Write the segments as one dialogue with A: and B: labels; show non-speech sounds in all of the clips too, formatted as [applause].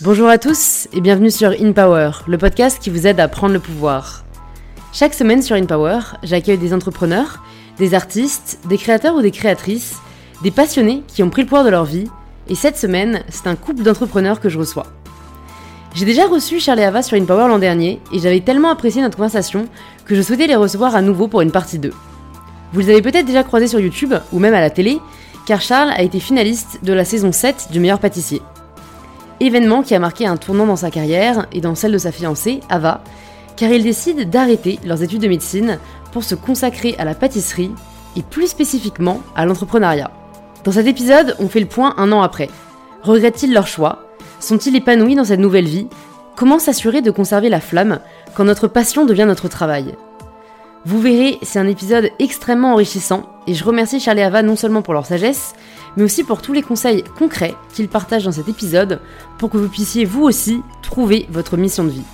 A: Bonjour à tous et bienvenue sur In Power, le podcast qui vous aide à prendre le pouvoir. Chaque semaine sur In Power, j'accueille des entrepreneurs, des artistes, des créateurs ou des créatrices, des passionnés qui ont pris le pouvoir de leur vie, et cette semaine, c'est un couple d'entrepreneurs que je reçois. J'ai déjà reçu Charles et Ava sur In Power l'an dernier, et j'avais tellement apprécié notre conversation que je souhaitais les recevoir à nouveau pour une partie 2. Vous les avez peut-être déjà croisés sur YouTube, ou même à la télé, car Charles a été finaliste de la saison 7 du meilleur pâtissier événement qui a marqué un tournant dans sa carrière et dans celle de sa fiancée, Ava, car ils décident d'arrêter leurs études de médecine pour se consacrer à la pâtisserie et plus spécifiquement à l'entrepreneuriat. Dans cet épisode, on fait le point un an après. Regrettent-ils leur choix? Sont-ils épanouis dans cette nouvelle vie? Comment s'assurer de conserver la flamme quand notre passion devient notre travail? Vous verrez, c'est un épisode extrêmement enrichissant et je remercie Charles et Ava non seulement pour leur sagesse, mais aussi pour tous les conseils concrets qu'ils partagent dans cet épisode pour que vous puissiez vous aussi trouver votre mission de vie.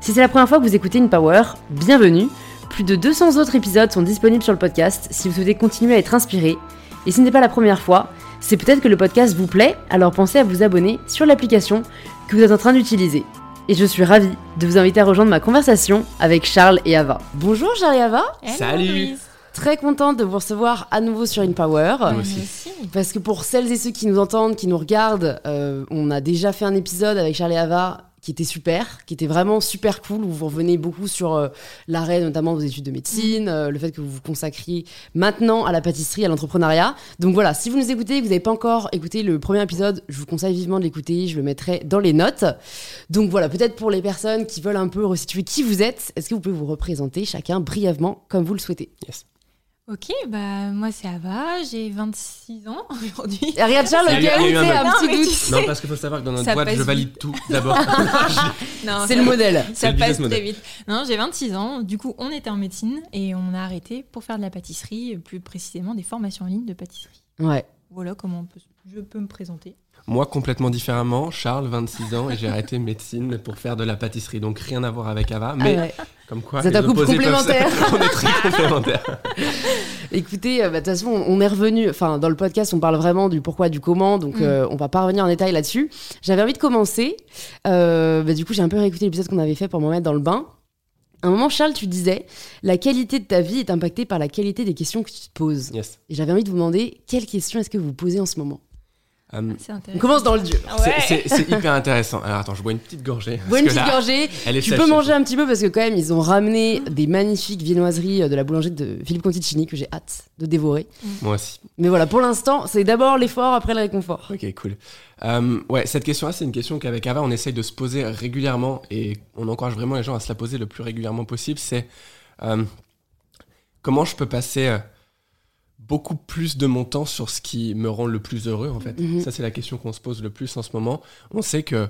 A: Si c'est la première fois que vous écoutez une Power, bienvenue. Plus de 200 autres épisodes sont disponibles sur le podcast si vous souhaitez continuer à être inspiré. Et si ce n'est pas la première fois, c'est peut-être que le podcast vous plaît, alors pensez à vous abonner sur l'application que vous êtes en train d'utiliser. Et je suis ravie de vous inviter à rejoindre ma conversation avec Charles et Ava. Bonjour Charles et Ava
B: Salut
A: Très contente de vous recevoir à nouveau sur InPower.
B: Moi aussi.
A: Parce que pour celles et ceux qui nous entendent, qui nous regardent, euh, on a déjà fait un épisode avec Charles et Ava qui était super, qui était vraiment super cool, où vous revenez beaucoup sur euh, l'arrêt notamment de vos études de médecine, euh, le fait que vous vous consacriez maintenant à la pâtisserie, à l'entrepreneuriat. Donc voilà, si vous nous écoutez et que vous n'avez pas encore écouté le premier épisode, je vous conseille vivement de l'écouter, je le mettrai dans les notes. Donc voilà, peut-être pour les personnes qui veulent un peu resituer qui vous êtes, est-ce que vous pouvez vous représenter chacun brièvement comme vous le souhaitez?
B: Yes.
C: Ok, bah moi c'est Ava, j'ai 26 ans [laughs] aujourd'hui.
A: Et regarde Charles,
B: Il y a y a eu un
A: c'est petit doute.
C: tu sais,
B: Non, parce qu'il faut savoir que dans notre boîte, je valide tout d'abord. [laughs]
C: non,
A: C'est le modèle.
C: Ça
B: le
C: passe très vite. Non, j'ai 26 ans. Du coup, on était en médecine et on a arrêté pour faire de la pâtisserie, plus précisément des formations en ligne de pâtisserie.
A: Ouais.
C: Voilà comment on peut- je peux me présenter.
B: Moi, complètement différemment, Charles, 26 ans, et j'ai arrêté [laughs] médecine pour faire de la pâtisserie. Donc rien à voir avec Ava, mais
A: Ah ouais.
B: comme quoi. Les
A: un couple
B: peuvent
A: complémentaire. [laughs]
B: On est très [laughs] complémentaires.
A: Écoutez, euh, bah, de toute façon, on est revenu. Enfin, dans le podcast, on parle vraiment du pourquoi, du comment. Donc,
C: Mm.
A: euh, on va pas revenir en détail là-dessus. J'avais envie de commencer. Euh, bah, du coup, j'ai un peu réécouté l'épisode qu'on avait fait pour me mettre dans le bain. À un moment, Charles, tu disais la qualité de ta vie est impactée par la qualité des questions que tu te poses.
B: Yes.
A: Et j'avais envie de vous demander quelles questions est-ce que vous posez en ce moment?
B: Euh,
C: C'est
A: On commence dans le dur.
C: Ah
B: c'est-
C: ouais.
B: c'est hyper intéressant. Alors attends, je bois une petite gorgée.
A: Bois une petite
B: là,
A: gorgée.
B: Elle est
A: Tu
B: sèche,
A: peux manger un petit peu parce que quand même, ils ont ramené des magnifiques viennoiseries euh, de la boulangerie de Philippe Conticini que j'ai hâte de dévorer.
B: Moi aussi.
A: Mais voilà, pour l'instant, c'est d'abord l'effort, après le réconfort.
B: Ok, cool. Euh, ouais, cette question-là, c'est une question qu'avec Ava, on essaye de se poser régulièrement et on encourage vraiment les gens à se la poser le plus régulièrement possible. C'est euh, comment je peux passer euh, beaucoup plus de mon temps sur ce qui me rend le plus heureux, en fait.
A: Mhm.
B: Ça, c'est la question qu'on se pose le plus en ce moment. On sait que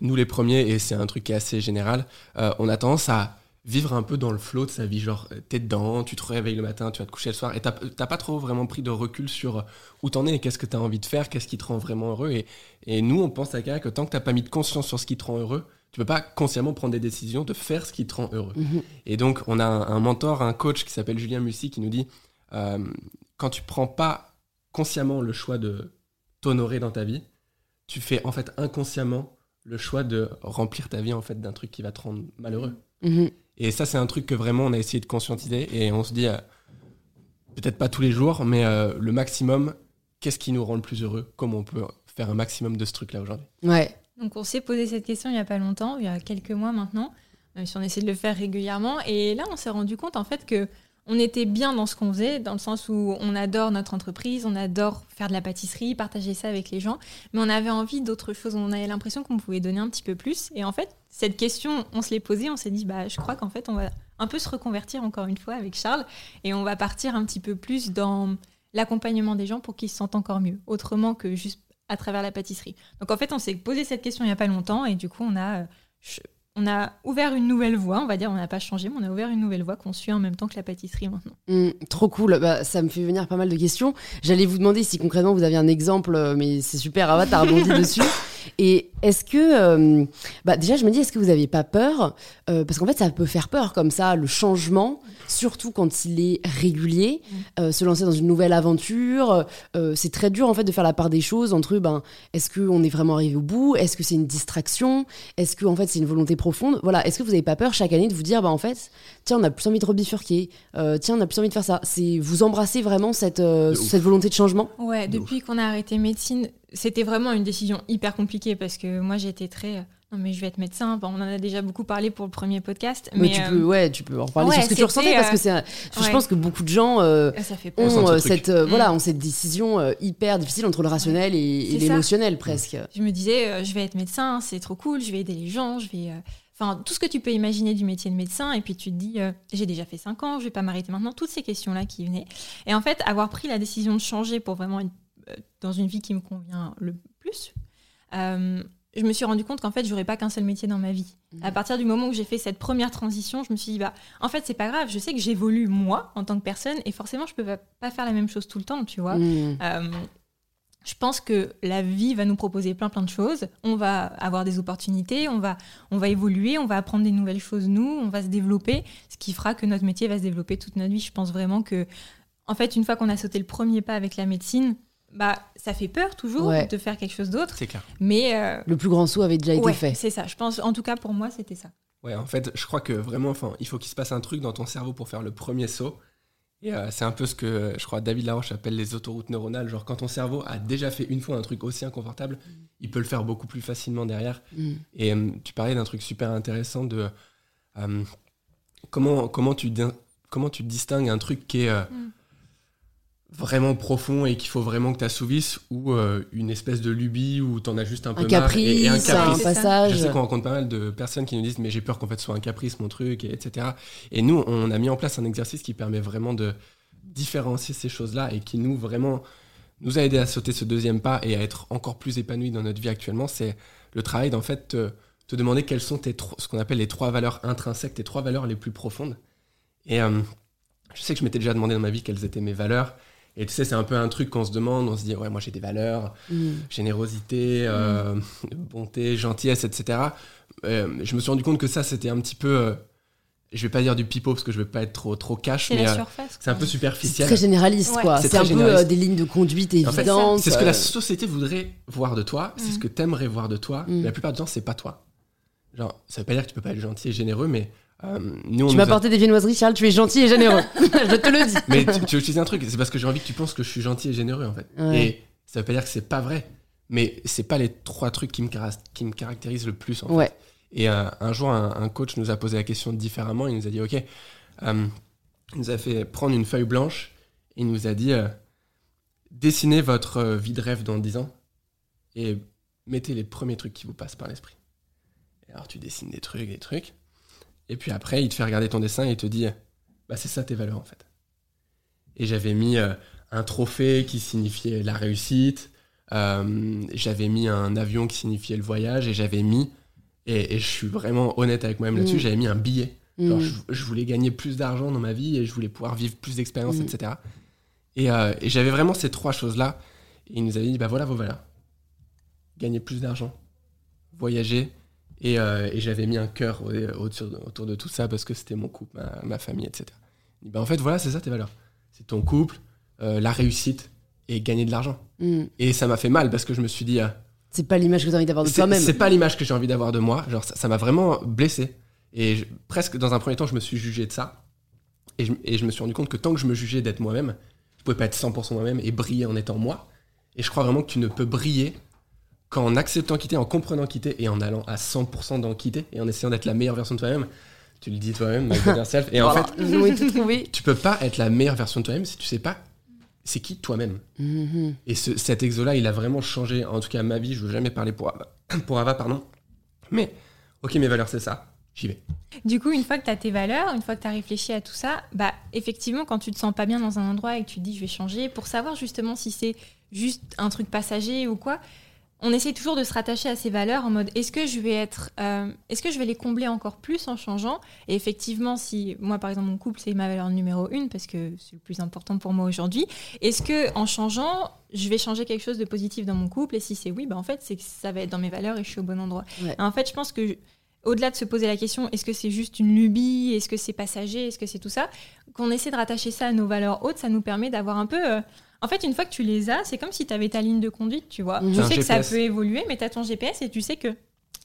B: nous, les premiers, et c'est un truc qui est assez général, euh, on a tendance à vivre un peu dans le flot de sa vie. Genre, euh, t'es dedans, tu te réveilles le matin, tu vas te coucher le soir, et t'as t'as pas trop vraiment pris de recul sur où t'en es qu'est-ce que t'as envie de faire, qu'est-ce qui te rend vraiment heureux. Et, et nous, on pense à quelqu'un que tant que t'as pas mis de conscience sur ce qui te rend heureux, tu peux pas consciemment prendre des décisions de faire ce qui te rend heureux.
A: Mhm.
B: Et donc, on a un, un mentor, un coach qui s'appelle Julien Mussy qui nous dit euh, quand tu prends pas consciemment le choix de t'honorer dans ta vie, tu fais en fait inconsciemment le choix de remplir ta vie en fait d'un truc qui va te rendre malheureux.
A: Mhm.
B: Et ça, c'est un truc que vraiment on a essayé de conscientiser et on se dit euh, peut-être pas tous les jours, mais euh, le maximum, qu'est-ce qui nous rend le plus heureux? Comment on peut faire un maximum de ce truc-là aujourd'hui?
A: Ouais.
C: Donc on s'est posé cette question il y a pas longtemps, il y a quelques mois maintenant, même si on essaie de le faire régulièrement. Et là, on s'est rendu compte en fait que on était bien dans ce qu'on faisait, dans le sens où on adore notre entreprise, on adore faire de la pâtisserie, partager ça avec les gens, mais on avait envie d'autre chose. On avait l'impression qu'on pouvait donner un petit peu plus. Et en fait, cette question, on se l'est posée, on s'est dit, bah, je crois qu'en fait, on va un peu se reconvertir encore une fois avec Charles, et on va partir un petit peu plus dans l'accompagnement des gens pour qu'ils se sentent encore mieux, autrement que juste à travers la pâtisserie. Donc en fait, on s'est posé cette question il n'y a pas longtemps et du coup, on a, euh, on a ouvert une nouvelle voie, on va dire, on n'a pas changé, mais on a ouvert une nouvelle voie qu'on suit en même temps que la pâtisserie maintenant.
A: Mm, trop cool, bah, ça me fait venir pas mal de questions. J'allais vous demander si concrètement vous aviez un exemple, euh, mais c'est super, Ava, t'as rebondi dessus. [laughs] Et est-ce que, euh, bah déjà, je me dis, est-ce que vous n'avez pas peur Euh, Parce qu'en fait, ça peut faire peur comme ça, le changement, surtout quand il est régulier. Euh, se lancer dans une nouvelle aventure, euh, c'est très dur en fait de faire la part des choses entre, ben, est-ce qu'on est vraiment arrivé au bout Est-ce que c'est une distraction Est-ce que en fait c'est une volonté profonde Voilà, est-ce que vous n'avez pas peur chaque année de vous dire, bah en fait, tiens, on a plus envie de rebifurquer, euh, tiens, on a plus envie de faire ça. C'est vous embrassez vraiment cette euh, cette volonté de changement?
C: Ouais,
B: De
C: depuis qu'on a arrêté médecine, c'était vraiment une décision hyper compliquée parce que moi j'étais très. euh, non, mais je vais être médecin. Bon, on en a déjà beaucoup parlé pour le premier podcast.
A: Mais
C: Mais,
A: tu
C: euh,
A: peux, ouais, tu peux en reparler
C: ouais,
A: sur ce que tu ressentais parce que
C: euh,
A: c'est, un- je
C: ouais.
A: pense que beaucoup de gens euh, ont euh, cette, euh,
C: Mm.
A: voilà, ont cette décision euh, hyper difficile entre le rationnel et, l'émotionnel presque.
C: Je me disais, euh, je vais être médecin, c'est trop cool, je vais aider les gens, je vais. euh, Enfin, tout ce que tu peux imaginer du métier de médecin, et puis tu te dis, euh, j'ai déjà fait 5 ans, je vais pas m'arrêter maintenant, toutes ces questions-là qui venaient. Et en fait, avoir pris la décision de changer pour vraiment être euh, dans une vie qui me convient le plus, euh, je me suis rendu compte qu'en fait, j'aurais pas qu'un seul métier dans ma vie.
A: Mhm.
C: À partir du moment où j'ai fait cette première transition, je me suis dit, bah, en fait, c'est pas grave, je sais que j'évolue moi en tant que personne, et forcément, je peux pas- faire la même chose tout le temps, tu vois.
A: Mm.
C: Euh, je pense que la vie va nous proposer plein plein de choses. On va avoir des opportunités, on va, on va évoluer, on va apprendre des nouvelles choses nous, on va se développer, ce qui fera que notre métier va se développer toute notre vie. Je pense vraiment que, en fait, une fois qu'on a sauté le premier pas avec la médecine, bah, ça fait peur toujours
A: Ouais.
C: de faire quelque chose d'autre,
B: C'est clair.
C: mais euh,
A: Le plus grand saut avait déjà été fait.
C: c'est ça. Je pense, en tout cas pour moi, c'était ça.
B: Ouais, en fait, je crois que vraiment, enfin, il faut qu'il se passe un truc dans ton cerveau pour faire le premier saut. Et euh, c'est un peu ce que je crois David Laroche appelle les autoroutes neuronales. Genre, quand ton cerveau a déjà fait une fois un truc aussi inconfortable, il peut le faire beaucoup plus facilement derrière.
A: Mm.
B: Et euh, tu parlais d'un truc super intéressant de euh, comment, comment, tu, comment tu distingues un truc qui est euh,
C: Mm.
B: Vraiment profond et qu'il faut vraiment que tu assouvisses ou euh, une espèce de lubie où tu en as juste un peu
A: Un
B: marre et- et, un
A: caprice, un
B: caprice.
C: C'est ça.
A: passage.
B: Je sais qu'on rencontre pas mal de personnes qui nous disent mais j'ai peur qu'en fait ce soit un caprice mon truc et etc. Et nous on a mis en place un exercice qui permet vraiment de différencier ces choses-là et qui nous vraiment nous a aidé à sauter ce deuxième pas et à être encore plus épanoui dans notre vie actuellement. C'est le travail d'en fait te, te demander quelles sont tes ce qu'on appelle les trois valeurs intrinsèques, tes trois valeurs les plus profondes. Et euh, je sais que je m'étais déjà demandé dans ma vie quelles étaient mes valeurs. Et tu sais, c'est un peu un truc qu'on se demande, on se dit, ouais, moi j'ai des valeurs,
A: Mm.
B: générosité, euh, bonté, gentillesse, etc. Euh, je me suis rendu compte que ça, c'était un petit peu, euh, je vais pas dire du pipeau parce que je vais pas être trop, trop cash,
C: C'est
B: mais
C: la
B: euh,
C: surface.
B: c'est un peu
A: C'est
B: superficiel.
A: très généraliste,
C: Ouais.
A: quoi.
B: C'est
A: C'est un peu euh, des lignes de conduite
B: En fait,
A: évidentes.
B: C'est ce que la société voudrait voir de toi, c'est ce
C: Mm.
B: que t'aimerais voir de toi,
A: Mm.
B: mais la plupart du temps, c'est pas toi. Genre, ça veut pas dire que tu peux pas être gentil et généreux, mais euh, nous,
A: Tu m'as
B: a-
A: apporté des viennoiseries, Charles, tu es gentil et généreux. [laughs] je te le dis.
B: Mais tu, tu veux utiliser un truc, c'est parce que j'ai envie que tu penses que je suis gentil et généreux, en fait.
A: Ouais.
B: Et ça veut pas dire que c'est pas vrai, mais c'est pas les trois trucs qui me, cara- qui me caractérisent le plus, en fait.
A: Ouais.
B: Et euh, un jour, un, un coach nous a posé la question différemment. Il nous a dit, OK, euh, il nous a fait prendre une feuille blanche. Et il nous a dit, dessinez votre vie de rêve dans 10 ans et mettez les premiers trucs qui vous passent par l'esprit. Alors tu dessines des trucs, des trucs. Et puis après, il te fait regarder ton dessin et il te dit, bah c'est ça tes valeurs en fait. Et j'avais mis euh, un trophée qui signifiait la réussite. Euh, j'avais mis un avion qui signifiait le voyage et j'avais mis et, et je suis vraiment honnête avec moi-même là-dessus
A: Mm.
B: j'avais mis un billet Genre,
A: Mm.
B: je, je voulais gagner plus d'argent dans ma vie et je voulais pouvoir vivre plus d'expériences
A: Mm.
B: etc et, euh, et j'avais vraiment ces trois choses là et il nous avait dit bah voilà vos valeurs gagner plus d'argent voyager et, euh, et j'avais mis un cœur autour de tout ça parce que c'était mon couple ma, ma famille etc dit, bah en fait voilà c'est ça tes valeurs c'est ton couple euh, la réussite et gagner de l'argent
A: Mm.
B: et ça m'a fait mal parce que je me suis dit, ah,
A: C'est pas l'image que as envie d'avoir de toi-même.
B: c'est pas l'image que j'ai envie d'avoir de moi. Genre, ça ça m'a vraiment blessé. Et je- presque dans un premier temps, je me suis jugé de ça. Et je, et je me suis rendu compte que tant que je me jugeais d'être moi-même, je pouvais pas être 100% moi-même et briller en étant moi. Et je crois vraiment que tu ne peux briller qu'en acceptant quitter, en comprenant quitter et en allant à 100% dans quitter et en essayant d'être la meilleure version de toi-même. Tu le dis toi-même, self. [laughs] Et en fait, tu peux pas être la meilleure version de toi-même si tu sais pas c'est qui toi-même.
A: Mhm.
B: Et ce- cet exo-là, il a vraiment changé, en tout cas ma vie. Je veux jamais parler pour Ava, [clears throat] pour Ava pardon. Mais, ok, mes valeurs, c'est ça. J'y vais.
C: Du coup, une fois que tu as tes valeurs, une fois que tu as réfléchi à tout ça, bah effectivement, quand tu te sens pas bien dans un endroit et que tu te dis je vais changer, pour savoir justement si c'est juste un truc passager ou quoi, on essaye toujours de se rattacher à ces valeurs en mode est-ce que je vais être euh, est-ce que je vais les combler encore plus en changeant? Et effectivement si moi par exemple mon couple c'est ma valeur numéro une parce que c'est le plus important pour moi aujourd'hui est-ce que en changeant je vais changer quelque chose de positif dans mon couple? Et si c'est oui bah en fait c'est que ça va être dans mes valeurs et je suis au bon endroit.
A: Ouais.
C: en fait je pense que au-delà de se poser la question est-ce que c'est juste une lubie? Est-ce que c'est passager? Est-ce que c'est tout ça? Qu'on essaie de rattacher ça à nos valeurs hautes ça nous permet d'avoir un peu euh, en fait, une fois que tu les as, c'est comme si tu avais ta ligne de conduite, tu vois.
A: Mhm.
C: Tu sais que ça peut évoluer, mais tu as ton GPS et tu sais que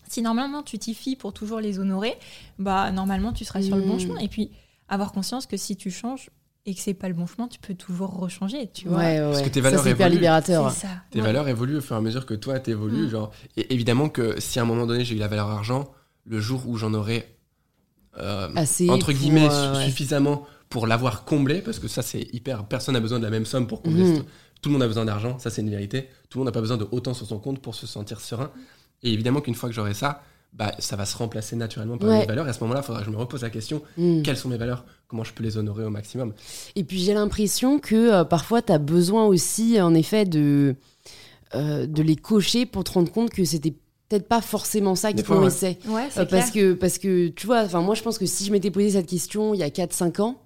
C: si normalement tu t'y fies pour toujours les honorer, bah normalement tu seras sur le bon
A: Mhm.
C: chemin. Et puis avoir conscience que si tu changes et que c'est pas le bon chemin, tu peux toujours rechanger, tu vois.
A: Ouais, ouais,
B: Parce que tes
A: Ça,
B: valeurs
A: c'est hyper
B: évoluent.
A: libérateur.
C: C'est ça.
B: Tes
C: Ouais.
B: valeurs évoluent au fur et à mesure que toi t'évolues.
C: Mm.
B: Genre, et évidemment que si à un moment donné j'ai eu la valeur argent, le jour où j'en aurai euh,
A: Assez
B: entre
A: pour,
B: guillemets
A: euh,
B: suffisamment pour l'avoir comblé, parce que ça c'est hyper. Personne n'a besoin de la même somme pour combler.
A: Mhm.
B: Tout le monde a besoin d'argent, ça c'est une vérité. Tout le monde n'a pas besoin de autant sur son compte pour se sentir serein. Et évidemment qu'une fois que j'aurai ça, bah, ça va se remplacer naturellement par
A: Ouais.
B: mes valeurs. Et à ce moment-là, il faudra que je me repose la question
A: Mm.
B: quelles sont mes valeurs? Comment je peux les honorer au maximum?
A: Et puis j'ai l'impression que euh, parfois tu as besoin aussi, en effet, de, euh, de les cocher pour te rendre compte que c'était peut-être pas forcément ça qui
B: Des
A: te
B: fois, ouais.
C: Ouais, c'est
A: Euh, parce, que, parce que, tu vois, enfin, moi je pense que si je m'étais posé cette question il y a 4-5 ans,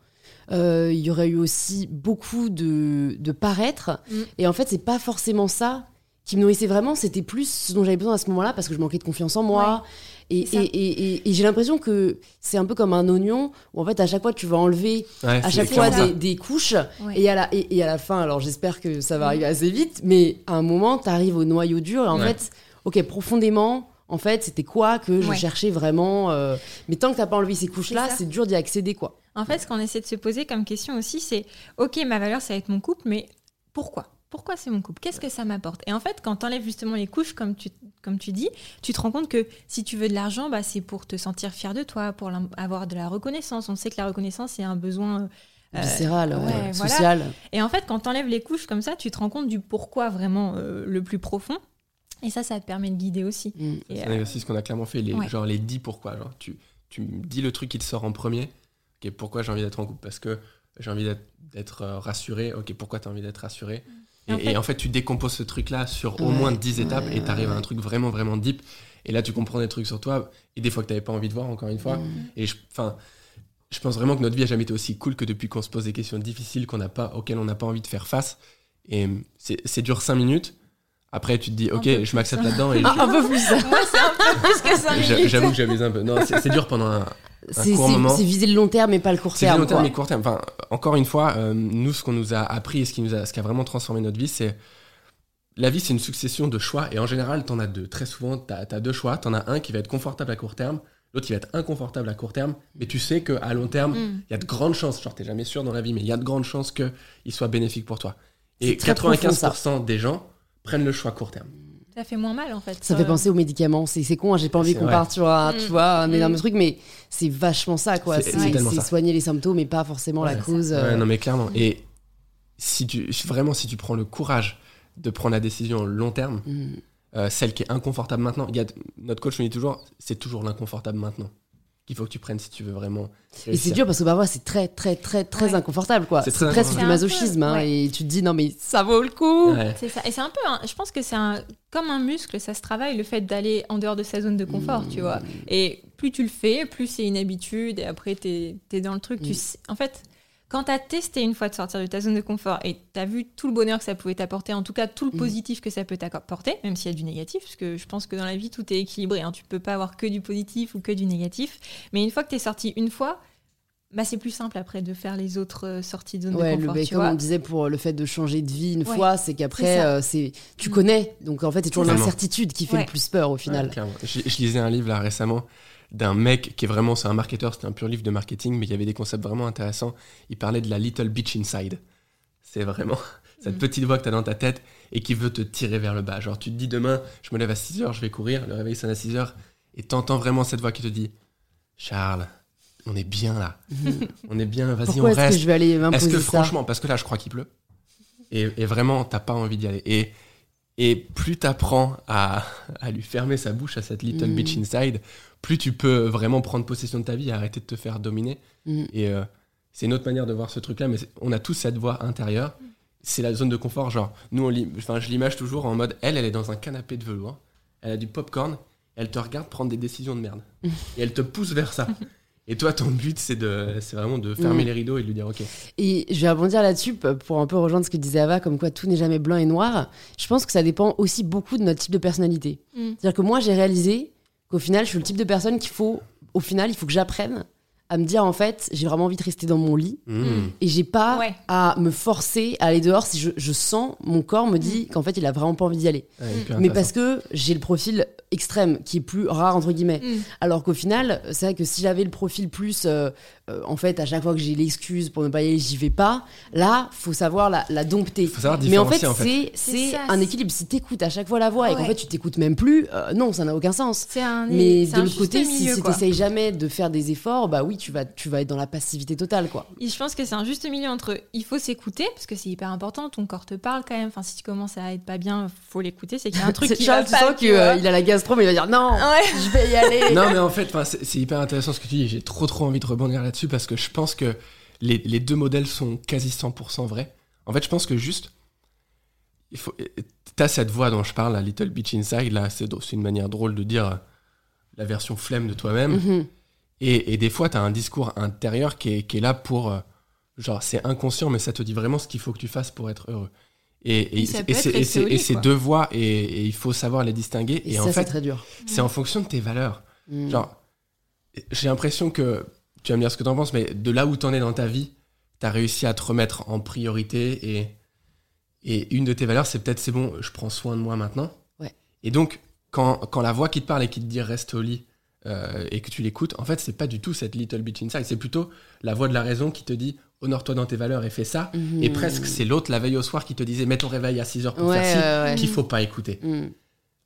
A: euh, il y aurait eu aussi beaucoup de, de paraître.
C: Mm.
A: Et en fait, c'est pas forcément ça qui me nourrissait vraiment, c'était plus ce dont j'avais besoin à ce moment-là parce que je manquais de confiance en moi. Et,
C: C'est ça.
A: et, et, et- et j'ai l'impression que c'est un peu comme un oignon où en fait à chaque fois tu vas enlever
B: Ouais,
A: à chaque fois des, couches
C: Ouais.
A: et, à la, et, et à la fin, alors j'espère que ça va
C: Mm.
A: arriver assez vite, mais à un moment tu arrives au noyau dur et en
B: Ouais.
A: fait, ok, profondément, en fait c'était quoi que je
C: Ouais.
A: cherchais vraiment. euh, mais tant que t'as pas enlevé ces couches-là,
C: c'est
A: dur d'y accéder quoi.
C: En fait, ce qu'on essaie de se poser comme question aussi, c'est ok, ma valeur, ça va être mon couple, mais pourquoi? Pourquoi c'est mon couple? Qu'est-ce que ça m'apporte? Et en fait, quand tu enlèves justement les couches, comme tu, comme tu dis, tu te rends compte que si tu veux de l'argent, bah, c'est pour te sentir fier de toi, pour avoir de la reconnaissance. On sait que la reconnaissance, c'est un besoin. euh,
A: Viscéral,
C: ouais,
A: ouais,
C: voilà.
A: social.
C: Et en fait, quand tu enlèves les couches comme ça, tu te rends compte du pourquoi vraiment euh, le plus profond. Et ça, ça te permet de guider aussi.
A: Mm.
B: C'est un
C: euh,
B: exercice qu'on a clairement fait, les,
C: Ouais.
B: genre les 10 pourquoi. Genre, tu, tu me dis le truc qui te sort en premier. Ok, pourquoi j'ai envie d'être en couple? Parce que j'ai envie d'être- euh, rassuré. Ok, pourquoi tu as envie d'être rassuré? Et,
C: Et en fait-
B: et en fait, tu décomposes ce truc-là sur au moins 10 étapes
A: ouais,
B: et tu arrives à un truc vraiment, vraiment deep. Et là, tu comprends des trucs sur toi et des fois que tu n'avais pas envie de voir, encore une fois.
A: Mm.
B: Et je, enfin, je pense vraiment que notre vie a jamais été aussi cool que depuis qu'on se pose des questions difficiles qu'on n'a pas, auxquelles on n'a pas envie de faire face. Et c'est dur 5 minutes. Après, tu te dis, ok, je m'accepte
C: plus.
B: là-dedans. Et [laughs]
A: un peu plus.
C: Moi, c'est un peu plus que
B: j'avoue que j'abuse un peu. Non, c'est c'est dur pendant un,
A: C'est viser le long terme et pas le court
B: C'est
A: terme.
B: long terme
A: quoi.
B: et court terme. Enfin, encore une fois, euh, nous, ce qu'on nous a appris et ce qui, nous a, ce qui a vraiment transformé notre vie, c'est. La vie, c'est une succession de choix. Et en général, t'en as deux. Très souvent, t'as as deux choix. T'en as un qui va être confortable à court terme, l'autre qui va être inconfortable à court terme. Mais tu sais qu'à long terme,
C: Mm.
B: il y a de grandes chances, genre t'es jamais sûr dans la vie, mais il y a de grandes chances qu'il soit bénéfique pour toi. Et
A: C'est très profond,
B: 95% des gens prennent le choix court terme.
C: Ça fait moins mal en fait.
A: Ça fait penser aux médicaments. C'est c'est con, hein, j'ai pas envie qu'on parte sur un,
C: Mm.
A: tu vois, un
C: Mm.
A: énorme truc, mais c'est vachement ça, quoi.
B: C'est-
A: C'est
B: c'est tellement
A: c'est
B: ça.
A: soigner les symptômes et pas forcément la cause.
B: Ouais,
A: euh,
B: non, mais clairement. Et si tu, vraiment, si tu prends le courage de prendre la décision long terme,
A: mm.
B: euh, celle qui est inconfortable maintenant, il y a, notre coach me dit toujours, c'est toujours l'inconfortable maintenant qu'il faut que tu prennes si tu veux vraiment.
A: Et c'est dur parce que parfois c'est très très très très
C: Ouais.
A: inconfortable quoi.
B: C'est
A: presque du masochisme
C: peu-
A: hein,
C: ouais.
A: et tu te dis non mais ça vaut le coup.
B: Ouais.
C: C'est ça. Et c'est un peu, je pense que c'est un, comme un muscle, ça se travaille, le fait d'aller en dehors de sa zone de confort, tu vois. Et plus tu le fais, plus c'est une habitude, et après, t'es es dans le truc. Tu
A: Mm.
C: sais- en fait, quand t'as testé une fois de sortir de ta zone de confort et t'as vu tout le bonheur que ça pouvait t'apporter, en tout cas tout le
A: Mm.
C: positif que ça peut t'apporter, même s'il y a du négatif, parce que je pense que dans la vie, tout est équilibré. Hein. Tu peux pas avoir que du positif ou que du négatif. Mais une fois que t'es sorti une fois, bah, c'est plus simple après de faire les autres euh, sorties de zone
A: Ouais,
C: de confort, tu
A: comme
C: vois.
A: on disait pour le fait de changer de vie une
C: Ouais.
A: fois, c'est
C: C'est
A: qu'après
C: ça.
A: euh, c'est tu
C: Mm.
A: connais. Donc en fait c'est toujours l'incertitude qui fait
C: Ouais.
A: le plus peur au final.
B: Ouais, clairement. je, je lisais un livre là récemment d'un mec qui est vraiment, c'est un marketeur, c'était un pur livre de marketing, mais il y avait des concepts vraiment intéressants. Il parlait de la little bitch inside. C'est vraiment [laughs] cette
C: Mm.
B: petite voix que tu as dans ta tête et qui veut te tirer vers le bas. Genre, tu te dis demain, je me lève à 6 heures, je vais courir, le réveil sonne à 6 heures, et t'entends vraiment cette voix qui te dit Charles, on est bien là. [laughs] on est bien, vas-y, on
A: Pourquoi est-ce que
B: reste.
A: je vais aller
B: Est-ce que franchement, parce que là, je crois qu'il pleut, et, et vraiment, t'as pas envie d'y aller. Et, et plus t'apprends à, [laughs] à lui fermer sa bouche à cette little
A: Mm.
B: bitch inside, plus tu peux vraiment prendre possession de ta vie et arrêter de te faire dominer.
A: Mm.
B: Et euh, c'est une autre manière de voir ce truc-là, mais on a tous cette voix intérieure. c'est la zone de confort. Genre, nous, on je l'image toujours en mode, elle, elle est dans un canapé de velours, elle a du popcorn, elle te regarde prendre des décisions de merde. [laughs] et elle te pousse vers ça. Et toi, ton but, c'est de, c'est vraiment de fermer
A: Mm.
B: les rideaux et de lui dire, ok.
A: Et je vais rebondir là-dessus pour un peu rejoindre ce que disait Ava, comme quoi tout n'est jamais blanc et noir. Je pense que ça dépend aussi beaucoup de notre type de personnalité.
C: Mm.
A: C'est-à-dire que moi, j'ai réalisé qu'au final, je suis le type de personne qu'il faut, au final, il faut que j'apprenne à me dire, en fait, j'ai vraiment envie de rester dans mon lit
B: Mm.
A: et j'ai pas
C: Ouais.
A: à me forcer à aller dehors si je, je sens, mon corps me dit qu'en fait, il a vraiment pas envie d'y aller.
B: Ouais,
A: Mais parce que j'ai le profil extrême, qui est plus rare, entre guillemets.
C: Mm.
A: Alors qu'au final, c'est vrai que si j'avais le profil plus, euh, euh, en fait, à chaque fois que j'ai l'excuse pour ne pas y aller, j'y vais pas. Là, faut savoir la, la dompter.
B: Faut savoir
A: Mais en fait,
B: différencier, en fait.
A: c'est un équilibre. Si t'écoutes à chaque fois la voix et qu'en
C: Ouais.
A: fait tu t'écoutes même plus, euh, non, ça n'a aucun sens.
C: C'est un
A: Mais de l'autre côté, si,
C: milieu,
A: si
C: quoi.
A: t'essayes jamais de faire des efforts, bah oui, tu vas, tu vas être dans la passivité totale, quoi.
C: Et je pense que c'est un juste milieu entre il faut s'écouter parce que c'est hyper important, ton corps te parle quand même. Enfin, si tu commences à être pas bien, faut l'écouter. C'est qu'il y a un truc
A: C'est- [laughs]
C: qui
A: Charles,
C: va
A: tu
C: pas,
A: sens
C: tu
A: qu'il a la gastro, mais il va dire non,
C: Ouais.
A: je vais y aller. [laughs]
B: Non, mais en fait, c'est hyper intéressant ce que tu dis. J'ai trop, trop envie de rebondir là-dessus parce que je pense que les, les deux modèles sont quasi 100% vrais. En fait, je pense que juste, il faut, t'as cette voix dont je parle, la Little Beach Inside, là, c'est une manière drôle de dire euh, la version flemme de toi-même.
A: Mhm.
B: Et, et des fois, t'as un discours intérieur qui est, qui est là pour, euh, genre, c'est inconscient, mais ça te dit vraiment ce qu'il faut que tu fasses pour être heureux. Et, ces deux voix, et, il faut savoir les distinguer.
A: Et, ça,
B: en
A: c'est
B: fait,
A: très dur.
B: c'est en fonction de tes valeurs.
A: Mm.
B: Genre, j'ai l'impression que, tu vas me dire ce que t'en penses, mais de là où t'en es dans ta vie, t'as réussi à te remettre en priorité et, et une de tes valeurs, c'est peut-être c'est bon, je prends soin de moi maintenant.
A: Ouais.
B: Et donc, quand, quand la voix qui te parle et qui te dit reste au lit euh, et que tu l'écoutes, en fait, c'est pas du tout cette little bitch inside, c'est plutôt la voix de la raison qui te dit honore-toi dans tes valeurs et fais ça.
A: Mhm.
B: Et presque, c'est l'autre la veille au soir qui te disait mets ton réveil à 6 heures pour
A: Ouais,
B: faire ci,
A: ouais, ouais.
B: qu'il faut pas écouter.
A: Mm.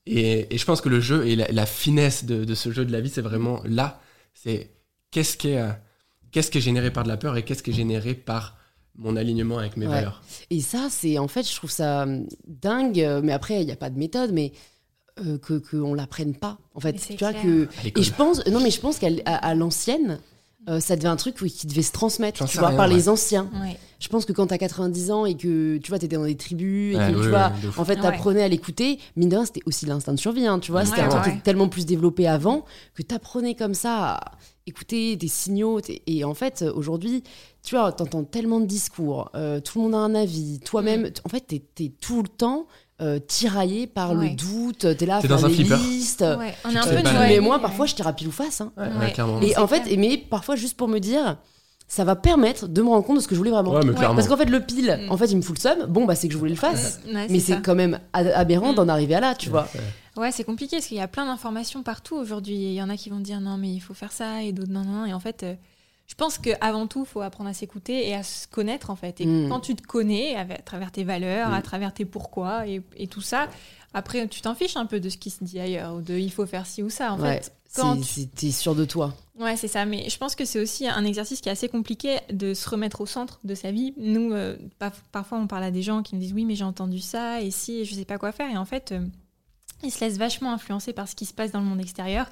B: Et, et je pense que le jeu et la, la finesse de, de ce jeu de la vie, c'est vraiment là. C'est qu'est-ce qui est, euh, qu'est-ce qui est généré par de la peur et qu'est-ce qui est généré par mon alignement avec mes
A: Ouais.
B: valeurs.
A: Et ça, c'est en fait, je trouve ça hum, dingue, euh, mais après, il n'y a pas de méthode, mais euh, que qu'on l'apprenne pas. En fait, tu vois
C: clair.
A: que. Et je pense, non, mais je pense qu'à l- à, à l'ancienne, euh, ça devait un truc oui, qui devait se transmettre, tu vois,
B: rien,
A: par
B: ouais.
A: les anciens.
C: Ouais.
A: Je pense que quand t'as 90 ans et que tu vois, t'étais dans des tribus et
B: Ouais,
A: que
B: ouais,
A: tu vois, en fait,
C: Ouais.
A: t'apprenais à l'écouter. Mine de rien, c'était aussi l'instinct de survie, hein, tu vois.
B: Ouais,
A: C'était un
B: ouais,
A: truc
C: ouais.
A: tellement plus développé avant que t'apprenais comme ça à écouter des signaux. Et en fait, aujourd'hui, tu vois, t'entends tellement de discours, euh, tout le monde a un avis, toi-même,
C: Mm.
A: en fait, t'es es tout le temps euh, tiraillé par
C: Ouais.
A: le doute, t'es là à
B: T'es
A: faire
B: dans un
A: des
B: flipper.
A: listes.
C: Ouais. On
B: tu
C: est un peu
A: Mais moi, parfois, je tire à pile ou face. hein.
B: Ouais,
C: Ouais.
B: ouais, clairement.
A: Et
C: C'est
A: en fait, mais parfois juste pour me dire, ça va permettre de me rendre compte de ce que je voulais vraiment. Parce qu'en fait, le pile,
C: Mm.
A: en fait, il me fout le seum. Bon, bah, c'est que je voulais le fasse.
C: Ouais,
A: Mais
C: c'est
A: c'est quand même aberrant
C: Mm.
A: d'en arriver à là, tu vois.
B: Ouais.
C: C'est compliqué parce qu'il y a plein d'informations partout aujourd'hui. Il y en a qui vont dire non, mais il faut faire ça, et d'autres non, non. Et en fait, euh, je pense qu'avant tout, il faut apprendre à s'écouter et à se connaître, en fait. Et
A: Mm.
C: quand tu te connais, à, à travers tes valeurs,
B: Mm.
C: à travers tes pourquoi et, et tout ça, après, tu t'en fiches un peu de ce qui se dit ailleurs, ou de il faut faire ci ou ça. En
A: Ouais.
C: fait, quand tu-
A: T'es sûr de toi.
C: Ouais, c'est ça. Mais je pense que c'est aussi un exercice qui est assez compliqué de se remettre au centre de sa vie. Nous, euh, parfois, on parle à des gens qui me disent oui, mais j'ai entendu ça et si, et je sais pas quoi faire. Et en fait, euh, ils se laissent vachement influencer par ce qui se passe dans le monde extérieur.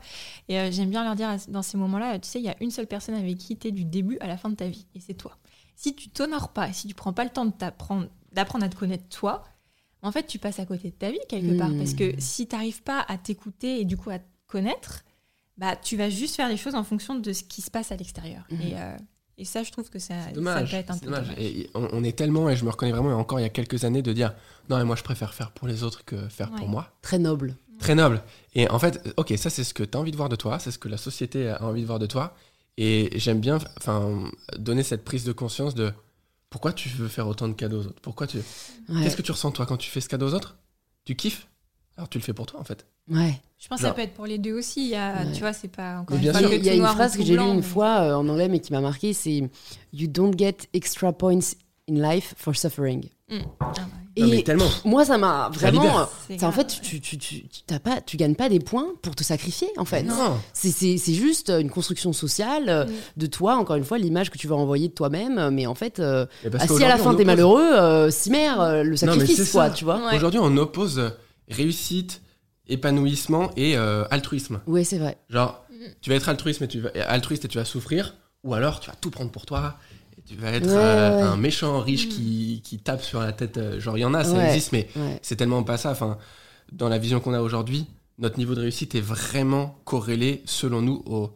C: Et euh, j'aime bien leur dire dans ces moments-là, tu sais, il y a une seule personne avec qui tu es du début à la fin de ta vie, et c'est toi. Si tu t'honores pas, si tu prends pas le temps d'apprendre à te connaître toi, en fait, tu passes à côté de ta vie quelque part. Parce que si tu n'arrives pas à t'écouter et du coup à te connaître, bah, tu vas juste faire les choses en fonction de ce qui se passe à l'extérieur.
A: Mhm.
C: Et, euh, et ça, je trouve que ça,
B: dommage.
C: peut être un peu
B: dommage.
C: dommage.
B: Et on, on est tellement, et je me reconnais vraiment, et encore il y a quelques années, de dire non, mais moi je préfère faire pour les autres que faire pour moi.
A: Très noble.
B: Très noble. Et en fait, ok, ça c'est ce que tu as envie de voir de toi, c'est ce que la société a envie de voir de toi. Et j'aime bien enfin, donner cette prise de conscience de pourquoi tu veux faire autant de cadeaux aux autres? Pourquoi tu...
A: Ouais.
B: Qu'est-ce que tu ressens toi quand tu fais ce cadeau aux autres? Tu kiffes? Alors tu le fais pour toi en fait.
A: Ouais.
C: Je pense que ça peut être pour les deux aussi. Il y a,
A: Ouais.
C: Tu vois, c'est pas encore
B: bien
C: fois
A: Il y
B: sûr.
A: il y a une phrase que j'ai lue une
C: mais-
A: fois euh, en anglais mais qui m'a marqué c'est You don't get extra points in life for suffering.
C: Mm. Ah ouais.
A: Et
B: Non, mais tellement.
A: moi, ça m'a
B: Ça
A: vraiment.
C: C'est
A: c'est en fait, tu, tu, tu, tu, t'as pas, tu gagnes pas des points pour te sacrifier, en fait.
B: Non.
A: C'est- juste une construction sociale euh,
C: Mm.
A: de toi, encore une fois, l'image que tu vas envoyer de toi-même. Mais en fait, euh, si à la fin t'es malheureux, euh, si mère, euh, le sacrifice, quoi,
B: ça.
A: tu vois.
C: Ouais.
B: Aujourd'hui, on oppose euh, réussite, épanouissement et euh, altruisme.
A: Ouais, c'est vrai.
B: Genre, tu vas être altruiste, mais tu vas, altruiste et tu vas souffrir, ou alors tu vas tout prendre pour toi, et tu vas être
A: Ouais,
B: euh,
A: ouais.
B: un méchant riche
C: Mm.
B: qui, qui tape sur la tête. euh, genre, il y en a, ça
A: Ouais.
B: existe, mais c'est tellement pas ça. Enfin, dans la vision qu'on a aujourd'hui, notre niveau de réussite est vraiment corrélé, selon nous, au,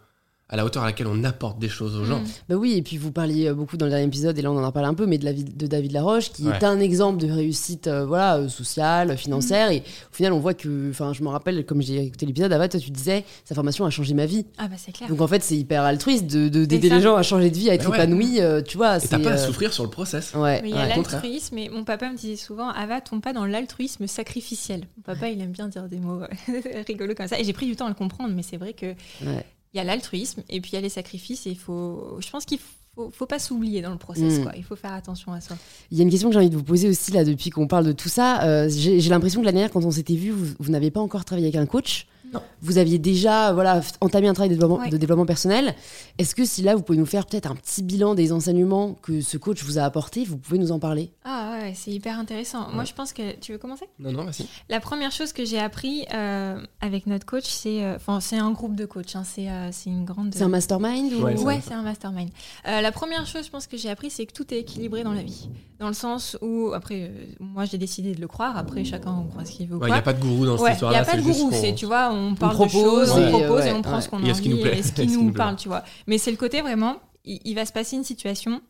B: à la hauteur à laquelle on apporte des choses aux gens.
C: Mm.
A: Bah oui, et puis vous parliez euh, beaucoup dans le dernier épisode, et là on en a parlé un peu, mais de, la vie de David Laroche, qui est un exemple de réussite euh, voilà, euh, sociale, financière, et au final on voit que, enfin je me rappelle, comme j'ai écouté l'épisode, Ava, toi tu disais, sa formation a changé ma vie.
C: Ah bah c'est clair.
A: Donc en fait c'est hyper altruiste de- de- d'aider les gens à changer de vie, à être
B: Bah ouais.
A: épanoui, euh, tu vois.
B: Et t'as pas à souffrir sur le process.
A: Ouais,
C: Mais il y a
A: ouais.
C: l'altruisme, et mon papa me disait souvent, Ava, tombe pas dans l'altruisme sacrificiel. Mon papa, il aime bien dire des mots [laughs] rigolos comme ça, et j'ai pris du temps à le comprendre, mais c'est vrai que
A: Ouais.
C: Il y a l'altruisme, et puis il y a les sacrifices, et faut, je pense qu'il faut, faut pas s'oublier dans le process,
A: Mm.
C: quoi. Il faut faire attention à soi.
A: Il y a une question que j'ai envie de vous poser aussi là depuis qu'on parle de tout ça. Euh, j'ai l'impression que l'année dernière, quand on s'était vu, vous, vous n'avez pas encore travaillé avec un coach.
B: Non.
A: Vous aviez déjà voilà, entamé un travail de développement,
C: Ouais.
A: de développement personnel. Est-ce que si là, vous pouvez nous faire peut-être un petit bilan des enseignements que ce coach vous a apportés, vous pouvez nous en parler?
C: Ah ouais, c'est hyper intéressant. Moi,
B: Ouais.
C: je pense que tu veux commencer?
B: Non, non, vas-y.
C: La première chose que j'ai appris euh, avec notre coach, c'est, euh, enfin, c'est un groupe de coachs. hein, c'est, euh, c'est une grande.
A: C'est un mastermind ou...
B: Ouais, c'est
C: Ouais,
B: un-
C: c'est un mastermind. Euh, la première chose, je pense que j'ai appris, c'est que tout est équilibré dans la vie. Dans le sens où, après, euh, moi j'ai décidé de le croire, après chacun croit ce qu'il veut.
B: Il n'y
C: quoi.
B: a pas de gourou dans cette
C: Ouais, il n'y
B: histoire-là.
C: a pas de gourou, tu vois, on parle
A: propose
C: de choses, on propose
A: ouais,
C: et on prend
A: ouais.
C: ce qu'on a
B: ce qui
C: envie
B: nous plaît,
C: et ce [laughs] qui nous parle, tu vois. Mais c'est le côté vraiment, il, il va se passer une situation,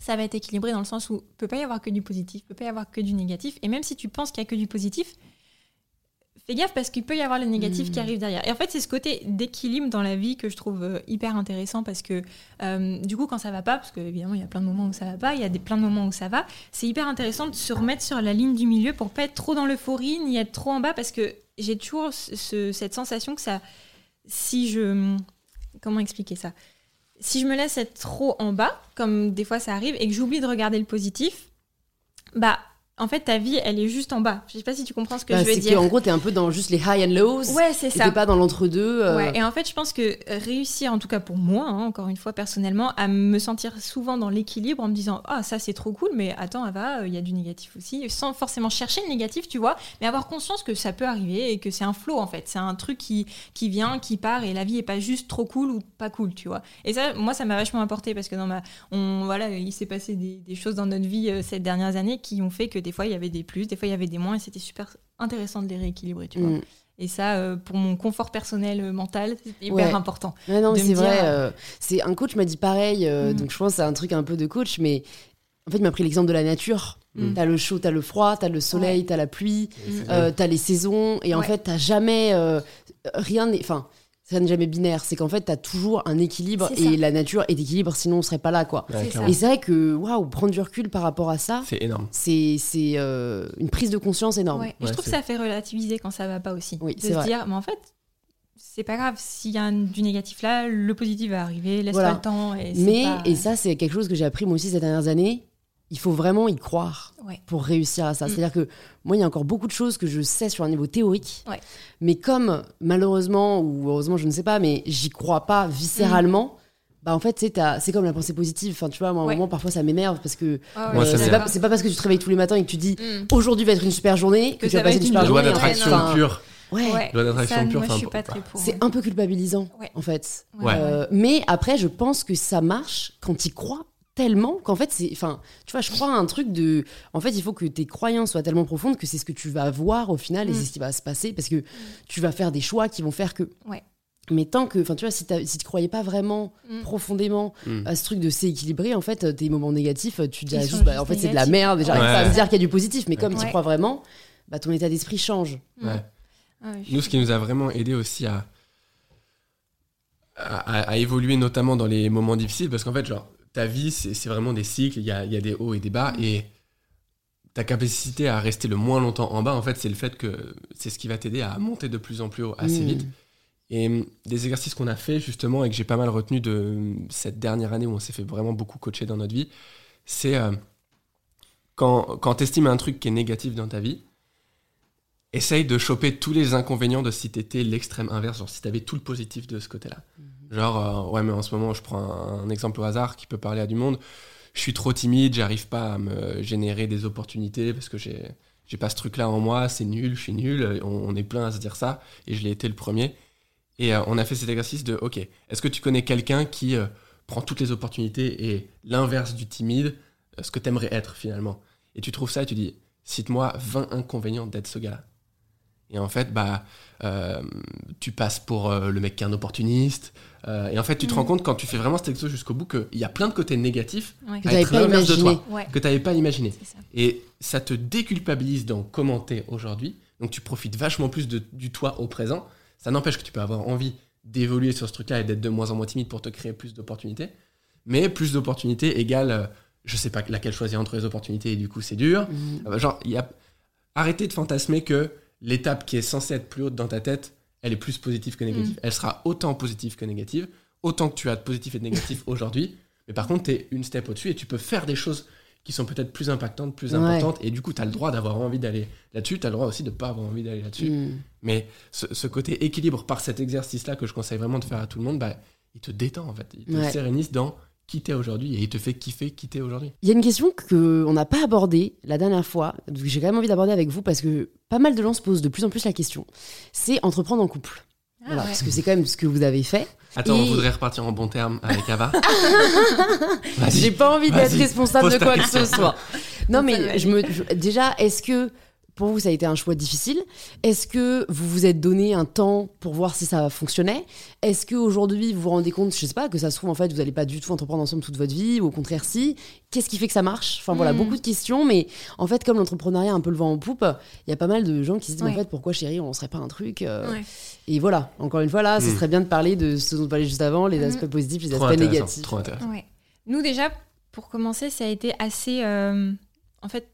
C: ça va être équilibré dans le sens où il peut pas y avoir que du positif, il peut pas y avoir que du négatif. Et même si tu penses qu'il y a que du positif, fais gaffe parce qu'il peut y avoir le négatif qui arrive derrière. Et en fait, c'est ce côté d'équilibre dans la vie que je trouve euh, hyper intéressant parce que euh, du coup, quand ça va pas, parce que évidemment, il y a plein de moments où ça va pas, il y a des, plein de moments où ça va, c'est hyper intéressant de se remettre sur la ligne du milieu pour pas être trop dans l'euphorie ni être trop en bas parce que j'ai toujours ce- ce- cette sensation que ça, si je, comment expliquer ça? Si je me laisse être trop en bas, comme des fois ça arrive, et que j'oublie de regarder le positif, bah en fait ta vie elle est juste en bas. Je sais pas si tu comprends ce que
A: Bah,
C: je veux dire.
A: qu'en gros, t'es un peu dans juste les high and lows.
C: Ouais, c'est ça.
A: t'es pas dans l'entre-deux. euh,
C: Ouais, et en fait, je pense que réussir, en tout cas pour moi, hein, encore une fois personnellement, à me sentir souvent dans l'équilibre en me disant Ah, ça c'est trop cool, mais attends, Ava, euh, il y a du négatif aussi, sans forcément chercher le négatif, tu vois, mais avoir conscience que ça peut arriver et que c'est un flow en fait. C'est un truc qui, qui vient, qui part, et la vie est pas juste trop cool ou pas cool, tu vois. Et ça, moi, ça m'a vachement apporté parce que dans ma. On, voilà, il s'est passé des, des choses dans notre vie euh, ces dernières années qui ont fait que des fois il y avait des plus, des fois il y avait des moins, et c'était super intéressant de les rééquilibrer, tu vois.
A: mm.
C: Et ça, euh, pour mon confort personnel euh, mental, c'est hyper
A: Ouais.
C: important.
A: Ouais, non, c'est vrai. euh, c'est un coach m'a dit pareil,
C: Mm.
A: donc je pense que c'est un truc un peu de coach, mais en fait, il m'a pris l'exemple de la nature.
C: Mm.
A: T'as le chaud, t'as le froid, t'as le soleil, t'as la pluie, t'as les saisons, et en
C: Ouais.
A: fait, t'as jamais rien. n'est- ça n'est jamais binaire. C'est qu'en fait, t'as toujours un équilibre, et la nature est d'équilibre, sinon on serait pas là, quoi.
B: Ouais.
A: Et c'est vrai que, waouh, prendre du recul par rapport à ça,
B: C'est énorme.
A: c'est c'est euh, une prise de conscience énorme.
C: Ouais. Et
B: Ouais,
C: je trouve que ça fait relativiser quand ça va pas aussi.
A: Oui,
C: de
A: c'est
C: se
A: vrai.
C: dire, mais en fait, c'est pas grave. S'il y a un- du négatif là, le positif va arriver. Laisse
A: Voilà.
C: pas le temps. Et
A: Mais,
C: pas-
A: et ça, c'est quelque chose que j'ai appris moi aussi ces dernières années, il faut vraiment y croire.
C: Ouais.
A: pour réussir à ça.
C: Mm.
A: C'est-à-dire que moi, il y a encore beaucoup de choses que je sais sur un niveau théorique,
C: Ouais.
A: mais comme malheureusement ou heureusement, je ne sais pas, mais j'y crois pas viscéralement. Bah en fait, c'est comme la pensée positive. Enfin, tu vois, moi, à un
C: Ouais.
A: moment, parfois, ça m'énerve parce que
C: Ah
A: euh, c'est pas, parce que tu te réveilles tous les matins et que tu dis
C: Mm.
A: aujourd'hui va être une super journée que,
C: Que
A: tu vas passer une super
B: loi
A: journée.
B: d'attraction
A: Enfin,
B: pure.
A: Ouais.
C: Ouais.
B: Loi d'attraction pure.
C: moi, je
B: enfin,
C: suis pas
B: bon,
C: très pour.
A: C'est un peu culpabilisant,
C: Ouais.
A: en fait.
C: Ouais.
A: Euh, mais après, je pense que ça marche quand tu crois tellement qu'en fait, c'est. Enfin, tu vois, je crois à un truc de. En fait, il faut que tes croyances soient tellement profondes que c'est ce que tu vas voir au final et
C: Mm.
A: c'est ce qui va se passer parce que tu vas faire des choix qui vont faire que.
C: Ouais.
A: Mais tant que. Enfin, tu vois, si, t'as- si tu croyais pas vraiment
C: Mm.
A: profondément
B: Mm.
A: à ce truc de c'est équilibré, en fait, tes moments négatifs, tu juste,
C: sont
A: bah, en fait, c'est de la merde et j'arrive
B: Ouais.
A: pas à me dire qu'il y a du positif. Mais comme tu
C: Ouais.
A: crois vraiment, bah, ton état d'esprit change.
B: Ouais.
C: Ouais, je
B: Nous, ce qui nous a vraiment aidé aussi à, à, à- à évoluer, notamment dans les moments difficiles, parce qu'en fait, genre, ta vie, c'est vraiment des cycles, il y a, il y a des hauts et des bas, et ta capacité à rester le moins longtemps en bas, en fait, c'est le fait que c'est ce qui va t'aider à monter de plus en plus haut assez
A: Mm.
B: vite. Et hum, des exercices qu'on a fait justement et que j'ai pas mal retenu de hum, cette dernière année où on s'est fait vraiment beaucoup coacher dans notre vie, c'est euh, quand, quand tu estimes un truc qui est négatif dans ta vie, essaye de choper tous les inconvénients de si t'étais l'extrême inverse, genre si t'avais tout le positif de ce côté-là. Genre, euh, ouais, mais en ce moment, je prends un, exemple au hasard qui peut parler à du monde. Je suis trop timide, j'arrive pas à me générer des opportunités parce que j'ai j'ai pas ce truc-là en moi, c'est nul, je suis nul, on, est plein à se dire ça, et je l'ai été le premier. Et euh, on a fait cet exercice de, ok, est-ce que tu connais quelqu'un qui, euh, prends toutes les opportunités et l'inverse du timide, ce que t'aimerais être finalement? Et tu trouves ça et tu dis, cite-moi 20 inconvénients d'être ce gars-là. Et en fait, bah, tu passes pour le mec qui est un opportuniste. Euh, et en fait, tu te
C: Mm.
B: rends compte quand tu fais vraiment cet exo jusqu'au bout qu'il y a plein de côtés négatifs
C: Ouais.
A: Que
B: à
A: t'avais
B: être
A: pas
B: l'inverse de
A: imaginé.
B: toi,
C: Ouais,
B: que tu n'avais pas imaginé.
C: ça.
B: Et ça te déculpabilise dans comment t'es aujourd'hui. Donc tu profites vachement plus de, du toi au présent. Ça n'empêche que tu peux avoir envie d'évoluer sur ce truc-là et d'être de moins en moins timide pour te créer plus d'opportunités. Mais plus d'opportunités égale, euh, je sais pas laquelle choisir entre les opportunités et du coup c'est dur. Genre, il y a... arrêtez de fantasmer que l'étape qui est censée être plus haute dans ta tête, elle est plus positive que négative. Elle sera autant positive que négative, autant que tu as de positif et de négatif [laughs] aujourd'hui. Mais par contre, tu es une step au-dessus et tu peux faire des choses qui sont peut-être plus impactantes, plus
A: Ouais.
B: importantes. Et du coup, tu as le droit d'avoir envie d'aller là-dessus. Tu as le droit aussi de pas avoir envie d'aller là-dessus.
A: Mhm.
B: Mais ce, ce côté équilibre par cet exercice-là que je conseille vraiment de faire à tout le monde, bah, il te détend en fait. Il te
A: Ouais.
B: sérénise dans qui t'es aujourd'hui et il te fait kiffer qui t'es aujourd'hui.
A: Il y a une question qu'on n'a pas abordée la dernière fois, que j'ai quand même envie d'aborder avec vous parce que pas mal de gens se posent de plus en plus la question. C'est entreprendre en couple.
C: Ah,
A: Voilà,
C: ouais.
A: Parce que c'est quand même ce que vous avez fait.
B: Attends,
A: Et-
B: on voudrait repartir en bon terme avec Ava. [laughs]
A: J'ai pas envie d'être responsable de quoi que ce soit. Non, mais je me, je- déjà, est-ce que pour vous ça a été un choix difficile Est-ce que vous vous êtes donné un temps pour voir si ça fonctionnait? Est-ce que aujourd'hui vous vous rendez compte, je sais pas, que ça se trouve en fait vous n'allez pas du tout entreprendre ensemble toute votre vie ou au contraire si? Qu'est-ce qui fait que ça marche? Enfin voilà,
C: Mm.
A: beaucoup de questions, mais en fait comme l'entrepreneuriat a un peu le vent en poupe, il y a pas mal de gens qui se disent mais en
C: Ouais.
A: fait pourquoi chérie on serait pas un truc euh,
C: Ouais.
A: Et voilà, encore une fois là, ce
B: Mm.
A: serait bien de parler de ce dont on parlait juste avant, les
C: Mm.
A: aspects positifs, les
B: Trop
A: aspects négatifs.
B: Trop intéressant.
C: Ouais. Nous, déjà, pour commencer, ça a été assez. euh, en fait,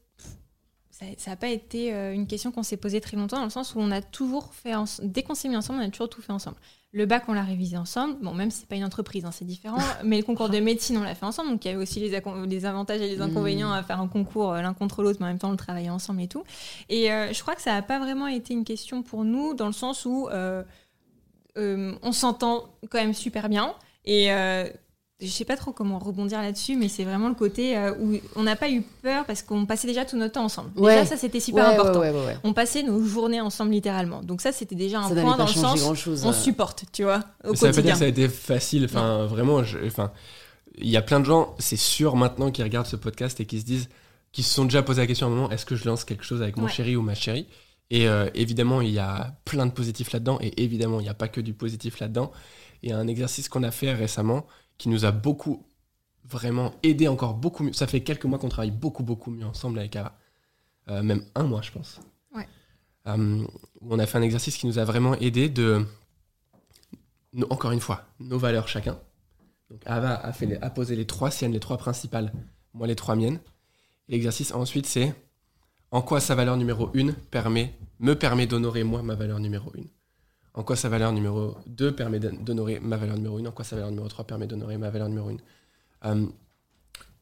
C: ça n'a pas été euh, une question qu'on s'est posée très longtemps, dans le sens où on a toujours fait. Dès qu'on s'est mis ensemble, on a toujours tout fait ensemble. Le bac, on l'a révisé ensemble. Bon, même si c'est pas une entreprise, hein, c'est différent. [laughs] mais le concours de médecine, on l'a fait ensemble. Donc, il y avait aussi les, avantages et les inconvénients à faire un concours euh, l'un contre l'autre, mais en même temps, on le travaillait ensemble et tout. Et euh, je crois que ça n'a pas vraiment été une question pour nous, dans le sens où euh, euh, on s'entend quand même super bien. Et je sais pas trop comment rebondir là-dessus, mais c'est vraiment le côté euh, où on n'a pas eu peur parce qu'on passait déjà tout notre temps ensemble.
A: Ouais.
C: Déjà, ça, c'était super
A: Ouais,
C: important.
A: ouais, ouais, ouais.
C: On passait nos journées ensemble littéralement. Donc ça, c'était déjà un
A: Ça
C: point
A: pas
C: dans le sens
A: grand chose.
C: on supporte, tu vois, au
B: Mais ça veut pas dire
C: quotidien.
B: que ça a été facile. Enfin, vraiment, je- enfin, il y a plein de gens, c'est sûr maintenant, qui regardent ce podcast et qui se disent, qui se sont déjà posé la question à un moment, est-ce que je lance quelque chose avec mon
C: Ouais.
B: chéri ou ma chérie? Et euh, évidemment, il y a plein de positifs là-dedans. Et évidemment, il n'y a pas que du positif là-dedans. Il y a un exercice qu'on a fait récemment qui nous a beaucoup, vraiment aidé encore beaucoup mieux. Ça fait quelques mois qu'on travaille beaucoup, beaucoup mieux ensemble avec Ava. Euh, même un mois, je pense.
C: Ouais.
B: Euh, on a fait un exercice qui nous a vraiment aidé de no- encore une fois, nos valeurs chacun. Donc Ava a, fait les- a posé les trois siennes, les trois principales, moi les trois miennes. L'exercice ensuite c'est en quoi sa valeur numéro 1 permet, me permet d'honorer moi ma valeur numéro 1. En quoi sa valeur numéro 2 permet d'hon- d'honorer ma valeur numéro 1. En quoi sa valeur numéro 3 permet d'honorer ma valeur numéro 1. Euh,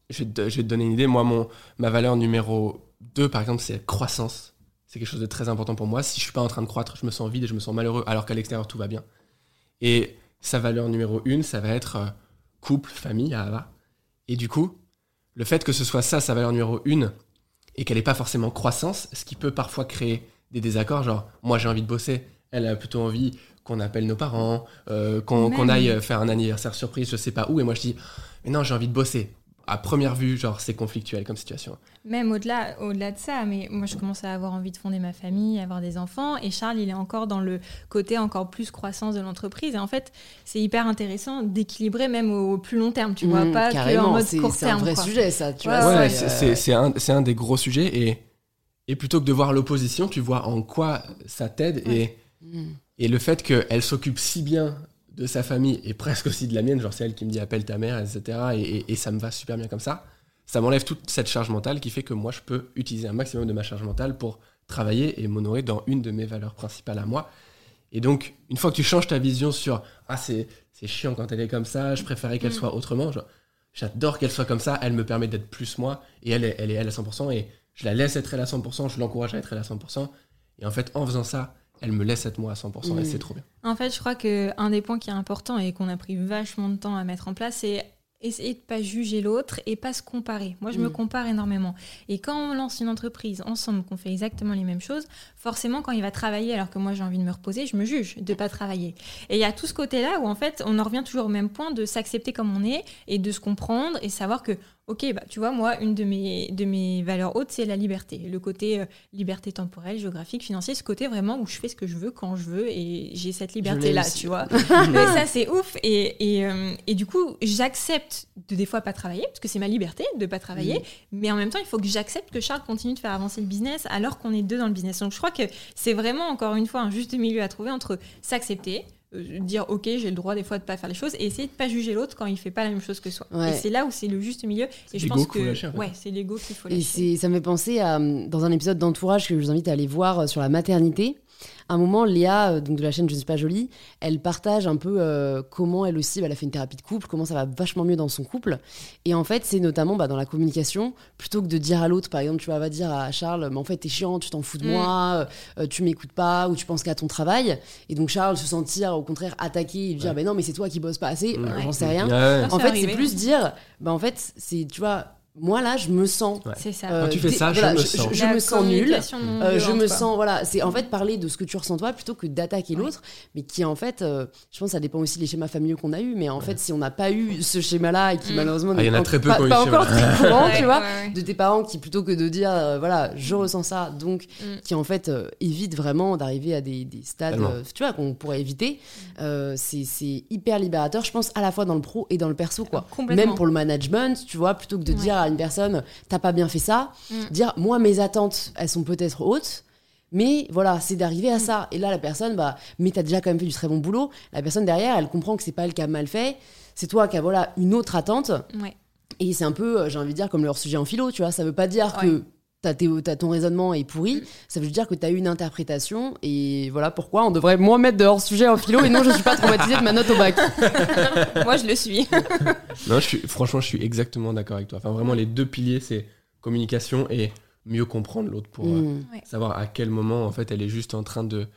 B: je, vais te, donner une idée. Moi, mon, ma valeur numéro 2, par exemple, c'est croissance. C'est quelque chose de très important pour moi. Si je suis pas en train de croître, je me sens vide et je me sens malheureux, alors qu'à l'extérieur, tout va bien. Et sa valeur numéro 1, ça va être euh, couple, famille, à Ava. Et du coup, le fait que ce soit ça, sa valeur numéro 1, et qu'elle n'ait pas forcément croissance, ce qui peut parfois créer des désaccords, genre, moi j'ai envie de bosser, elle a plutôt envie qu'on appelle nos parents, euh, qu'on aille faire un anniversaire surprise, je sais pas où, et moi je dis, mais non, j'ai envie de bosser. À première vue, genre, c'est conflictuel comme situation.
C: Même au-delà au -delà de ça, mais moi je commence à avoir envie de fonder ma famille, avoir des enfants, et Charles il est encore dans le côté encore plus croissance de l'entreprise. Et en fait, c'est hyper intéressant d'équilibrer même au plus long terme, tu vois,
A: Mmh,
C: pas que en mode court
A: C'est un
C: terme.
A: vrai
C: quoi.
A: sujet, ça. Tu
C: Ouais,
A: vois,
B: Ouais,
A: c'est,
B: c'est-
A: euh,
B: c'est c'est un, c'est un des gros sujets, et, et plutôt que de voir l'opposition, tu vois en quoi ça t'aide, et Et le fait qu'elle s'occupe si bien de sa famille et presque aussi de la mienne, genre c'est elle qui me dit appelle ta mère, etc. Et, et- et ça me va super bien comme ça. Ça m'enlève toute cette charge mentale qui fait que moi je peux utiliser un maximum de ma charge mentale pour travailler et m'honorer dans une de mes valeurs principales à moi. Et donc, une fois que tu changes ta vision sur ah c'est chiant quand elle est comme ça, je préférais qu'elle
C: Mm.
B: soit autrement. J'adore qu'elle soit comme ça, elle me permet d'être plus moi et elle elle est elle à 100% et je la laisse être elle à 100%, je l'encourage à être elle à 100%. Et en fait, en faisant ça, elle me laisse être moi à 100% et
A: Mm.
B: c'est trop bien.
C: En fait, je crois que un des points qui est important et qu'on a pris vachement de temps à mettre en place, c'est essayer de pas juger l'autre et pas se comparer. Moi, je me
A: Mm.
C: compare énormément. Et quand on lance une entreprise ensemble, qu'on fait exactement les mêmes choses, forcément, quand il va travailler alors que moi j'ai envie de me reposer, je me juge de pas travailler. Et il y a tout ce côté-là où en fait, on en revient toujours au même point de s'accepter comme on est et de se comprendre et savoir que, ok, bah tu vois, moi, une de mes de mes valeurs hautes, c'est la liberté. Le côté euh, liberté temporelle, géographique, financier, ce côté vraiment où je fais ce que je veux quand je veux et j'ai cette liberté-là, tu vois. [laughs] Mais ça, c'est ouf. Et, et, euh, et du coup, j'accepte de des fois pas travailler, parce que c'est ma liberté de pas travailler. Mais en même temps, il faut que j'accepte que Charles continue de faire avancer le business alors qu'on est deux dans le business. Donc je crois que c'est vraiment, encore une fois, un juste milieu à trouver entre s'accepter, dire ok, j'ai le droit des fois de pas faire les choses, et essayer de pas juger l'autre quand il fait pas la même chose que soi.
A: Ouais.
C: Et c'est là où c'est le juste milieu.
B: C'est
C: Et je
B: l'ego
C: pense que
B: lâcher,
C: ouais, c'est l'ego qu'il faut
A: Et
C: lâcher.
A: c'est, ça me fait penser à, euh, dans un épisode d'Entourage que je vous invite à aller voir euh, sur la maternité. À un moment, Léa, euh, donc de la chaîne Je ne suis pas jolie, elle partage un peu euh, comment elle aussi, bah, elle a fait une thérapie de couple, comment ça va vachement mieux dans son couple. Et en fait, c'est notamment bah, dans la communication, plutôt que de dire à l'autre, par exemple, tu vois, va dire à Charles, mais en fait, t'es chiant, tu t'en fous de
C: Mm.
A: moi, euh, tu m'écoutes pas, ou tu penses qu'à ton travail. Et donc Charles se sentir au contraire attaqué et lui dire,
B: Ouais.
A: bah non, mais c'est toi qui bosses pas assez,
B: Mm.
A: Euh, j'en sais rien.
B: Ouais.
A: En fait, c'est plus dire, bah en fait, c'est, tu vois, moi là, je me sens
B: Ouais.
C: C'est ça.
A: euh,
B: Quand tu fais ça, je
A: voilà,
B: me sens.
A: je,
C: La
A: me sens nul.
C: non
A: Euh, je me
C: quoi.
A: sens voilà c'est en fait parler de ce que tu ressens toi plutôt que d'attaquer
C: Ouais.
A: l'autre mais qui en fait euh, je pense que ça dépend aussi des schémas familiaux qu'on a eu mais en fait si on n'a pas eu ce schéma là et qui
C: Mm.
A: malheureusement
B: Ah, il y en
A: n'est
B: a
A: pas-
B: très peu
A: pas, pas encore très [laughs] courant tu vois de tes parents qui plutôt que de dire euh, voilà je ressens ça donc
C: Mm.
A: qui en fait euh, évitent vraiment d'arriver à des, des stades euh, tu vois qu'on pourrait éviter Euh, c'est c'est hyper libérateur je pense à la fois dans le pro et dans le perso quoi
C: Complètement.
A: même pour le management, tu vois, plutôt que de dire une personne, t'as pas bien fait ça,
C: Mm.
A: dire, moi, mes attentes, elles sont peut-être hautes, mais voilà, c'est d'arriver à
C: Mm.
A: ça. Et là, la personne, bah, mais t'as déjà quand même fait du très bon boulot. La personne derrière, elle comprend que c'est pas elle qui a mal fait, c'est toi qui as, voilà, une autre attente.
C: Ouais.
A: Et c'est un peu, euh, j'ai envie de dire, comme leur sujet en philo, tu vois, ça veut pas dire
C: Ouais.
A: que. T'as ton raisonnement est pourri,
C: Mm.
A: ça veut dire que t'as eu une interprétation et voilà pourquoi on devrait moins mettre de hors sujet en philo et non je suis pas traumatisée de ma note au bac. [laughs]
C: Moi, je le suis. [laughs]
B: Non, je suis, franchement, je suis exactement d'accord avec toi. Enfin, vraiment, les deux piliers, c'est communication et mieux comprendre l'autre pour euh,
A: Mm.
B: savoir à quel moment, en fait, elle est juste en train de,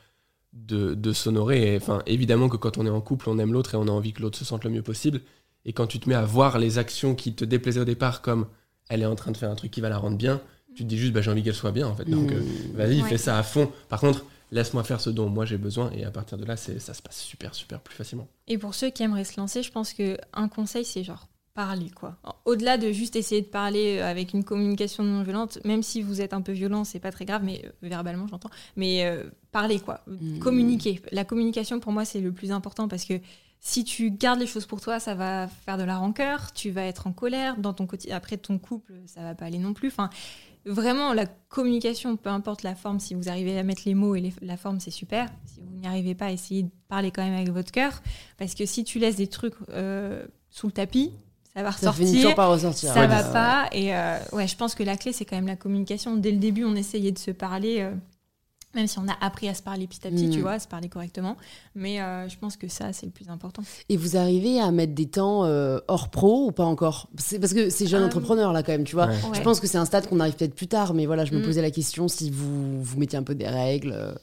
B: de, de s'honorer. Et, Enfin, évidemment que quand on est en couple, on aime l'autre et on a envie que l'autre se sente le mieux possible. Et quand tu te mets à voir les actions qui te déplaisaient au départ comme elle est en train de faire un truc qui va la rendre bien, tu te dis juste, bah, j'ai envie qu'elle soit bien, en fait. Donc, euh, vas-y,
C: Ouais.
B: fais ça à fond. Par contre, laisse-moi faire ce dont moi j'ai besoin. Et à partir de là, c'est- ça se passe super, super plus facilement.
C: Et pour ceux qui aimeraient se lancer, je pense que un conseil, c'est genre parler quoi. Au-delà de juste essayer de parler euh, avec une communication non violente, même si vous êtes un peu violent, c'est pas très grave, mais euh, verbalement j'entends. Mais euh, parler quoi,
A: Mm.
C: communiquer. La communication pour moi c'est le plus important parce que si tu gardes les choses pour toi, ça va faire de la rancœur, tu vas être en colère dans ton quotidien. Après ton couple, ça va pas aller non plus. Enfin, vraiment la communication, peu importe la forme, si vous arrivez à mettre les mots et les- la forme, c'est super. Si vous n'y arrivez pas, essayez de parler quand même avec votre cœur, parce que si tu laisses des trucs euh, sous le tapis, ça va
A: Ça
C: ressortir.
A: toujours par ressortir.
C: Ça
B: Ouais,
C: va pas. Et euh, ouais, je pense que la clé, c'est quand même la communication. Dès le début, on essayait de se parler, euh, même si on a appris à se parler petit à petit,
A: Mm.
C: tu vois, à se parler correctement. Mais euh, je pense que ça, c'est le plus important.
A: Et vous arrivez à mettre des temps euh, hors pro ou pas encore? C'est parce que c'est jeune
C: Euh,
A: entrepreneur là quand même, tu vois.
B: Ouais.
A: Je pense que c'est un stade qu'on arrive peut-être plus tard, mais voilà, je me
C: Mm.
A: posais la question si vous vous mettiez un peu des règles.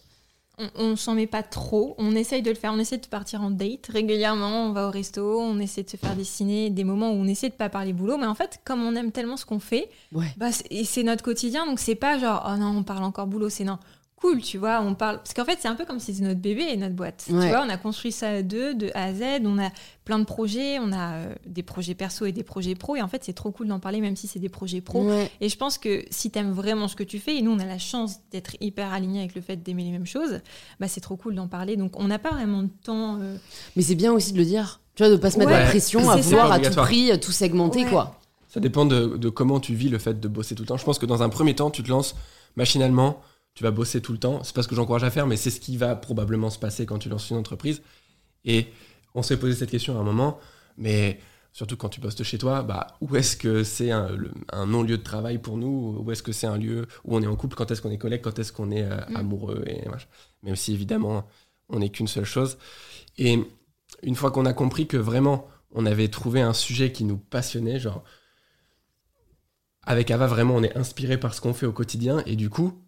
C: on, on s'en met pas trop. On essaye de le faire. On essaie de partir en date régulièrement. On va au resto. On essaie de se faire dessiner des moments où on essaie de pas parler boulot. Mais en fait, comme on aime tellement ce qu'on fait,
A: Ouais.
C: bah, c'est- et c'est notre quotidien. Donc c'est pas genre oh non, on parle encore boulot. C'est non. Cool, tu vois, on parle. Parce qu'en fait, c'est un peu comme si c'était notre bébé et notre boîte.
A: Ouais.
C: Tu vois, on a construit ça à deux, de A à Z. On a plein de projets. On a euh, des projets perso et des projets pro. Et en fait, c'est trop cool d'en parler, même si c'est des projets pro.
A: Ouais.
C: Et je pense que si t'aimes vraiment ce que tu fais, et nous on a la chance d'être hyper alignés avec le fait d'aimer les mêmes choses, bah c'est trop cool d'en parler. Donc on n'a pas vraiment de temps. euh,
A: Mais c'est bien aussi de le dire. Tu vois, de pas se mettre
C: Ouais,
A: la pression à vouloir à tout prix euh, tout segmenter,
C: Ouais.
A: quoi.
B: Ça dépend de, de comment tu vis le fait de bosser tout le temps. Je pense que dans un premier temps, tu te lances machinalement, tu vas bosser tout le temps. C'est pas ce que j'encourage à faire, mais c'est ce qui va probablement se passer quand tu lances une entreprise. Et on s'est posé cette question à un moment, mais surtout quand tu bosses de chez toi, bah, où est-ce que c'est un, non-lieu de travail pour nous? Où est-ce que c'est un lieu où on est en couple? Quand est-ce qu'on est collègue Quand est-ce qu'on est euh,
C: Mm.
B: amoureux et. Même si évidemment, on n'est qu'une seule chose. Et une fois qu'on a compris que vraiment, on avait trouvé un sujet qui nous passionnait, genre avec Ava, vraiment, on est inspiré par ce qu'on fait au quotidien et du coup,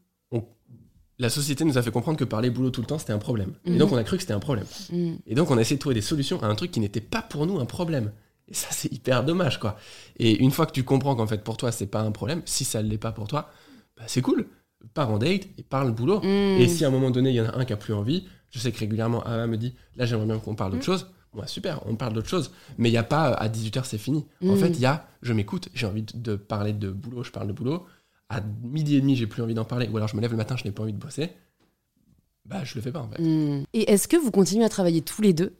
B: la société nous a fait comprendre que parler boulot tout le temps, c'était un problème.
A: Mhm.
B: Et donc, on a cru que c'était un problème.
A: Mm.
B: Et donc, on a essayé de trouver des solutions à un truc qui n'était pas pour nous un problème. Et ça, c'est hyper dommage, quoi. Et une fois que tu comprends qu'en fait, pour toi, c'est pas un problème, si ça ne l'est pas pour toi, bah, c'est cool. Pars en date et parle boulot.
A: Mm.
B: Et si à un moment donné, il y en a un qui a plus envie, je sais que régulièrement, Ava me dit, là, j'aimerais bien qu'on parle d'autre chose. Moi, super, on parle d'autre chose. Mais il n'y a pas à 18h, c'est fini. En fait, il y a, je m'écoute, j'ai envie de parler de boulot, je parle de boulot. À midi et demi, j'ai plus envie d'en parler. Ou alors, je me lève le matin, je n'ai pas envie de bosser. Bah, je le fais pas, en fait.
A: Mm. Et est-ce que vous continuez à travailler tous les deux?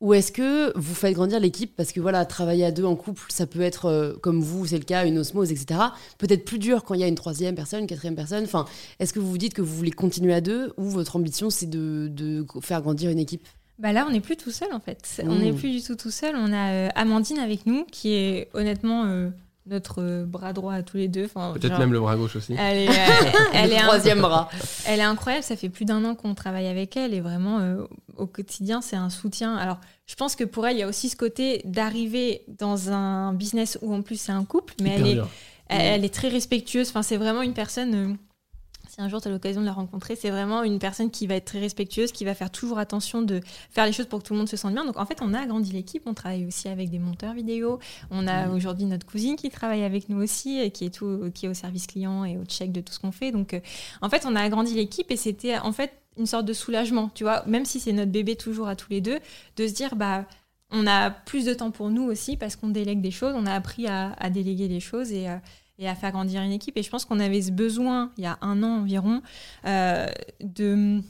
A: Ou est-ce que vous faites grandir l'équipe Parce que voilà, travailler à deux en couple, ça peut être, euh, comme vous, c'est le cas, une osmose, etc. Peut-être plus dur quand il y a une troisième personne, une quatrième personne. Enfin, est-ce que vous vous dites que vous voulez continuer à deux ou votre ambition, c'est de, de faire grandir une équipe?
C: Bah là, on n'est plus tout seul en fait.
A: Mmh.
C: On n'est plus du tout tout seul. On a euh, Amandine avec nous, qui est honnêtement euh, notre euh, bras droit à tous les deux. Enfin,
B: Peut-être même le bras gauche aussi.
C: Elle est, euh, elle, [laughs]
A: Le
C: est un-
A: troisième bras.
C: elle est incroyable. Ça fait plus d'un an qu'on travaille avec elle et vraiment euh, au quotidien, c'est un soutien. Alors, je pense que pour elle, il y a aussi ce côté d'arriver dans un business où en plus c'est un couple, mais
B: Hyper
C: elle est,
B: dur.
C: elle, elle est très respectueuse. Enfin, c'est vraiment une personne. euh, si un jour tu as l'occasion de la rencontrer, c'est vraiment une personne qui va être très respectueuse, qui va faire toujours attention de faire les choses pour que tout le monde se sente bien. Donc en fait, on a agrandi l'équipe. On travaille aussi avec des monteurs vidéo. On a aujourd'hui notre cousine qui travaille avec nous aussi, et qui est tout, qui est au service client et au check de tout ce qu'on fait. Donc euh, en fait, on a agrandi l'équipe et c'était en fait une sorte de soulagement, tu vois, même si c'est notre bébé toujours à tous les deux, de se dire bah on a plus de temps pour nous aussi parce qu'on délègue des choses. On a appris à, à déléguer les choses et, euh, et à faire grandir une équipe. Et je pense qu'on avait ce besoin, il y a un an environ, euh, de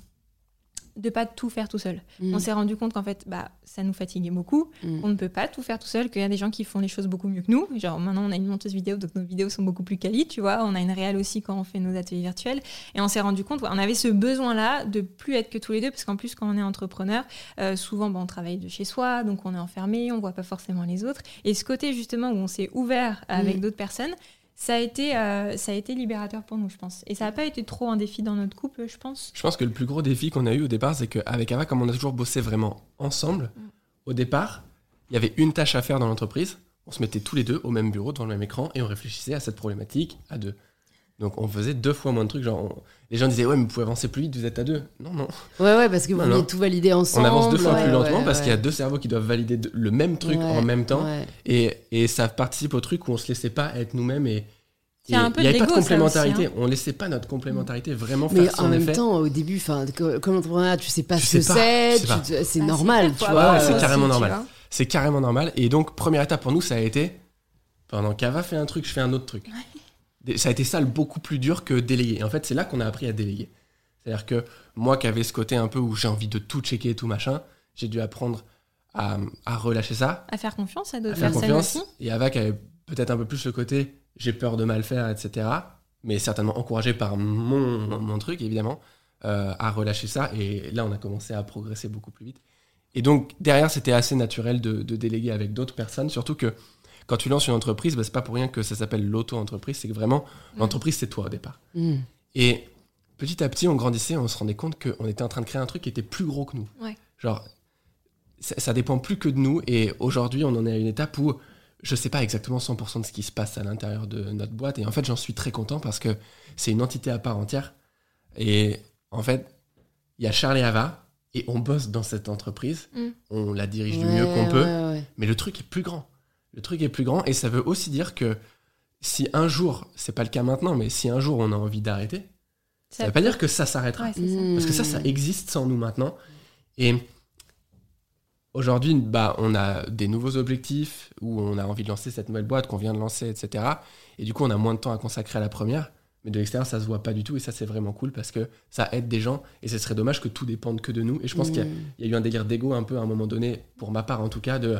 C: de pas tout faire tout seul.
A: Mm.
C: On s'est rendu compte qu'en fait, bah, ça nous fatiguait beaucoup,
A: Mm.
C: qu'on ne peut pas tout faire tout seul, qu'il y a des gens qui font les choses beaucoup mieux que nous. Genre maintenant, on a une monteuse vidéo, donc nos vidéos sont beaucoup plus quali, tu vois. On a une réelle aussi quand on fait nos ateliers virtuels. Et on s'est rendu compte, on avait ce besoin-là de plus être que tous les deux, parce qu'en plus, quand on est entrepreneur, euh, souvent, bah, on travaille de chez soi, donc on est enfermé, on voit pas forcément les autres. Et ce côté justement où on s'est ouvert avec
A: Mm.
C: d'autres personnes, ça a été, euh, ça a été libérateur pour nous, je pense. Et ça n'a pas été trop un défi dans notre couple, je pense.
B: Je pense que le plus gros défi qu'on a eu au départ, c'est qu'avec Ava, comme on a toujours bossé vraiment ensemble,
C: Mm.
B: au départ, il y avait une tâche à faire dans l'entreprise. On se mettait tous les deux au même bureau, devant le même écran, et on réfléchissait à cette problématique à deux. Donc on faisait deux fois moins de trucs. Genre, on- les gens disaient ouais, mais vous pouvez avancer plus vite, vous êtes à deux. Non, non.
A: Ouais, ouais, parce que vous
B: Non, non.
A: tout valider
B: On
A: ensemble.
B: avance deux fois
A: ouais,
B: plus lentement
A: ouais,
B: parce qu'il y a deux cerveaux qui doivent valider de- le même truc
A: Ouais,
B: en même temps.
A: ouais.
B: Et, et ça participe au truc où on se laissait pas être nous-mêmes et
C: Il
B: n'y avait pas de complémentarité.
C: aussi,
B: On laissait pas notre complémentarité vraiment
A: Mais
B: faire
A: en
B: son
A: même
B: effet.
A: temps, au début, enfin, co- comme entrepreneur, tu sais pas
B: Tu
A: ce que c'est, te- c'est
C: Ah,
A: normal, tu vois.
B: c'est carrément normal. C'est carrément normal. Et donc, première étape pour nous, ça a été pendant qu'Ava fait un truc, je fais un autre truc. Ça a été ça le beaucoup plus dur que déléguer. En fait, c'est là qu'on a appris à déléguer. C'est-à-dire que moi qui avais ce côté un peu où j'ai envie de tout checker et tout machin, j'ai dû apprendre à, à relâcher ça,
C: À faire confiance à d'autres personnes
B: confiance.
C: aussi.
B: Et Ava qui avait peut-être un peu plus le côté j'ai peur de mal faire, etc. Mais certainement encouragé par mon, mon truc, évidemment, euh, à relâcher ça. Et là, on a commencé à progresser beaucoup plus vite. Et donc, derrière, c'était assez naturel de, de déléguer avec d'autres personnes. Surtout que quand tu lances une entreprise, bah, c'est pas pour rien que ça s'appelle l'auto-entreprise. C'est que vraiment, l'entreprise, c'est toi au départ.
A: Mm.
B: Et petit à petit, on grandissait, on se rendait compte qu'on était en train de créer un truc qui était plus gros que nous.
C: Ouais.
B: Genre, ça, ça dépend plus que de nous. Et aujourd'hui, on en est à une étape où je sais pas exactement 100% de ce qui se passe à l'intérieur de notre boîte. Et en fait, j'en suis très content parce que c'est une entité à part entière. Et en fait, il y a Charles et Ava, et on bosse dans cette entreprise.
C: Mm.
B: On la dirige du mieux qu'on peut.
A: ouais.
B: Mais le truc est plus grand. Le truc est plus grand et ça veut aussi dire que si un jour, c'est pas le cas maintenant, mais si un jour on a envie d'arrêter, ça veut pas dire que ça s'arrêtera.
C: Ouais, c'est ça.
A: Mm.
B: Parce que ça, ça existe sans nous maintenant. Et aujourd'hui, bah, on a des nouveaux objectifs où on a envie de lancer cette nouvelle boîte qu'on vient de lancer, etc. Et du coup, on a moins de temps à consacrer à la première. Mais de l'extérieur, ça se voit pas du tout. Et ça, c'est vraiment cool parce que ça aide des gens. Et ce serait dommage que tout dépende que de nous. Et je pense qu'il y y, a eu un délire d'ego un peu à un moment donné, pour ma part en tout cas, de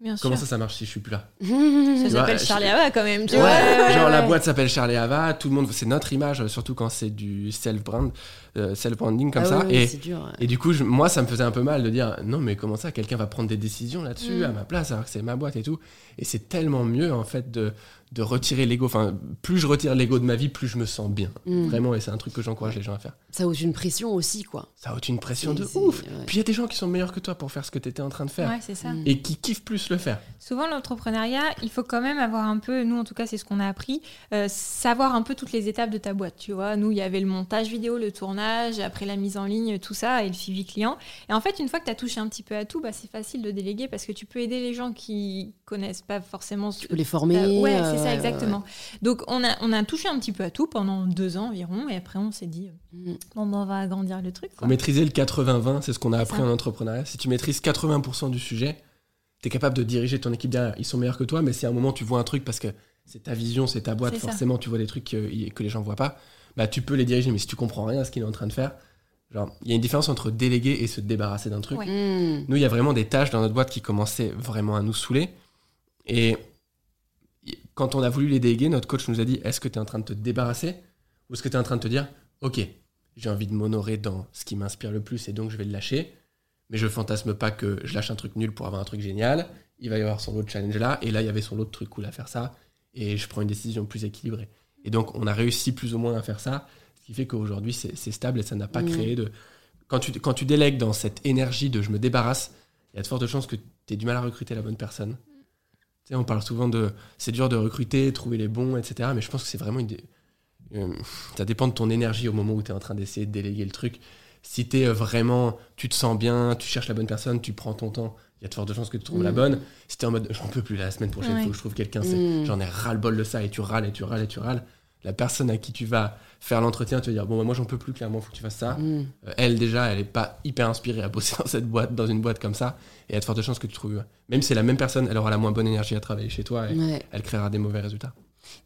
C: Bien sûr.
B: comment ça, ça marche si je suis plus là?
C: Ça s'appelle
B: je-
C: Charlie Ava quand même, tu
B: Ouais,
C: vois.
A: ouais,
B: genre la boîte s'appelle Charlie Ava, tout le monde, c'est notre image, surtout quand c'est du self-brand, euh, self-branding comme
A: Ah
B: ça. et,
A: c'est dur. ouais.
B: et du coup, je- moi, ça me faisait un peu mal de dire non, mais comment ça, quelqu'un va prendre des décisions là-dessus
C: Mm.
B: à ma place alors que c'est ma boîte et tout. Et c'est tellement mieux en fait de, de retirer l'ego. Enfin, plus je retire l'ego de ma vie, plus je me sens bien.
A: Mm.
B: Vraiment, et c'est un truc que j'encourage les gens à faire.
A: Ça ôte une pression aussi, quoi.
B: Ça ôte une pression de ouf.
A: ouais.
B: Puis il y a des gens qui sont meilleurs que toi pour faire ce que tu étais en train de faire.
C: Ouais, c'est ça.
A: Mm.
B: Et qui kiffent plus le faire.
C: Souvent, l'entrepreneuriat, il faut quand même avoir un peu, nous en tout cas, c'est ce qu'on a appris, euh, savoir un peu toutes les étapes de ta boîte. Tu vois, nous, il y avait le montage vidéo, le tournage, après la mise en ligne, tout ça, et le suivi client. Et en fait, une fois que tu as touché un petit peu à tout, bah, c'est facile de déléguer parce que tu peux aider les gens qui connaissent pas forcément.
A: Tu peux les former.
C: Euh, ouais, c'est ça,
A: ouais,
C: exactement. Donc, on a, on a touché un petit peu à tout pendant deux ans environ, et après, on s'est dit, euh.
A: Mm.
C: bon, ben, on va agrandir le truc. Quoi.
B: maîtriser le 80-20, c'est ce qu'on a appris
C: ça.
B: en entrepreneuriat. Si tu maîtrises 80% du sujet, tu es capable de diriger ton équipe derrière. Ils sont meilleurs que toi, mais si à un moment tu vois un truc parce que c'est ta vision, c'est ta boîte,
C: ça.
B: forcément tu vois des trucs que, que les gens voient pas, bah tu peux les diriger. Mais si tu comprends rien à ce qu'il est en train de faire, genre, il y a une différence entre déléguer et se débarrasser d'un truc.
C: Ouais.
A: Mm.
B: Nous, il y a vraiment des tâches dans notre boîte qui commençaient vraiment à nous saouler. Et quand on a voulu les déléguer, notre coach nous a dit Est-ce que tu es en train de te débarrasser Ou est-ce que tu es en train de te dire Ok, j'ai envie de m'honorer dans ce qui m'inspire le plus et donc je vais le lâcher. Mais je fantasme pas que je lâche un truc nul pour avoir un truc génial. Il va y avoir son lot de challenge là. Et là, il y avait son lot de trucs cool à faire ça. Et je prends une décision plus équilibrée. Et donc, on a réussi plus ou moins à faire ça. Ce qui fait qu'aujourd'hui, c'est stable et ça n'a pas
A: Mhm.
B: créé de. Quand tu, quand tu délègues dans cette énergie de je me débarrasse, il y a de fortes chances que tu aies du mal à recruter la bonne personne. Tu sais, on parle souvent de. C'est dur de recruter, trouver les bons, etc. Mais je pense que c'est vraiment une. euh, ça dépend de ton énergie au moment où tu es en train d'essayer de déléguer le truc. Si tu es vraiment. Tu te sens bien, tu cherches la bonne personne, tu prends ton temps, il y a de fortes chances que tu trouves
A: Mm.
B: la bonne. Si tu en mode j'en peux plus la semaine prochaine, il
C: Ouais.
B: faut que je trouve quelqu'un,
A: Mm.
B: j'en ai ras-le-bol de ça, et tu râles, et tu râles, et tu râles. La personne à qui tu vas faire l'entretien, tu vas dire Bon, bah, moi j'en peux plus, clairement, faut que tu fasses ça.
A: Mm.
B: Euh, elle déjà elle est pas hyper inspirée à bosser [laughs] dans cette boîte dans une boîte comme ça et il y a de fortes chances que tu trouves même si c'est la même personne elle aura la moins bonne énergie à travailler chez toi et
A: Ouais.
B: elle créera des mauvais résultats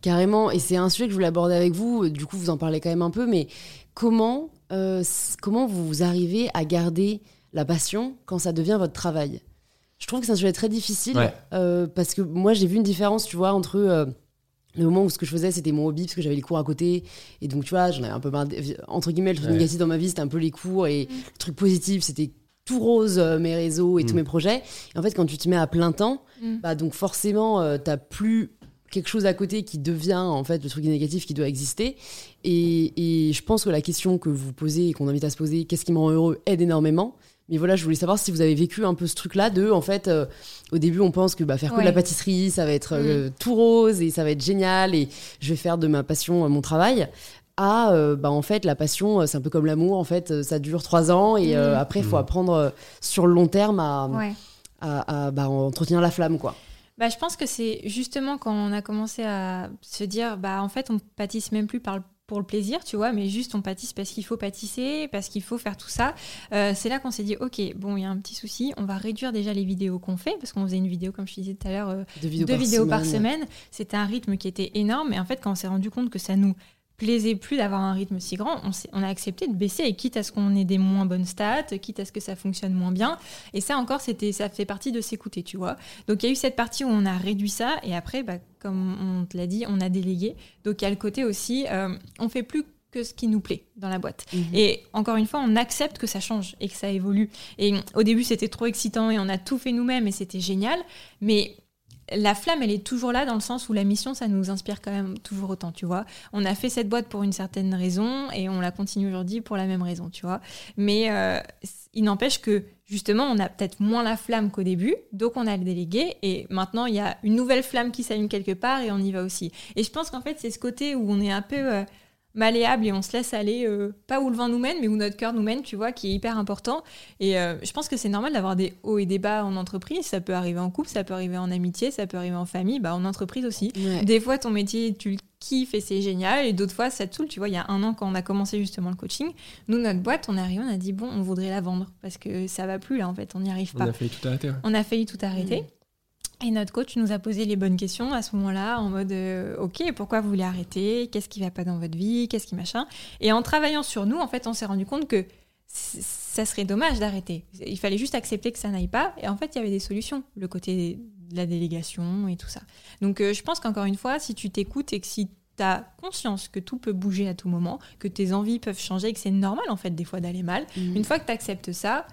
A: Carrément, et c'est un sujet que je voulais aborder avec vous, du coup vous en parlez quand même un peu, mais comment, euh, comment vous arrivez à garder la passion quand ça devient votre travail? Je trouve que c'est un sujet très difficile,
B: Ouais.
A: euh, parce que moi j'ai vu une différence, tu vois, entre le moment où ce que je faisais c'était mon hobby, parce que j'avais les cours à côté, et donc tu vois, j'en avais un peu marre, de- entre guillemets, le truc
B: Ouais.
A: négatif dans ma vie c'était un peu les cours, et le truc positif c'était tout rose, euh, mes réseaux et tous
B: Mm.
A: mes projets. Et en fait, quand tu te mets à plein temps,
C: Mm.
A: bah donc forcément, euh, t'as plus quelque chose à côté qui devient en fait le truc négatif qui doit exister. Et, et je pense que la question que vous posez et qu'on invite à se poser, qu'est-ce qui me rend heureux, aide énormément. Mais voilà, je voulais savoir si vous avez vécu un peu ce truc-là de, en fait, euh, au début, on pense que bah, faire que de la pâtisserie, ça va être euh, tout rose et ça va être génial et je vais faire de ma passion euh, mon travail. À, euh, bah, en fait, la passion, c'est un peu comme l'amour, en fait, ça dure trois ans et euh,
C: Mhm.
A: après, il faut
B: Mhm.
A: apprendre euh, sur le long terme à,
C: Ouais.
A: à, à, bah, entretenir la flamme, quoi.
C: Bah, je pense que c'est justement quand on a commencé à se dire, bah en fait, on pâtisse même plus par le- pour le plaisir, tu vois, mais juste on pâtisse parce qu'il faut pâtisser, parce qu'il faut faire tout ça. Euh, c'est là qu'on s'est dit, ok, bon, il y a un petit souci, on va réduire déjà les vidéos qu'on fait, parce qu'on faisait une vidéo, comme je te disais tout à l'heure, euh,
A: Deux vidéos,
C: deux
A: par,
C: vidéos
A: semaine.
C: par semaine. C'était un rythme qui était énorme. Et en fait, quand on s'est rendu compte que ça nous plaisait plus d'avoir un rythme si grand, on, a accepté de baisser. Et quitte à ce qu'on ait des moins bonnes stats, quitte à ce que ça fonctionne moins bien. Et ça encore, c'était, ça fait partie de s'écouter, tu vois. Donc il y a eu cette partie où on a réduit ça. Et après, bah, comme on te l'a dit, on a délégué. Donc il y a le côté aussi, euh, on fait plus que ce qui nous plaît dans la boîte.
A: Mhm.
C: Et encore une fois, on accepte que ça change et que ça évolue. Et au début, c'était trop excitant et on a tout fait nous-mêmes et c'était génial. Mais la flamme, elle est toujours là dans le sens où la mission, ça nous inspire quand même toujours autant, tu vois. On a fait cette boîte pour une certaine raison et on la continue aujourd'hui pour la même raison, tu vois. Mais euh, il n'empêche que justement, on a peut-être moins la flamme qu'au début, donc on a le délégué et maintenant il y a une nouvelle flamme qui s'allume quelque part et on y va aussi. Et je pense qu'en fait, c'est ce côté où on est un peu euh, malléable et on se laisse aller, euh, pas où le vent nous mène, mais où notre cœur nous mène, tu vois, qui est hyper important. Et euh, je pense que c'est normal d'avoir des hauts et des bas en entreprise. Ça peut arriver en couple, ça peut arriver en amitié, ça peut arriver en famille, bah, en entreprise aussi.
A: Ouais.
C: Des fois, ton métier, tu le kiffes et c'est génial. Et d'autres fois, ça te saoule. Tu vois, il y a un an, quand on a commencé justement le coaching, nous, notre boîte, on est arrivé, on a dit, bon, on voudrait la vendre parce que ça va plus là, en fait, on n'y arrive
B: on
C: pas.
B: a failli tout arrêter.
C: On a failli tout arrêter. Et notre coach nous a posé les bonnes questions à ce moment-là, en mode euh, Ok, pourquoi vous voulez arrêter? Qu'est-ce qui va pas dans votre vie? Qu'est-ce qui machin? Et en travaillant sur nous, en fait, on s'est rendu compte que ça serait dommage d'arrêter. Il fallait juste accepter que ça n'aille pas. Et en fait, il y avait des solutions, le côté de la délégation et tout ça. Donc, euh, je pense qu'encore une fois, si tu t'écoutes et que si tu as conscience que tout peut bouger à tout moment, que tes envies peuvent changer et que c'est normal, en fait, des fois d'aller mal,
A: Mhm.
C: une fois que tu acceptes ça,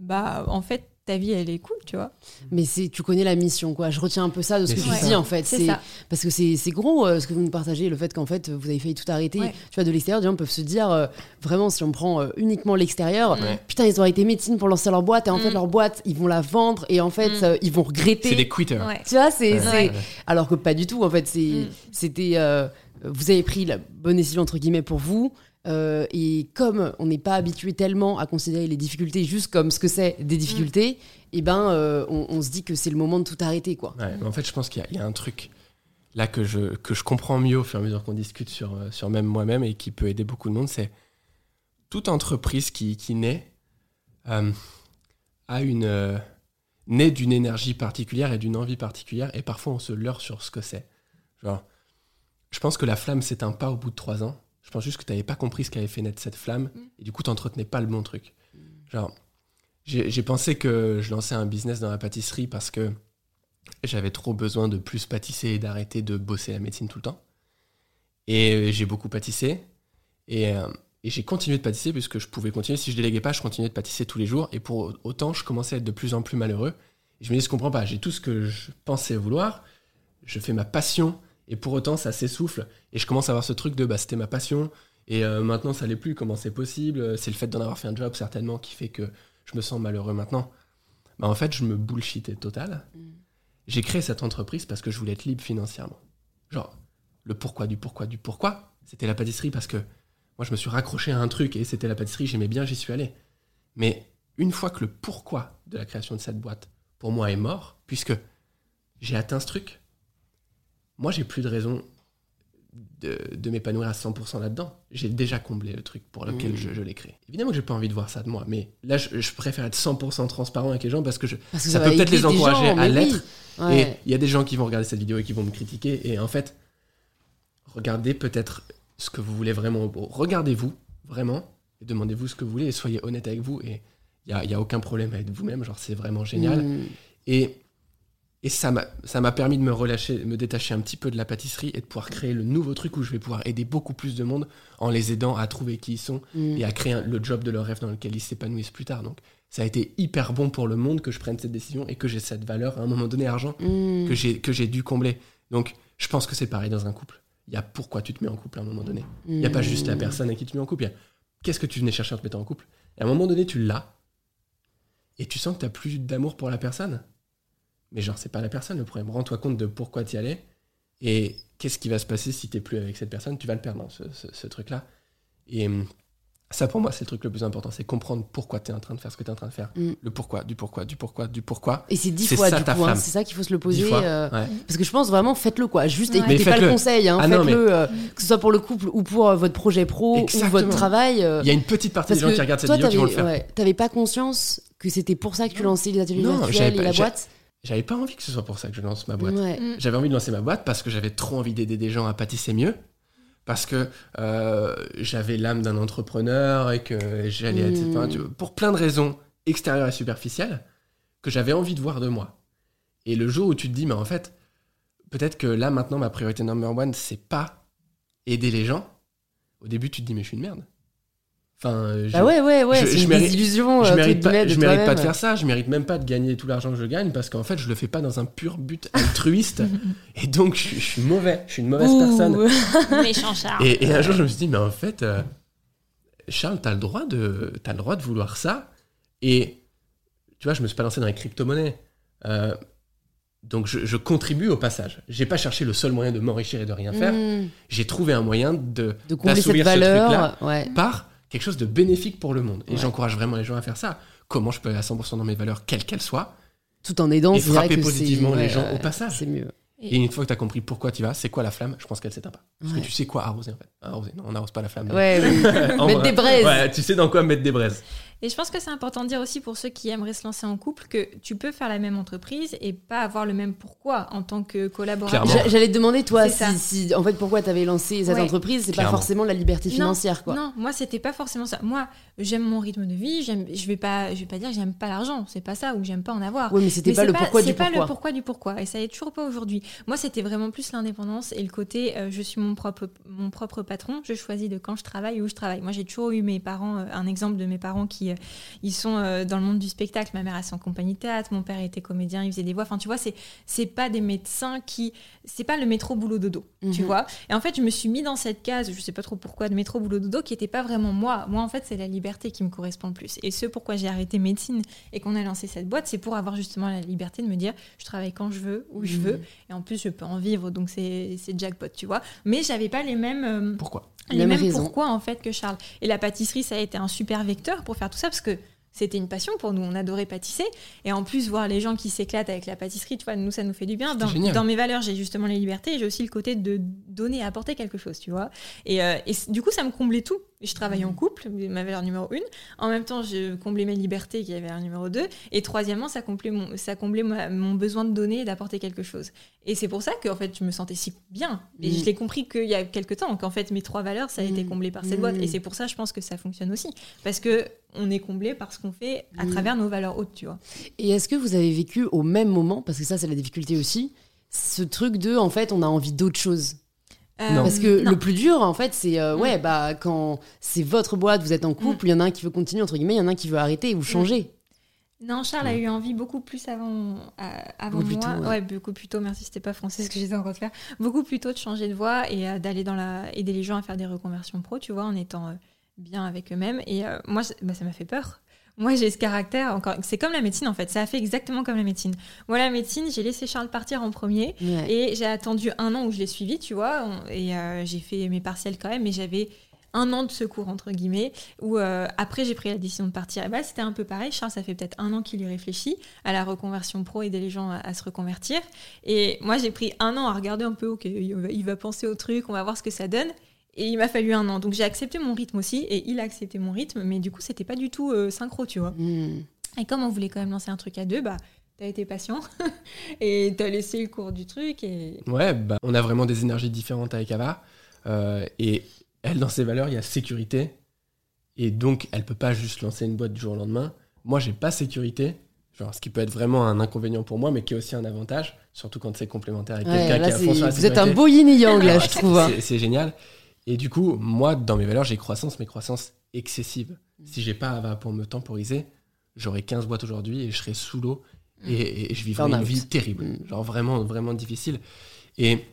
C: bah en fait, ta vie, elle est cool, tu vois.
A: Mais c'est, tu connais la mission, quoi. Je retiens un peu ça de ce
B: Mais
A: que tu
B: ça.
A: dis, en fait.
C: C'est
A: parce que c'est, c'est gros euh, ce que vous nous partagez, le fait qu'en fait vous avez failli tout arrêter.
C: Ouais.
A: Tu vois, de l'extérieur, des gens peuvent se dire, euh, vraiment, si on prend euh, uniquement l'extérieur,
B: Ouais.
A: putain, ils ont arrêté médecine pour lancer leur boîte, et en fait
C: Mm.
A: leur boîte, ils vont la vendre, et en fait,
C: Mm.
A: euh, ils vont regretter.
B: C'est des quitters.
C: Ouais.
A: Tu vois, c'est,
B: Ouais.
A: c'est-
C: Ouais.
A: alors que pas du tout. En fait, c'est,
C: Mm.
A: c'était, euh, vous avez pris la bonne décision entre guillemets pour vous. Euh, et comme on n'est pas habitué tellement à considérer les difficultés juste comme ce que c'est des difficultés, et ben euh, on, se dit que c'est le moment de tout arrêter, quoi.
B: En fait, je pense qu'il y, a- un truc là que je, que je comprends mieux au fur et à mesure qu'on discute sur, euh, sur même moi-même et qui peut aider beaucoup de monde, c'est toute entreprise qui, qui naît a une naît d'une énergie particulière et d'une envie particulière et parfois on se leurre sur ce que c'est. Je pense que la flamme s'éteint pas au bout de trois ans. Je pense juste que tu n'avais pas compris ce qui avait fait naître cette flamme et du coup tu n'entretenais pas le bon truc. Genre, j'ai pensé que je lançais un business dans la pâtisserie parce que j'avais trop besoin de plus pâtisser et d'arrêter de bosser la médecine tout le temps. Et j'ai beaucoup pâtissé. Et, euh, et j'ai continué de pâtisser puisque je pouvais continuer. Si je déléguais pas, je continuais de pâtisser tous les jours. Et pour autant, je commençais à être de plus en plus malheureux. Et je me dis, je comprends pas. J'ai tout ce que je pensais vouloir. Je fais ma passion. Et pour autant, ça s'essouffle. Et je commence à avoir ce truc de, bah, c'était ma passion. Et euh, maintenant, ça l'est plus. Comment c'est possible? C'est le fait d'en avoir fait un job, certainement, qui fait que je me sens malheureux maintenant. Bah, en fait, je me bullshitais total. J'ai créé cette entreprise parce que je voulais être libre financièrement. Genre, le pourquoi du pourquoi du pourquoi, c'était la pâtisserie parce que moi, je me suis raccroché à un truc et c'était la pâtisserie, j'aimais bien, j'y suis allé. Mais une fois que le pourquoi de la création de cette boîte, pour moi, est mort, puisque j'ai atteint ce truc, moi, j'ai plus de raison de, de m'épanouir à 100% là-dedans. J'ai déjà comblé le truc pour lequel
A: Mmh.
B: je, je l'ai créé. Évidemment que j'ai pas envie de voir ça de moi, mais là, je, je préfère être 100% transparent avec les gens parce que je,
A: Parce que
B: ça, peut peut-être les encourager
A: gens,
B: à
A: oui.
B: l'être.
A: Ouais.
B: Et il y a des gens qui vont regarder cette vidéo et qui vont me critiquer. Et en fait, regardez peut-être ce que vous voulez vraiment. Regardez-vous vraiment et demandez-vous ce que vous voulez et soyez honnête avec vous. Et il n'y a, y a aucun problème avec vous-même. Genre, c'est vraiment génial.
A: Mm.
B: Et, et ça m'a permis de me relâcher, de me détacher un petit peu de la pâtisserie et de pouvoir créer le nouveau truc où je vais pouvoir aider beaucoup plus de monde en les aidant à trouver qui ils sont
A: Mm.
B: et à créer un- le job de leur rêve dans lequel ils s'épanouissent plus tard. Donc, ça a été hyper bon pour le monde que je prenne cette décision et que j'ai cette valeur à un moment donné argent
A: Mm.
B: que j'ai que j'ai dû combler. Donc, je pense que c'est pareil dans un couple. Il y a pourquoi tu te mets en couple à un moment donné. Il n'y a pas juste la personne à qui tu te mets en couple. Il y a qu'est-ce que tu venais chercher en te mettant en couple? Et à un moment donné, tu l'as. Et tu sens que tu n'as plus d'amour pour la personne. Mais genre, c'est pas la personne le problème. Rends-toi compte de pourquoi tu y allais. Et qu'est-ce qui va se passer si tu plus avec cette personne Tu vas le perdre, hein, ce, ce- ce truc-là. Et hum, ça, pour moi, c'est le truc le plus important. C'est comprendre pourquoi tu es en train de faire ce que tu es en train de faire.
A: Mm.
B: Le pourquoi, du pourquoi, du pourquoi, du pourquoi.
A: Et c'est dix fois
B: ça,
A: du
B: ta
A: coup, hein. c'est ça qu'il faut se le poser.
B: fois.
A: euh,
B: Ouais.
A: Parce que je pense vraiment, faites-le quoi. Juste
C: Ouais.
A: écoutez
B: Mais
A: pas le conseil, hein,
B: Ah
A: faites-le, euh, que ce soit pour le couple ou pour euh, votre projet pro ou votre travail.
B: Il y a une petite partie
A: parce
B: des gens
A: que
B: qui regardent cette vidéo qui vont le faire.
A: ouais, t'avais pas conscience que c'était pour ça que tu lançais les ateliers
B: Non,
A: virtuels et la boîte.
B: J'avais pas envie que ce soit pour ça que je lance ma boîte.
A: Ouais.
C: Mm.
B: J'avais envie de lancer ma boîte parce que j'avais trop envie d'aider des gens à pâtisser mieux. Parce que euh, j'avais l'âme d'un entrepreneur et que j'allais être.
A: Mm.
B: enfin, tu- pour plein de raisons extérieures et superficielles que j'avais envie de voir de moi. Et le jour où tu te dis, mais en fait, peut-être que là maintenant ma priorité number one, c'est pas aider les gens. Au début, tu te dis, mais je suis une merde. Enfin, je-
A: Bah ouais, ouais, ouais,
B: je-
A: c'est
B: je
A: une
B: mérite-
A: désillusion.
B: je
A: euh,
B: mérite pas, je
A: de
B: mérite pas de faire ça, je mérite même pas de gagner tout l'argent que je gagne parce qu'en fait je le fais pas dans un pur but altruiste [laughs] et donc je, je suis mauvais, je suis une mauvaise
A: Ouh.
B: personne. [laughs]
C: Méchant Charles.
B: Et, et un jour je me suis dit mais en fait euh, Charles t'as le droit de t'as le droit de vouloir ça et tu vois je me suis pas lancé dans les crypto-monnaies Euh, donc je, je contribue au passage. J'ai pas cherché le seul moyen de m'enrichir et de rien faire.
A: Mm.
B: J'ai trouvé un moyen de
A: De combler cette
B: ce
A: valeur. Ouais.
B: par quelque chose de bénéfique pour le monde. Et
A: Ouais.
B: j'encourage vraiment les gens à faire ça. Comment je peux aller à 100% dans mes valeurs, quelles qu'elles soient,
A: Tout en aidant,
B: et frapper
A: que
B: positivement les gens
A: ouais,
B: au passage.
A: C'est mieux.
B: Et une fois que tu as compris pourquoi tu vas, c'est quoi la flamme, je pense qu'elle s'éteint pas. Parce
A: Ouais.
B: que tu sais quoi arroser en fait. Arroser, non, on n'arrose pas la flamme.
A: Ouais, oui. [laughs] Mettre des braises.
B: Ouais, tu sais dans quoi mettre des braises.
C: Et je pense que c'est important de dire aussi pour ceux qui aimeraient se lancer en couple que tu peux faire la même entreprise et pas avoir le même pourquoi en tant que collaborateur.
A: J'allais te demander, toi,
C: C'est
A: si, si- en fait, pourquoi tu avais lancé cette
C: Ouais.
A: entreprise, c'est pas forcément la liberté
C: Non,
A: financière, quoi.
C: Non, moi c'était pas forcément ça. Moi, j'aime mon rythme de vie. J'aime, je vais pas, je vais pas dire que j'aime pas l'argent. C'est pas ça ou que j'aime pas en avoir.
A: Oui, mais c'était pas
C: c'est
A: le pourquoi
C: c'est
A: du
C: pas
A: pourquoi.
C: le pourquoi du pourquoi. Et ça est toujours pas aujourd'hui. Moi, c'était vraiment plus l'indépendance et le côté euh, je suis mon propre, mon propre patron. Je choisis de quand je travaille et où je travaille. Moi, j'ai toujours eu mes parents, euh, un exemple de mes parents qui, euh, ils sont dans le monde du spectacle. Ma mère a son compagnie théâtre, mon père était comédien, il faisait des voix. Enfin, tu vois, c'est c'est pas des médecins qui, c'est pas le métro boulot dodo, tu
A: Mhm.
C: vois. Et en fait, je me suis mis dans cette case, je sais pas trop pourquoi, de métro boulot dodo, qui était pas vraiment moi. Moi, en fait, c'est la liberté qui me correspond le plus. Et ce pourquoi j'ai arrêté médecine et qu'on a lancé cette boîte, c'est pour avoir justement la liberté de me dire, je travaille quand je veux, où je
A: Mhm.
C: veux, et en plus, je peux en vivre, donc c'est c'est jackpot, tu vois. Mais j'avais pas les mêmes. euh,
B: Pourquoi?
C: les
A: Même
C: mêmes
A: raison.
C: pourquoi en fait que Charles. Et la pâtisserie, ça a été un super vecteur pour faire tout ça parce que c'était une passion pour nous, on adorait pâtisser. Et en plus, voir les gens qui s'éclatent avec la pâtisserie, tu vois, nous, ça nous fait du bien. Dans, mes valeurs, j'ai justement les libertés et j'ai aussi le côté de donner, apporter quelque chose, tu vois. Et, euh, et du coup, ça me comblait tout. Je travaillais en couple, ma valeur numéro une. En même temps, je comblais mes libertés, qui est la valeur numéro deux. Et troisièmement, ça comblait mon, ça comblait ma- mon besoin de donner et d'apporter quelque chose. Et c'est pour ça que en fait, je me sentais si bien. Et
A: Mm.
C: je l'ai compris qu'il y a quelques temps, qu'en fait, mes trois valeurs, ça a été
A: Mm.
C: comblé par cette
A: Mm.
C: boîte. Et c'est pour ça, je pense que ça fonctionne aussi. Parce que on est comblé par ce qu'on fait à travers nos valeurs hautes, tu vois.
A: Et est-ce que vous avez vécu au même moment, parce que ça c'est la difficulté aussi, ce truc de en fait on a envie d'autre chose?
B: Non.
A: Parce que
C: non.
A: le plus dur en fait c'est euh,
C: Mm.
A: ouais bah quand c'est votre boîte, vous êtes en couple, il y en a un qui veut continuer entre guillemets, il y en a un qui veut arrêter et vous changez.
C: Non, Charles a eu envie beaucoup plus avant, euh, avant
A: Beaucoup plus
C: moi.
A: tôt, ouais.
C: ouais. beaucoup plus tôt. Merci, c'était pas français ce que j'étais en train de faire. Beaucoup plus tôt de changer de voie et euh, d'aller dans la aider les gens à faire des reconversions pro, tu vois, en étant euh, bien avec eux-mêmes. Et euh, moi, bah, ça m'a fait peur. Moi, j'ai ce caractère. Encore, c'est comme la médecine en fait. Ça a fait exactement comme la médecine. Moi, la médecine, j'ai laissé Charles partir en premier.
A: Ouais.
C: Et j'ai attendu un an où je l'ai suivi, tu vois, et euh, j'ai fait mes partiels quand même, mais j'avais un an de secours, entre guillemets, où euh, après j'ai pris la décision de partir. Et bah, c'était un peu pareil. Charles, ça fait peut-être un an qu'il y réfléchit à la reconversion pro, aider les gens à, à se reconvertir. Et moi, j'ai pris un an à regarder un peu, ok, il va penser au truc, on va voir ce que ça donne. Et il m'a fallu un an. Donc j'ai accepté mon rythme aussi, et il a accepté mon rythme, mais du coup, c'était pas du tout euh, synchro, tu vois.
A: Mm.
C: Et comme on voulait quand même lancer un truc à deux, bah, t'as été patient [laughs] et t'as laissé le cours du truc. Et
B: Ouais, bah, on a vraiment des énergies différentes avec Ava. euh, et elle, dans ses valeurs, il y a sécurité. Et donc, elle peut pas juste lancer une boîte du jour au lendemain. Moi, j'ai pas sécurité. Genre, ce qui peut être vraiment un inconvénient pour moi, mais qui est aussi un avantage, surtout quand c'est complémentaire avec
A: Ouais,
B: quelqu'un qui a
A: c'est-
B: fond sur la
A: vous êtes un beau yin et yang là, je
B: c'est-
A: trouve. hein.
B: C'est génial. Et du coup, moi, dans mes valeurs, j'ai croissance, mais croissance excessive. Si j'ai pas pour me temporiser, j'aurais 15 boîtes aujourd'hui et je serais sous l'eau et, et je vivrais une vie terrible.
A: Mm.
B: Genre vraiment, vraiment difficile. Et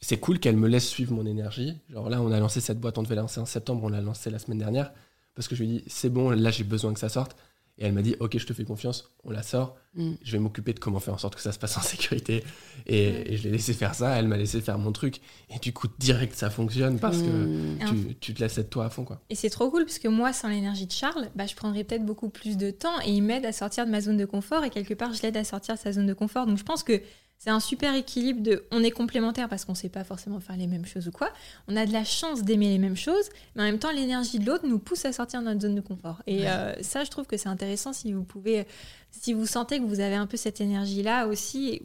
B: c'est cool qu'elle me laisse suivre mon énergie. Genre là, on a lancé cette boîte, on devait la lancer en septembre, on l'a lancée la semaine dernière. Parce que je lui ai dit, c'est bon, là j'ai besoin que ça sorte. Et elle m'a dit, ok, je te fais confiance, on la sort.
A: Mm.
B: Je vais m'occuper de comment faire en sorte que ça se passe en sécurité. Et, et je l'ai laissé faire ça, elle m'a laissé faire mon truc. Et du coup, direct, ça fonctionne parce que
A: Mm.
B: tu, tu te laisses être toi à fond, quoi.
C: Et c'est trop cool parce que moi, sans l'énergie de Charles, bah, je prendrais peut-être beaucoup plus de temps et il m'aide à sortir de ma zone de confort et quelque part, je l'aide à sortir de sa zone de confort. Donc je pense que c'est un super équilibre de. On est complémentaires parce qu'on sait pas forcément faire les mêmes choses ou quoi. On a de la chance d'aimer les mêmes choses, mais en même temps, l'énergie de l'autre nous pousse à sortir de notre zone de confort. Et euh, ça, je trouve que c'est intéressant si vous pouvez. Si vous sentez que vous avez un peu cette énergie-là aussi.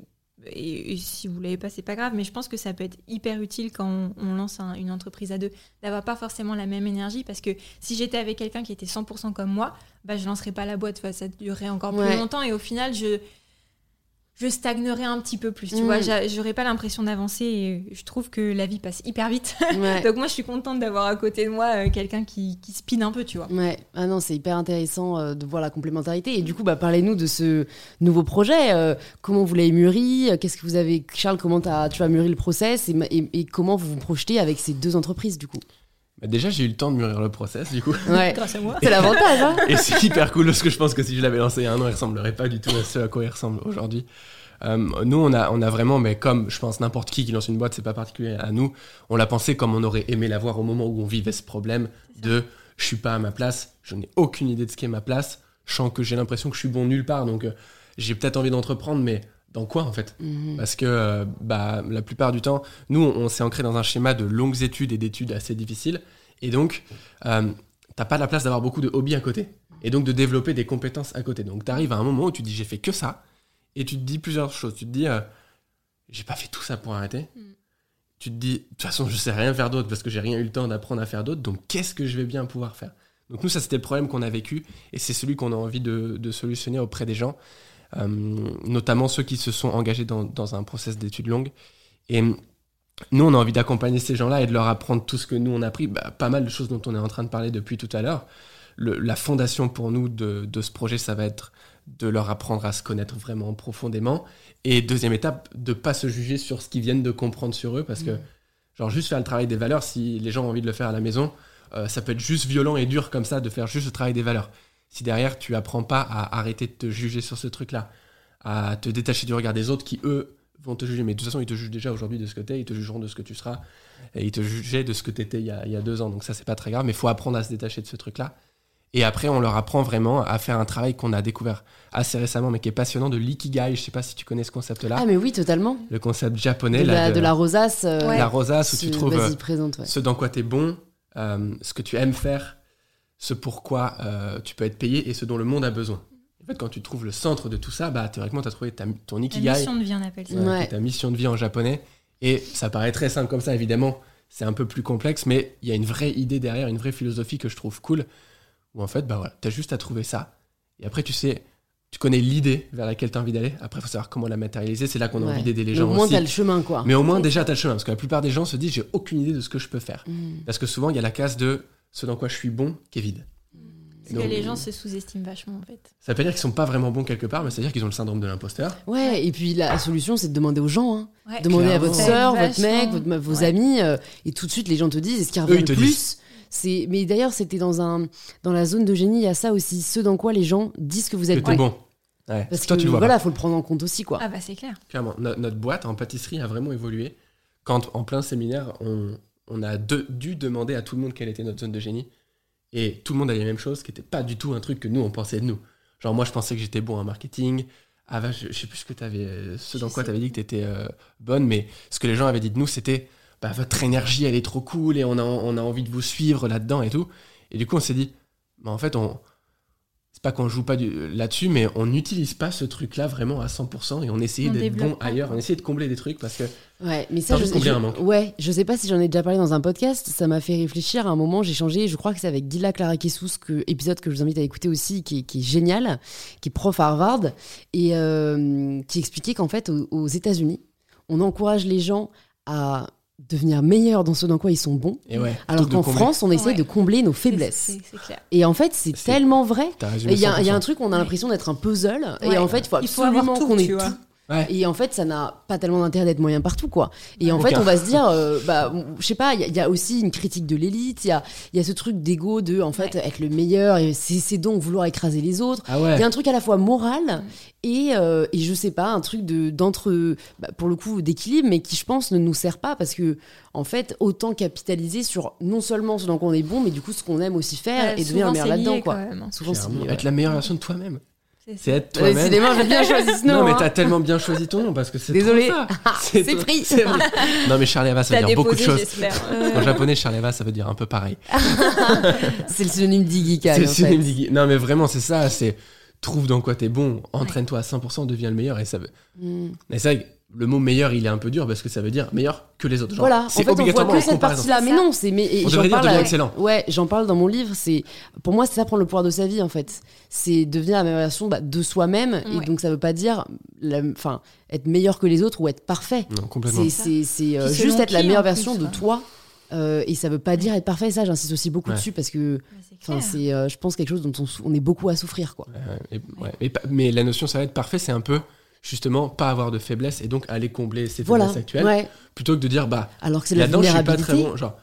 C: Et, et si vous l'avez pas, c'est pas grave, mais je pense que ça peut être hyper utile quand on, on lance un- une entreprise à deux, d'avoir pas forcément la même énergie, parce que si j'étais avec quelqu'un qui était 100% comme moi, bah je lancerais pas la boîte, ça durerait encore
A: Ouais.
C: plus longtemps, et au final, je je stagnerais un petit peu plus, tu
A: Mm.
C: vois, j'a- j'aurais pas l'impression d'avancer, et je trouve que la vie passe hyper vite. [laughs]
A: Ouais.
C: Donc moi, je suis contente d'avoir à côté de moi euh, quelqu'un qui, qui speed un peu, tu vois.
A: Ouais, ah non, c'est hyper intéressant euh, de voir la complémentarité. Et du coup, bah, parlez-nous de ce nouveau projet. euh, comment vous l'avez mûri Qu'est-ce que vous avez, Charles Comment t'as- tu as mûri le process et- et comment vous vous projetez avec ces deux entreprises du coup?
B: Bah, déjà, j'ai eu le temps de mûrir le process, du coup.
A: Ouais,
C: Grâce à moi.
A: c'est l'avantage. Hein
B: Et c'est hyper cool parce que je pense que si je l'avais lancé il y a un an, il ressemblerait pas du tout à ce à quoi il ressemble aujourd'hui. Euh, nous, on a, on a vraiment, mais comme je pense n'importe qui qui lance une boîte, c'est pas particulier à nous, on l'a pensé comme on aurait aimé l'avoir au moment où on vivait ce problème de je suis pas à ma place, je n'ai aucune idée de ce qu'est ma place, je sens que j'ai l'impression que je suis bon nulle part, donc euh, j'ai peut-être envie d'entreprendre, mais dans quoi en fait
A: Mhm.
B: parce que euh, bah, la plupart du temps, nous, on, on s'est ancré dans un schéma de longues études et d'études assez difficiles. Et donc, euh, t'as pas la place d'avoir beaucoup de hobbies à côté. Et donc de développer des compétences à côté. Donc, tu arrives à un moment où tu te dis, j'ai fait que ça. Et tu te dis plusieurs choses. Tu te dis, euh, j'ai pas fait tout ça pour arrêter.
C: Mm.
B: Tu te dis, de toute façon, je sais rien faire d'autre parce que j'ai rien eu le temps d'apprendre à faire d'autre. Donc, qu'est-ce que je vais bien pouvoir faire? Donc, nous, ça, c'était le problème qu'on a vécu. Et c'est celui qu'on a envie de, de solutionner auprès des gens. Euh, notamment ceux qui se sont engagés dans, dans un process d'études longues. Et nous, on a envie d'accompagner ces gens-là et de leur apprendre tout ce que nous, on a appris. Bah, pas mal de choses dont on est en train de parler depuis tout à l'heure. la fondation pour nous de, de ce projet, ça va être de leur apprendre à se connaître vraiment profondément. Et deuxième étape, de pas se juger sur ce qu'ils viennent de comprendre sur eux, parce que, genre, juste faire le travail des valeurs, si les gens ont envie de le faire à la maison, euh, ça peut être juste violent et dur comme ça de faire juste le travail des valeurs. Si derrière, tu apprends pas à arrêter de te juger sur ce truc-là, à te détacher du regard des autres qui, eux, vont te juger. Mais de toute façon, ils te jugent déjà aujourd'hui de ce que t'es, ils te jugeront de ce que tu seras, et ils te jugeaient de ce que t'étais il y a, il y a deux ans. Donc ça, c'est pas très grave, mais il faut apprendre à se détacher de ce truc-là. Et après, on leur apprend vraiment à faire un travail qu'on a découvert assez récemment, mais qui est passionnant, de l'ikigai. Je sais pas si tu connais ce concept-là.
A: Ah, mais oui, totalement.
B: le concept japonais,
A: De
B: là,
A: la,
B: de,
A: de la rosace. euh,
C: Ouais.
B: la rosace, où tu trouves
A: ouais.
B: ce dans quoi tu es bon, euh, ce que tu aimes faire, ce pourquoi euh, tu peux être payé et ce dont le monde a besoin. En fait, quand tu trouves le centre de tout ça, bah, théoriquement, tu as trouvé ta- ton ikigai,
C: mission de vie, on appelle ça.
B: Ouais, ta mission de vie en japonais. Et ça paraît très simple comme ça, évidemment. C'est un peu plus complexe, mais il y a une vraie idée derrière, une vraie philosophie que je trouve cool. Où en fait, bah voilà, tu as juste à trouver ça. Et après, tu sais, tu connais l'idée vers laquelle tu as envie d'aller. Après, il faut savoir comment la matérialiser. C'est là qu'on a
A: Ouais.
B: envie d'aider les
A: Mais
B: gens
A: Au moins,
B: aussi.
A: t'as le chemin, quoi.
B: Mais au moins, déjà, tu as le chemin. Parce que la plupart des gens se disent, j'ai aucune idée de ce que je peux faire.
A: Mm.
B: Parce que souvent, il y a la case de ce dans quoi je suis bon qui est vide.
C: Parce que les gens se sous-estiment vachement, en fait.
B: Ça veut pas dire qu'ils sont pas vraiment bons quelque part, mais ça veut dire qu'ils ont le syndrome de l'imposteur.
A: Ouais, et puis la solution, c'est de demander aux gens. Hein.
C: Ouais.
A: Demandez à votre
C: aide
A: votre mec, votre- vos
C: Ouais.
A: amis, euh, et tout de suite, les gens te disent, est-ce qu'il
B: Eux,
A: revient
B: ils te
A: le plus c'est mais d'ailleurs c'était dans un dans la zone de génie il y a ça aussi ce dans quoi les gens disent que vous êtes
B: t'es
A: bon
B: bon. Ouais.
A: parce
B: Toi,
A: que
B: tu le vois
A: voilà
B: pas.
A: faut le prendre en compte aussi quoi
C: Ah bah c'est clair.
B: Clairement. No- notre boîte en pâtisserie a vraiment évolué. Quand, en plein séminaire, on, on a de- dû demander à tout le monde quelle était notre zone de génie. Et tout le monde a les mêmes choses, qui n'était pas du tout un truc que nous, on pensait de nous. Genre, moi, je pensais que j'étais bon en marketing. Ah, bah, je, je sais plus ce que tu avais. Ce dans
C: Je
B: quoi
C: sais.
B: tu avais dit que tu étais bonne, mais ce que les gens avaient dit de nous, c'était bah, votre énergie, elle est trop cool et on a, on a envie de vous suivre là-dedans et tout. Et du coup, on s'est dit, bah, en fait, on. Pas qu'on joue pas là-dessus, mais on n'utilise pas ce truc-là vraiment à 100% et on essayait d'être bon
C: pas,
B: ailleurs, on essayait de combler des trucs parce que
A: ouais mais ça je, je-
B: un manque.
A: ouais je sais pas si j'en ai déjà parlé dans un podcast ça m'a fait réfléchir. À un moment j'ai changé je crois que c'est avec Gila Clara Kessous que épisode que je vous invite à écouter aussi qui est, qui est génial qui est prof à Harvard et euh, qui expliquait qu'en fait aux, aux États-Unis on encourage les gens à devenir meilleurs dans ce dans quoi ils sont bons
B: Et ouais,
A: alors qu'en. France on essaye
C: Ouais.
A: de combler nos faiblesses
C: C'est c'est clair.
A: Et en fait, c'est
B: C'est-
A: tellement vrai. Il y, a- il y a
B: 100%.
A: un truc, on a l'impression d'être un puzzle. Et en fait, il faut
C: Il faut avoir
A: absolument
C: tout,
A: qu'on ait tout.
B: Ouais.
A: Et en fait, ça n'a pas tellement d'intérêt d'être moyen partout, quoi. Et en
B: Aucun.
A: fait, on va se dire, euh, bah, je sais pas, il y, a- il y a aussi une critique de l'élite. Il y a, il y a ce truc d'ego de, en fait, être le meilleur. Et c'est donc vouloir écraser les autres.
B: Ah
A: Il
B: ouais.
A: y a un truc à la fois moral et, euh, et je sais pas, un truc de d'entre, bah, pour le coup, d'équilibre, mais qui, je pense, ne nous sert pas parce que, en fait, autant capitaliser sur non seulement ce dans quoi on est bon, mais du coup, ce qu'on aime aussi faire
C: Ouais,
A: et devenir le meilleur là-dedans, quoi.
C: quand même, hein.
A: Souvent, c'est
B: Être la meilleure version de toi-même.
C: C'est
B: être toi-même.
A: Décidément, j'ai bien choisi ce nom.
B: Non, mais
A: hein.
B: t'as tellement bien choisi ton nom parce que c'est
A: Désolé.
B: trop [laughs] ça.
A: C'est pris.
B: c'est vrai. [laughs] Non, mais Charlie Ava, ça veut dire beaucoup de choses. [laughs] En japonais, Charlie Ava, ça veut dire un peu pareil.
A: C'est le synonyme d'Igikai.
B: C'est le synonyme d'Iggy. Non, mais vraiment, c'est ça. C'est trouve dans quoi t'es bon, entraîne-toi à 100%, deviens le meilleur. Et ça veut.
A: Mm.
B: Mais c'est vrai que le mot meilleur, il est un peu dur parce que ça veut dire meilleur que les autres. Genre,
A: Voilà, en
B: c'est
A: fait, on voit que cette
B: comparaison.
A: partie-là. Mais non, c'est. Mais, et
B: On
A: j'en
B: devrait dire
A: parle
B: excellent.
A: Ouais, j'en parle dans mon livre. C'est Pour moi, c'est ça prendre le pouvoir de sa vie, en fait. C'est devenir la meilleure version bah, de soi-même. Et donc, ça veut pas dire la- enfin, être meilleur que les autres ou être parfait.
B: Non, complètement.
A: C'est euh, juste être la meilleure version
C: plus,
A: de
C: ouais.
A: toi. Euh, et ça veut pas dire être parfait. Ça, j'insiste aussi beaucoup
B: Ouais.
A: dessus parce que
C: c'est
A: enfin,
C: clair.
A: c'est, euh, je pense, quelque chose dont on, est beaucoup à souffrir. Quoi.
B: Euh, et- mais la notion, ça va être parfait, c'est un peu justement pas avoir de faiblesse et donc aller combler ses
A: Voilà.
B: faiblesses actuelles
A: Ouais.
B: plutôt que de dire bah
A: Alors que c'est
B: là-dedans je suis pas très bon genre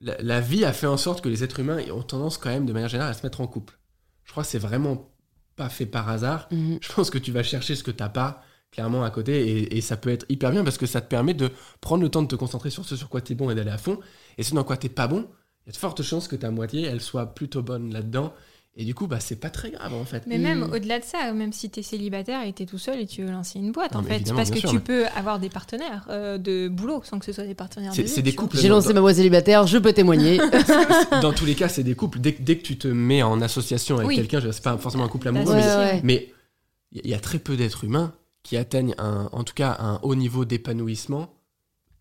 B: la, la vie a fait en sorte que les êtres humains ont tendance quand même de manière générale à se mettre en couple je crois que c'est vraiment pas fait par hasard
A: Mhm.
B: je pense que tu vas chercher ce que t'as pas clairement à côté et, et ça peut être hyper bien parce que ça te permet de prendre le temps de te concentrer sur ce sur quoi t'es bon et d'aller à fond et ce dans quoi t'es pas bon il y a de fortes chances que ta moitié elle soit plutôt bonne là-dedans et du coup bah c'est pas très grave en fait
C: Mais même
A: Mm.
C: au-delà de ça, même si tu es célibataire et tu es tout seul et tu veux lancer une boîte,
B: Non,
C: en fait, parce que
B: sûr,
C: tu
B: mais-
C: peux avoir des partenaires euh, de boulot sans que ce soit des partenaires de
B: c'est des couples.
A: J'ai lancé ma voie célibataire, je peux témoigner. [laughs] [laughs]
B: dans tous les cas, c'est des couples. Dès, que- dès que tu te mets en association avec
C: Oui.
B: quelqu'un, je veux dire, c'est pas forcément un couple
C: Bah,
B: amoureux,
A: Ouais,
B: mais
A: ouais.
B: il y a très peu d'êtres humains qui atteignent un, en tout cas un haut niveau d'épanouissement.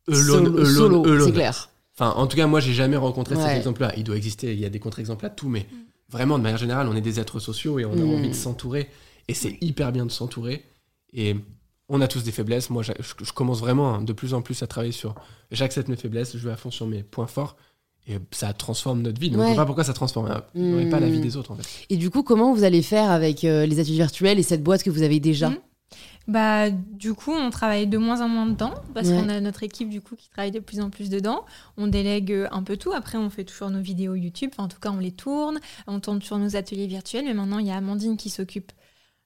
A: Solo, solo, c'est clair.
B: Enfin, en tout cas, moi, j'ai jamais rencontré cet
A: Ouais.
B: exemple-là. Il doit exister, il y a des contre-exemples à tout, mais vraiment, de manière générale, on est des êtres sociaux et on a
A: Mm.
B: envie de s'entourer. Et c'est hyper bien de s'entourer. Et on a tous des faiblesses. Moi, je, je commence vraiment hein, de plus en plus à travailler sur. J'accepte mes faiblesses, je vais à fond sur mes points forts. et ça transforme notre vie. Donc, on
A: Ouais.
B: ne pas pourquoi ça transforme
A: Mm.
B: pas la vie des autres, en fait.
A: Et du coup, comment vous allez faire avec euh, les ateliers virtuels et cette boîte que vous avez déjà?
C: Mhm. Bah, du coup, on travaille de moins en moins dedans parce
A: Ouais.
C: qu'on a notre équipe du coup qui travaille de plus en plus dedans. On délègue euh, un peu tout. Après, on fait toujours nos vidéos YouTube. Enfin, en tout cas, on les tourne. On tourne sur nos ateliers virtuels. Mais maintenant, il y a Amandine qui s'occupe.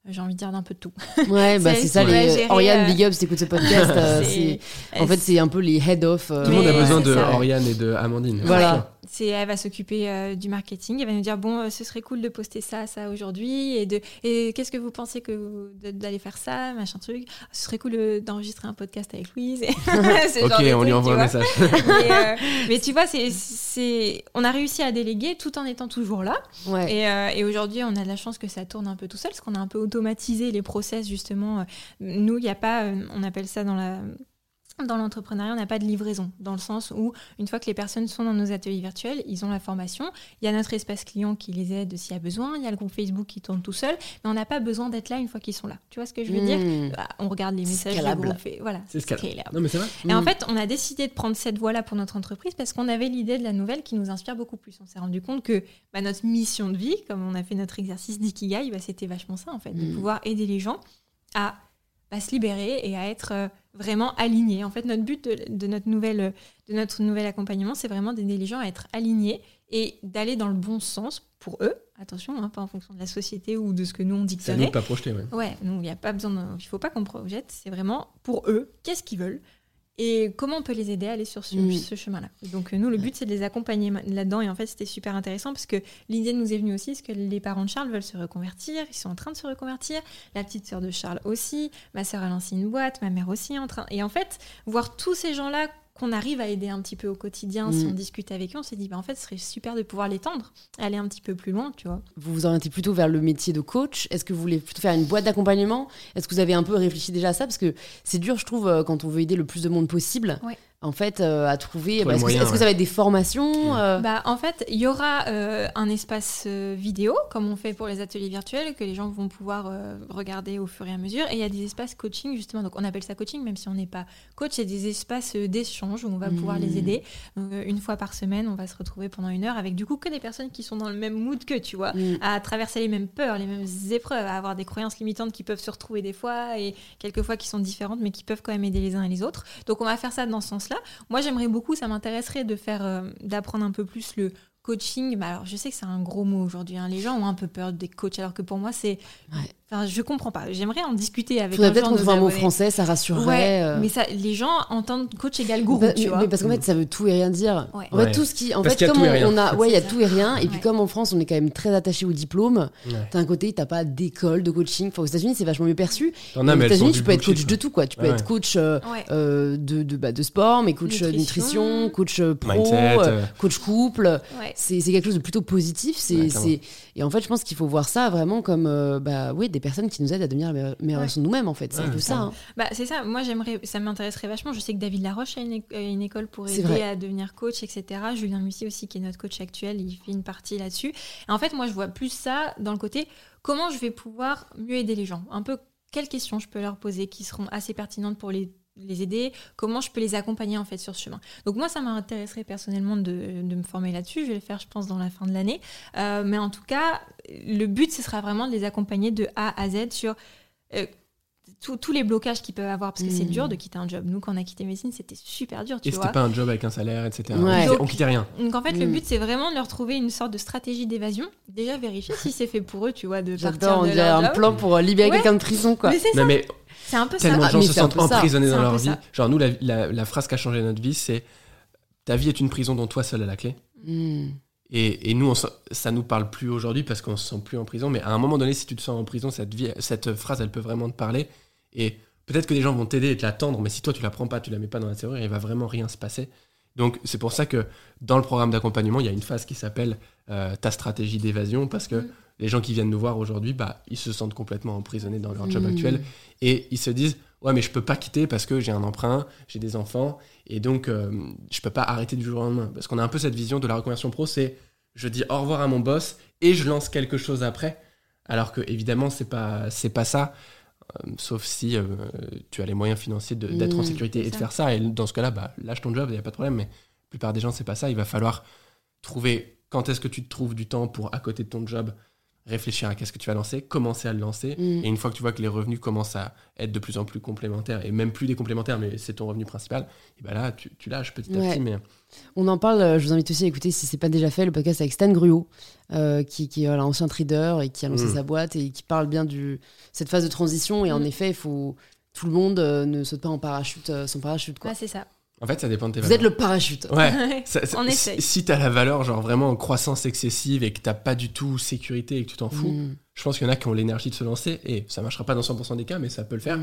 C: euh, J'ai envie de dire d'un peu de tout.
A: Ouais, [laughs] bah
C: C'est
A: ça. Les...
C: gérer,
A: Oriane,
C: euh,
A: Big Up, si t'écoutes ce podcast, [laughs] euh, en fait, c'est un peu les head of. euh,
B: Tout le monde a besoin
C: euh,
B: de
C: ça.
B: Oriane et de Amandine.
A: Voilà.
C: C'est elle va s'occuper euh, du marketing. Elle va nous dire bon, euh, ce serait cool de poster ça, ça aujourd'hui, et de et qu'est-ce que vous pensez que d'aller faire ça, machin truc. Ce serait cool euh, d'enregistrer un podcast avec Louise. [laughs] Ce genre [laughs]
B: Ok,
C: de
B: on
C: truc,
B: lui envoie un
C: vois.
B: message. [laughs]
C: mais, euh, mais tu vois, c'est, c'est, on a réussi à déléguer tout en étant toujours là.
A: Ouais.
C: Et, euh, et aujourd'hui, on a de la chance que ça tourne un peu tout seul, parce qu'on a un peu automatisé les process, justement. Nous, il n'y a pas, on appelle ça dans la... Dans l'entrepreneuriat, on n'a pas de livraison, dans le sens où, une fois que les personnes sont dans nos ateliers virtuels, ils ont la formation, il y a notre espace client qui les aide s'il y a besoin, il y a le groupe Facebook qui tourne tout seul, mais on n'a pas besoin d'être là une fois qu'ils sont là. Tu vois ce que je veux dire
A: Mm.
C: Ah, On regarde les messages du
A: scalable.
C: groupe, et voilà,
B: C'est scalable.
C: scalable.
B: Non, mais c'est vrai.
C: Et en
A: Mm.
C: fait, on a décidé de prendre cette voie-là pour notre entreprise parce qu'on avait l'idée de la nouvelle qui nous inspire beaucoup plus. On s'est rendu compte que bah, notre mission de vie, comme on a fait notre exercice d'ikigai, bah, c'était vachement ça en fait, de
A: Mm.
C: pouvoir aider les gens à bah, se libérer et à être euh, vraiment alignés. En fait, notre but de, de notre nouvelle, de notre nouvel accompagnement, c'est vraiment d'aider les gens à être alignés et d'aller dans le bon sens pour eux. Attention, hein, pas en fonction de la société ou de ce que nous on
B: C'est à nous
C: dicterait.
B: pas projeter, ouais.
C: Il n'y a pas besoin de... Il faut pas qu'on projette, c'est vraiment pour eux, qu'est-ce qu'ils veulent? Et comment on peut les aider à aller sur ce, ce chemin-là? Donc euh, nous, le but, c'est de les accompagner là-dedans. Et en fait, c'était super intéressant parce que l'idée nous est venue aussi, parce que les parents de Charles veulent se reconvertir, ils sont en train de se reconvertir, la petite sœur de Charles aussi, ma sœur a lancé une boîte, ma mère aussi est en train... Et en fait, voir tous ces gens-là qu'on arrive à aider un petit peu au quotidien, si
A: Mm.
C: on discute avec eux, on s'est dit, bah, en fait, ce serait super de pouvoir l'étendre, aller un petit peu plus loin, tu vois.
A: Vous vous orientez plutôt vers le métier de coach Est-ce que vous voulez plutôt faire une boîte d'accompagnement? Est-ce que vous avez un peu réfléchi déjà à ça? Parce que c'est dur, je trouve, euh, quand on veut aider le plus de monde possible,
C: Ouais.
A: En fait, euh, à trouver. Bah, est-ce que, est-ce que ça va être des formations euh,
C: Bah, en fait, il y aura euh, un espace euh, vidéo, comme on fait pour les ateliers virtuels, que les gens vont pouvoir euh, regarder au fur et à mesure. Et il y a des espaces coaching, justement. Donc, on appelle ça coaching, même si on n'est pas coach. C'est des espaces euh, d'échange où on va pouvoir
A: Mhm.
C: les aider. Donc, euh, une fois par semaine, on va se retrouver pendant une heure avec, du coup, que des personnes qui sont dans le même mood que, tu vois
A: mm.
C: à traverser les mêmes peurs, les mêmes épreuves, à avoir des croyances limitantes qui peuvent se retrouver des fois et quelquefois qui sont différentes mais qui peuvent quand même aider les uns et les autres. Donc on va faire ça dans ce sens-là. Moi j'aimerais beaucoup, ça m'intéresserait de faire, euh, d'apprendre un peu plus le coaching. Bah, alors je sais que c'est un gros mot aujourd'hui. hein. Les gens ont un peu peur des coachs alors que pour moi c'est. Enfin je comprends pas. J'aimerais en discuter avec.
A: Faudrait peut-être qu'on trouve un mot français, ça rassurerait.
C: Ouais,
A: euh.
C: mais ça, les gens entendent coach égale gourou,
A: Bah,
C: tu
A: mais,
C: vois.
A: mais parce qu'en fait, ça veut tout et rien dire.
C: Ouais.
A: En fait,
B: Ouais.
A: tout ce qui, en
B: Parce
A: fait, comme on, a, ouais, il y a tout et rien. Et puis comme en France, on est quand même très attaché au diplôme.
B: Ouais.
A: T'as un côté, t'as pas d'école de coaching. Enfin, aux États-Unis, c'est vachement mieux perçu.
B: As,
A: aux États-Unis, tu peux être coach de tout, quoi. Tu peux
B: Ouais,
A: être coach euh,
C: Ouais.
A: euh, de, de, bah, de sport, mais coach
C: Nutrition.
A: nutrition, coach pro,
B: Mindset,
A: coach couple. C'est c'est quelque chose de plutôt positif. C'est- et en fait, je pense qu'il faut voir ça vraiment comme euh, bah, oui, des personnes qui nous aident à devenir la meilleure, meilleure
C: Ouais.
A: version de nous-mêmes, en fait. C'est un peu ça. hein.
C: Bah, c'est ça, moi j'aimerais, ça m'intéresserait vachement. Je sais que David Laroche a une, une école pour aider
A: vrai.
C: à devenir coach, etc. Julien Mussy aussi, qui est notre coach actuel, il fait une partie là-dessus. Et en fait, moi je vois plus ça dans le côté comment je vais pouvoir mieux aider les gens? Un peu quelles questions je peux leur poser qui seront assez pertinentes pour les les aider, comment je peux les accompagner en fait sur ce chemin. Donc moi ça m'intéresserait personnellement de, me former là-dessus, je vais le faire je pense dans la fin de l'année, Euh, mais en tout cas le but ce sera vraiment de les accompagner de A à Z sur euh, tous- tous les blocages qu'ils peuvent avoir parce que c'est
A: Mhm.
C: dur de quitter un job. Nous, quand on a quitté médecine, c'était super dur, tu
B: Et
C: vois.
B: c'était pas un job avec un salaire, etc.
A: Ouais.
B: On, on quittait rien.
C: Donc en fait, le
A: Mhm.
C: but, c'est vraiment de leur trouver une sorte de stratégie d'évasion. Déjà vérifier si c'est fait pour eux, tu vois, de partir
A: J'adore, on
C: de
A: dirait
C: leur
A: un
C: job.
A: plan pour euh, libérer
C: Ouais.
A: quelqu'un de prison, quoi.
C: Mais c'est ça,
B: mais
C: c'est un peu
B: tellement
C: ça.
B: de gens se sentent emprisonnés dans leur vie.
C: ça.
B: Genre, nous, la, la- la phrase qui a changé notre vie, c'est ta vie est une prison dont toi seul as la clé.
A: Mm.
B: Et, et nous, on ça nous parle plus aujourd'hui parce qu'on se sent plus en prison. Mais à un moment donné, si tu te sens en prison, cette, vie, cette phrase, elle peut vraiment te parler. Et peut-être que des gens vont t'aider et te l'attendre, mais si toi, tu la prends pas, tu la mets pas dans la théorie, il va vraiment rien se passer. Donc, c'est pour ça que dans le programme d'accompagnement, il y a une phase qui s'appelle euh, ta stratégie d'évasion parce que
C: Mm.
B: les gens qui viennent nous voir aujourd'hui, bah, ils se sentent complètement emprisonnés dans leur job
A: Mm.
B: actuel et ils se disent ouais mais je peux pas quitter parce que j'ai un emprunt, j'ai des enfants et donc euh, je peux pas arrêter du jour au lendemain parce qu'on a un peu cette vision de la reconversion pro, c'est je dis au revoir à mon boss et je lance quelque chose après, alors que évidemment c'est pas c'est pas ça. Euh, sauf si euh, tu as les moyens financiers d'être en
A: Mm,
B: sécurité et de faire ça. Et dans ce cas-là, bah, lâche ton job, il n'y a pas de problème. Mais la plupart des gens, c'est pas ça. Il va falloir trouver quand est-ce que tu te trouves du temps pour, à côté de ton job, réfléchir à qu'est-ce que tu vas lancer, commencer à le lancer.
A: Mm.
B: Et une fois que tu vois que les revenus commencent à être de plus en plus complémentaires, et même plus des complémentaires, mais c'est ton revenu principal, et ben là, tu, tu lâches petit à petit. Mais
A: On en parle, euh, je vous invite aussi à écouter si c'est pas déjà fait, le podcast avec Stan Gruot, euh, qui, qui est voilà, ancien trader et qui a lancé
B: Mm.
A: sa boîte et qui parle bien de cette phase de transition. Et en
C: Mm.
A: effet, il faut. Tout le monde euh, ne saute pas en parachute, euh, sans parachute. Quoi.
C: Bah, c'est ça.
B: en fait, ça dépend de tes
A: Vous
B: valeurs.
A: êtes le parachute.
B: Ouais. [laughs] Ça- ça-
C: On
B: si-
C: essaye.
B: Si t'as la valeur, genre vraiment en croissance excessive et que t'as pas du tout sécurité et que tu t'en fous,
A: Mm.
B: je pense qu'il y en a qui ont l'énergie de se lancer et ça marchera pas dans 100% des cas, mais ça peut le faire.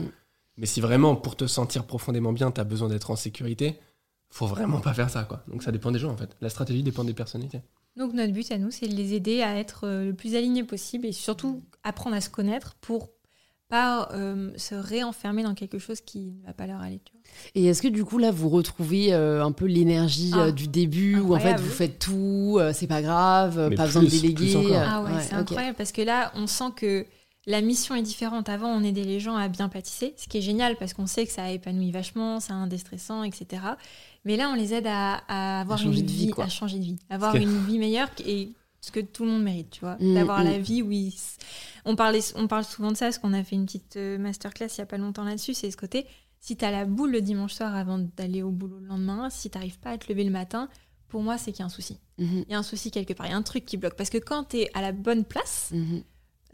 B: Mais si vraiment pour te sentir profondément bien, t'as besoin d'être en sécurité, faut vraiment pas faire ça quoi. Donc ça dépend des gens en fait. La stratégie dépend des personnalités.
C: Donc notre but à nous, c'est de les aider à être euh, le plus alignés possible et surtout apprendre à se connaître pour pas euh, se réenfermer dans quelque chose qui ne va pas leur aller. Tu vois.
A: Et est-ce que du coup, là, vous retrouvez euh, un peu l'énergie
C: Ah,
A: euh, du début où en fait vous faites tout, euh, c'est pas grave,
B: Mais
A: pas besoin de déléguer
C: Ah ouais, c'est incroyable parce que là, on sent que la mission est différente. Avant, on aidait les gens à bien pâtisser, ce qui est génial parce qu'on sait que ça épanouit vachement, c'est un déstressant, etc. Mais là, on les aide à, à avoir
A: changer
C: une
A: de vie,
C: vie,
A: quoi.
C: à changer de vie, avoir
B: que-
C: une vie meilleure et ce que tout le monde mérite, tu vois,
A: Mm,
C: d'avoir
A: mm.
C: la vie où ils- on parlait, on parle souvent de ça, parce qu'on a fait une petite euh, masterclass il y a pas longtemps là-dessus, c'est ce côté. Si t'as la boule le dimanche soir avant d'aller au boulot le lendemain, si t'arrives pas à te lever le matin, pour moi, c'est qu'il y a un souci.
A: Mhm,
C: Il y a un souci quelque part, il y a un truc qui bloque. Parce que quand t'es à la bonne place,
A: mhm.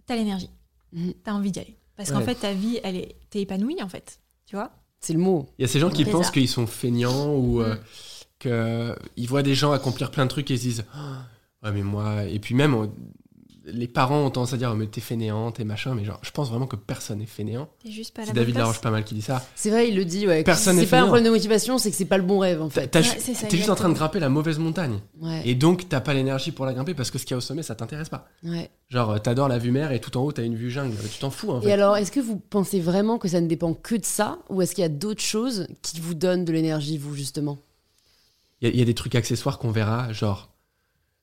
C: t'as l'énergie.
A: Mhm.
C: T'as envie d'y aller. Parce qu'en fait, ta vie, elle est, t'es épanouie, en fait. Tu vois?
A: C'est le mot.
B: Il y a ces gens qui pensent qu'ils sont feignants ou euh,
C: Mm.
B: qu'ils voient des gens accomplir plein de trucs et ils se disent Ah, ouais mais moi et puis même on- les parents ont tendance à dire oh, mais t'es fainéant t'es machin mais genre je pense vraiment que personne n'est fainéant.
C: T'es juste pas à la
B: C'est David. Laroche pas mal qui dit ça.
A: C'est vrai, il le dit, ouais.
B: Personne
A: C'est
B: n'est
A: pas un problème de motivation, c'est que c'est pas le bon rêve en fait.
C: Ouais,
B: T'es juste en train de grimper la mauvaise montagne
A: Ouais,
B: et donc t'as pas l'énergie pour la grimper parce que ce qu'il y a au sommet ça t'intéresse pas.
A: ouais.
B: Genre euh, t'adores la vue mer et tout en haut t'as une vue jungle tu t'en fous en fait.
A: Et alors, est-ce que vous pensez vraiment que ça ne dépend que de ça ou est-ce qu'il y a d'autres choses qui vous donnent de l'énergie, vous, justement?
B: Il y, a- il y a des trucs accessoires qu'on verra, genre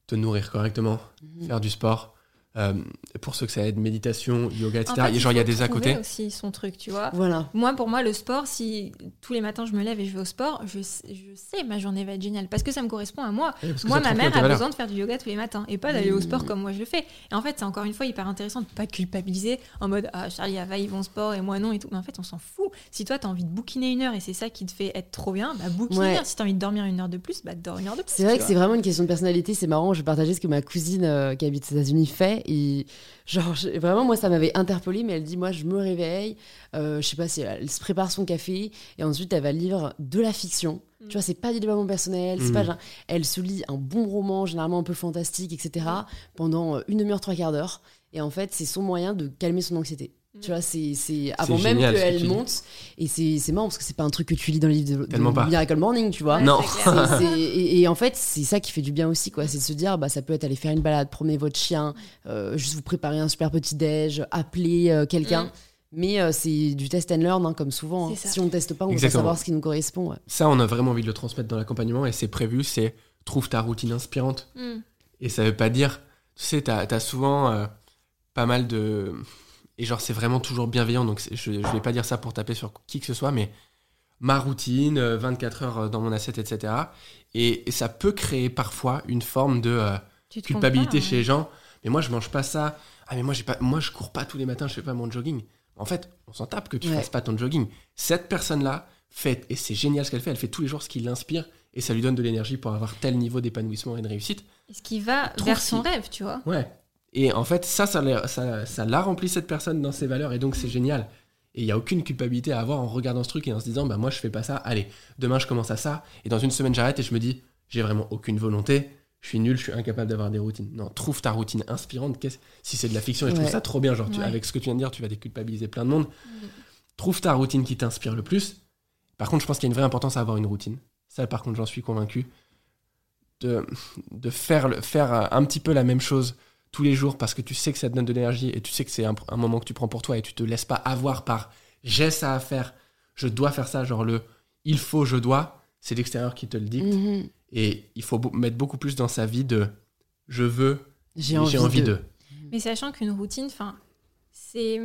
B: te nourrir correctement,
A: Mhm.
B: faire du sport. Euh, pour ceux que ça aide, méditation, yoga, etc.
C: En fait,
B: Et genre il y a des à côté.
C: aussi son truc, tu vois.
A: Voilà.
C: Moi, pour moi, le sport, si tous les matins je me lève et je vais au sport, je, sais- je sais ma journée va être géniale parce que ça me correspond à moi. Moi, ma mère a besoin de faire du yoga tous les matins et pas d'aller au sport comme moi je le fais. Et en fait, c'est encore une fois hyper intéressant de pas culpabiliser en mode ah Charlie Ava ils vont au sport et moi non et tout. Mais en fait, on s'en fout. Si toi t'as envie de bouquiner une heure et c'est ça qui te fait être trop bien, bah bouquine
A: Ouais.
C: une heure. Si t'as envie de dormir une heure de plus, bah dors une heure de plus.
A: C'est vrai que c'est vraiment une question de personnalité. C'est marrant, je vais partager ce que ma cousine euh, qui habite aux États-Unis fait. Et genre, vraiment, moi, ça m'avait interpellée, mais elle dit Moi, je me réveille, euh, je sais pas si elle, elle se prépare son café, et ensuite, elle va lire de la fiction.
C: Mm.
A: Tu vois, c'est pas du développement personnel, c'est
B: Mm.
A: pas genre- Elle se lit un bon roman, généralement un peu fantastique, etc., pendant euh, une demi-heure, trois quarts d'heure. Et en fait, c'est son moyen de calmer son anxiété.
C: Mm.
A: Tu vois, c'est c'est avant même
B: tu
A: qu'elle monte. Et c'est c'est marrant parce que c'est pas un truc que tu lis dans le livre de, de. Miracle Morning, tu vois.
C: Ouais,
B: Non.
C: c'est.
A: C'est- et, et en fait, c'est ça qui fait du bien aussi, quoi. C'est de se dire, bah, ça peut être aller faire une balade, promener votre chien, euh, juste vous préparer un super petit déj, appeler euh, quelqu'un.
C: Mm.
A: Mais euh, c'est du test and learn, hein, comme souvent. hein. Si on ne teste pas, on ne peut pas savoir ce qui nous correspond. ouais.
B: Ça, on a vraiment envie de le transmettre dans l'accompagnement et c'est prévu, c'est trouve ta routine inspirante.
C: Mm.
B: Et ça veut pas dire, tu sais, t'as as souvent euh, pas mal de... Et genre, c'est vraiment toujours bienveillant, donc je, je vais pas dire ça pour taper sur qui que ce soit, mais ma routine, euh, 24 heures dans mon assiette, etc. Et, et ça peut créer parfois une forme de euh, culpabilité chez
C: ouais.
B: les gens. Mais moi, je mange pas ça. Ah, mais moi, j'ai pas, moi, je cours pas tous les matins, je fais pas mon jogging. En fait, on s'en tape que tu
A: Ouais.
B: fasses pas ton jogging. Cette personne-là fait, et c'est génial ce qu'elle fait, elle fait tous les jours ce qui l'inspire et ça lui donne de l'énergie pour avoir tel niveau d'épanouissement et de réussite.
C: Et Ce qui va vers son rêve, tu vois.
B: Ouais. Et en fait, ça, ça, l'a- ça, rempli cette personne dans ses valeurs et donc c'est génial. Et il n'y a aucune culpabilité à avoir en regardant ce truc et en se disant, bah moi je fais pas ça, allez, demain je commence à ça, et dans une semaine j'arrête et je me dis, j'ai vraiment aucune volonté, je suis nul, je suis incapable d'avoir des routines. Non, trouve ta routine inspirante, qu'est-ce- si c'est de la fiction, et je trouve ça trop bien, genre tu- avec ce que tu viens de dire, tu vas déculpabiliser plein de monde. Trouve ta routine qui t'inspire le plus. Par contre, je pense qu'il y a une vraie importance à avoir une routine. Ça, par contre, j'en suis convaincu. De, de faire, le- faire euh, un petit peu la même chose tous les jours parce que tu sais que ça te donne de l'énergie et tu sais que c'est un, un moment que tu prends pour toi et tu te laisses pas avoir par j'ai ça à faire, je dois faire ça, genre le il faut, je dois, c'est l'extérieur qui te le dicte.
A: Mhm.
B: Et il faut mettre beaucoup plus dans sa vie de je veux,
A: J'ai envie, de.
B: de.
C: Mais sachant qu'une routine, enfin, c'est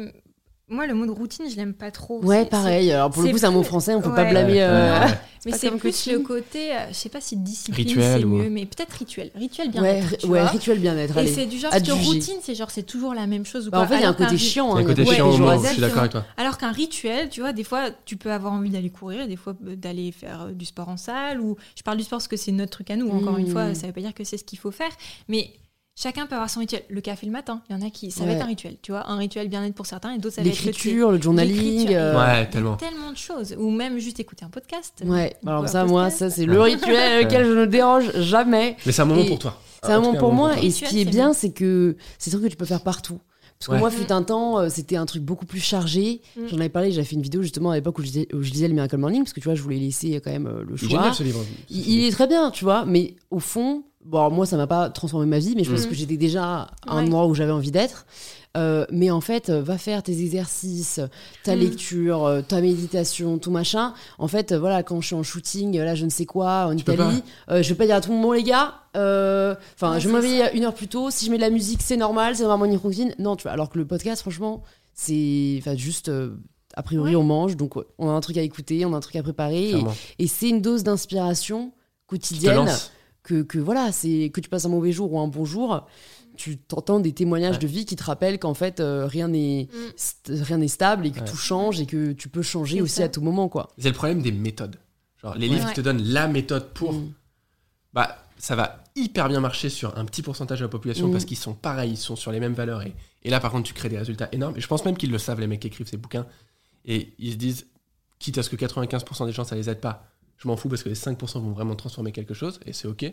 C: moi, le mot de routine, je l'aime pas trop.
A: Ouais, pareil. Alors pour le coup, c'est un mot français, on peut
C: ouais.
A: pas blâmer. Euh,
B: ouais. [laughs]
C: Mais c'est plus
A: coaching.
C: le côté, euh, je sais pas si discipline c'est
B: ou-
C: mieux, mais peut-être rituel. Rituel bien
A: Ouais, ouais,
C: vois.
A: rituel bien-être.
C: Et c'est du genre, parce que routine, c'est genre, c'est toujours la même chose ou
A: Bah,
C: quoi.
A: en fait, il y a un
C: Alors qu'un
A: côté chiant.
B: Il y a
A: hein,
B: un côté chiant je suis d'accord avec toi.
C: Alors qu'un rituel, tu vois, des fois, tu peux avoir envie d'aller courir, des fois euh, d'aller faire du sport en salle, ou je parle du sport parce que c'est notre truc à nous, encore une fois, ça veut pas dire que c'est ce qu'il faut faire, mais chacun peut avoir son rituel. Le café le matin, il y en a qui, ça va être un rituel, tu vois, un rituel bien-être pour certains, et d'autres, ça va être le.
A: L'écriture, le journaling.
C: L'écriture.
A: euh,
B: Ouais, tellement.
C: tellement de choses, ou même juste écouter un podcast.
A: Ouais,
C: Ou
A: alors ça, moi, ça, c'est le rituel auquel je ne dérange jamais.
B: Mais c'est un moment
A: Et
B: pour toi.
A: C'est un moment pour moi.
C: pour
A: Et ce qui est bien, c'est que c'est un truc que tu peux faire partout. Parce que
B: Ouais.
A: moi, fut un temps, euh, c'était un truc beaucoup plus chargé.
C: Mm.
A: J'en avais parlé, j'avais fait une vidéo justement à l'époque où, je où je lisais le Miracle Morning, parce que tu vois, je voulais laisser quand même euh, le
B: Il est
A: choix.
B: ce livre.
A: Il, il est très bien, tu vois, mais au fond, bon, alors moi, ça m'a pas transformé ma vie, mais je pense
C: Mm.
A: que j'étais déjà à un
C: Ouais.
A: endroit où j'avais envie d'être. Euh, mais en fait, euh, va faire tes exercices, ta
C: Mm.
A: lecture, euh, ta méditation, tout machin. En fait, euh, voilà, quand je suis en shooting, euh, là, je ne sais quoi, en
B: Tu
A: Italie, euh, je vais pas dire à tout le monde, les gars, euh, enfin,
C: Ouais,
A: je réveille une heure plus tôt. Si je mets de la musique, c'est normal, c'est dans ma routine. Non, tu vois, alors que le podcast, franchement, c'est enfin, juste. euh, a priori,
C: Ouais.
A: on mange, donc on a un truc à écouter, on a un truc à préparer. Et,
B: Clairement.
A: et c'est une dose d'inspiration
B: Tu te
A: quotidienne. Que, que voilà, c'est que tu passes un mauvais jour ou un bon jour, tu t'entends des témoignages
B: Ouais.
A: de vie qui te rappellent qu'en fait euh, rien n'est
C: Mm.
A: st- rien n'est stable et que
B: Ouais.
A: tout change et que tu peux changer
C: C'est
A: aussi
C: ça.
A: à tout moment quoi.
B: C'est le problème des méthodes. Genre, les livres
C: Ouais.
B: qui te donnent la méthode pour.
A: Mm.
B: Bah, ça va hyper bien marcher sur un petit pourcentage de la population
A: Mm.
B: parce qu'ils sont pareils, ils sont sur les mêmes valeurs. Et, et là, par contre, tu crées des résultats énormes. Et je pense même qu'ils le savent, les mecs qui écrivent ces bouquins. Et ils se disent, quitte à ce que 95% des gens, ça les aide pas, je m'en fous parce que les 5% vont vraiment transformer quelque chose. Et c'est OK.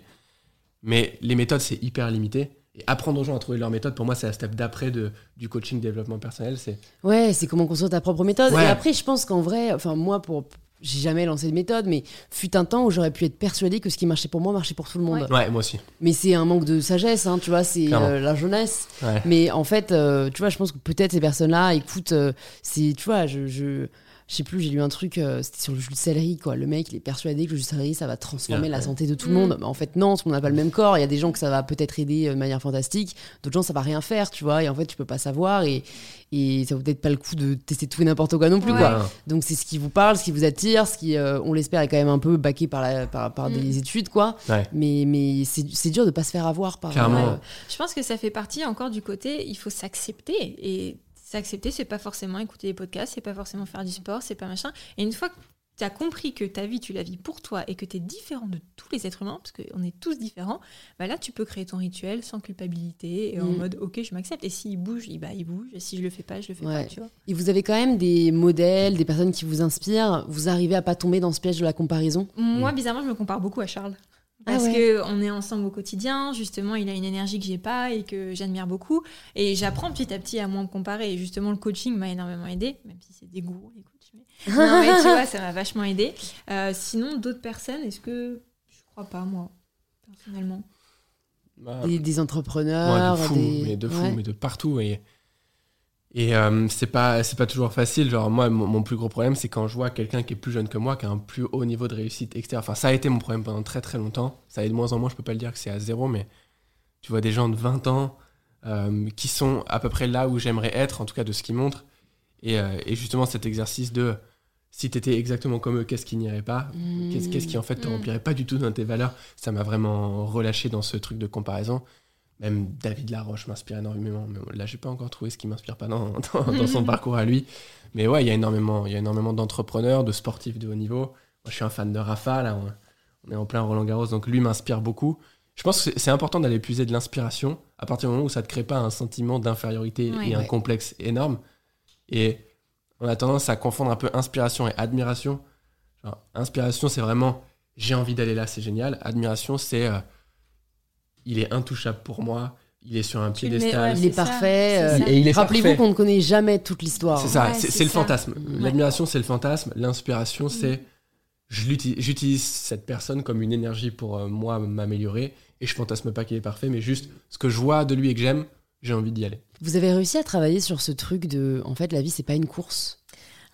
B: Mais les méthodes, c'est hyper limité. Et apprendre aux gens à trouver leur méthode, pour moi, c'est la step d'après du coaching développement personnel. C'est
A: Ouais, c'est comment construire ta propre méthode.
B: Ouais.
A: Et après, je pense qu'en vrai, enfin moi pour j'ai jamais lancé de méthode, mais fut un temps où j'aurais pu être persuadée que ce qui marchait pour moi marchait pour tout le monde.
C: Ouais.
B: ouais, moi aussi.
A: Mais c'est un manque de sagesse, hein, tu vois, c'est euh, la jeunesse.
B: Ouais.
A: Mais en fait, euh, tu vois, je pense que peut-être ces personnes-là écoutent. euh, c'est, tu vois, je, je, je sais plus, j'ai lu un truc, euh, c'était sur le jus de céleri, quoi. Le mec, il est persuadé que le jus de céleri, ça va transformer la
B: ouais.
A: santé de tout le
C: Mm.
A: monde. Mais en fait, non, parce qu'on n'a pas le même corps. Il y a des gens que ça va peut-être aider euh, de manière fantastique, d'autres gens, ça va rien faire, tu vois. Et en fait, tu peux pas savoir. Et, et ça vaut peut-être pas le coup de tester tout et n'importe quoi non plus,
C: Ouais.
A: quoi. Donc, c'est ce qui vous parle, ce qui vous attire, ce qui, euh, on l'espère, est quand même un peu baqué par, la, par, par
C: Mm.
A: des études, quoi.
B: Ouais.
A: Mais, mais c'est, c'est dur de pas se faire avoir par.
B: Clairement.
A: euh,
C: Je pense que ça fait partie encore du côté, il faut s'accepter. Et s'accepter, c'est pas forcément écouter des podcasts, c'est pas forcément faire du sport, c'est pas machin. Et une fois que tu as compris que ta vie, tu la vis pour toi et que tu es différent de tous les êtres humains, parce qu'on est tous différents, bah là, tu peux créer ton rituel sans culpabilité et en
A: Mm.
C: mode, ok, je m'accepte. Et s'il bouge, il, bah, il bouge. Et si je le fais pas, je le fais
A: Ouais.
C: pas, tu vois.
A: Et vous avez quand même des modèles, des personnes qui vous inspirent. Vous arrivez à pas tomber dans ce piège de la comparaison?
C: Moi, bizarrement, je me compare beaucoup à Charles.
A: Ah
C: Parce
A: ouais.
C: que on est ensemble au quotidien, justement, il a une énergie que j'ai pas et que j'admire beaucoup. Et j'apprends petit à petit à moins me comparer. Et justement, le coaching m'a énormément aidé, même si c'est des gourous, les coachs. Mais... [laughs] non, mais tu vois, ça m'a vachement aidé. Euh, sinon, d'autres personnes, est-ce que. Je crois pas, moi, personnellement.
B: Bah,
A: des, des
B: Ouais,
A: entrepreneurs,
B: de fou,
A: des...
B: mais de fou,
A: Ouais.
B: mais de partout. Et, et euh, c'est pas, c'est pas toujours facile. Genre, moi, mon, mon plus gros problème, c'est quand je vois quelqu'un qui est plus jeune que moi, qui a un plus haut niveau de réussite, etc. Enfin, ça a été mon problème pendant très très longtemps. Ça est de moins en moins, je peux pas le dire que c'est à zéro, mais tu vois des gens de 20 ans euh, qui sont à peu près là où j'aimerais être, en tout cas de ce qu'ils montrent. Et, euh, et justement, cet exercice de si tu étais exactement comme eux, qu'est-ce qui n'irait pas?
A: Mmh.
B: Qu'est-ce qui en fait te
C: Mm.
B: remplirait pas du tout dans tes valeurs? Ça m'a vraiment relâché dans ce truc de comparaison. Même David Laroche m'inspire énormément. Mais là, j'ai pas encore trouvé ce qui m'inspire pas dans, [laughs] dans, dans son [laughs] parcours à lui. Mais ouais, il y a énormément, il y a énormément d'entrepreneurs, de sportifs de haut niveau. Moi, je suis un fan de Rafa. Là, on, est en plein Roland Garros, donc lui m'inspire beaucoup. Je pense que c'est- important d'aller puiser de l'inspiration à partir du moment où ça te crée pas un sentiment d'infériorité
C: Ouais.
B: et un complexe énorme. Et on a tendance à confondre un peu inspiration et admiration. Genre, inspiration, c'est vraiment j'ai envie d'aller là, c'est génial. Admiration, c'est euh, il est intouchable pour moi, il est sur un
C: Tu le mets,
B: piédestal.
C: ouais,
A: Il est parfait. euh,
C: ça.
B: Et il est
A: Rappelez-vous qu'on ne connaît jamais toute l'histoire.
B: C'est ça,
C: Ouais,
B: c'est le
C: ça.
B: fantasme. L'admiration, c'est le fantasme. L'inspiration,
C: Mm.
B: c'est je l'utilise- j'utilise cette personne comme une énergie pour euh, moi m'améliorer. Et je fantasme pas qu'il est parfait, mais juste ce que je vois de lui et que j'aime, j'ai envie d'y aller.
A: Vous avez réussi à travailler sur ce truc de, en fait, la vie c'est pas une course.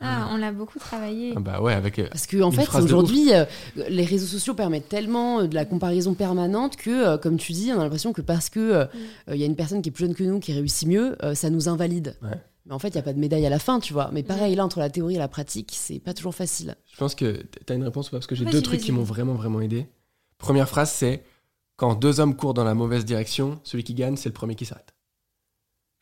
C: Ah, on l'a beaucoup travaillé.
B: Ah bah ouais, avec. euh,
A: Parce que en fait, aujourd'hui, euh, les réseaux sociaux permettent tellement euh, de la comparaison permanente que, euh, comme tu dis, on a l'impression que parce que
C: Mm.
A: euh, il y a une personne qui est plus jeune que nous qui réussit mieux, ça nous invalide.
B: Ouais.
A: Mais en fait, il n'y a pas de médaille à la fin, tu vois. Mais pareil, là, entre la théorie et la pratique, c'est pas toujours facile.
B: Je pense que tu as une réponse ou pas? Parce que j'ai deux trucs qui m'ont vraiment, vraiment aidé. Première phrase, c'est quand deux hommes courent dans la mauvaise direction, celui qui gagne, c'est le premier qui s'arrête.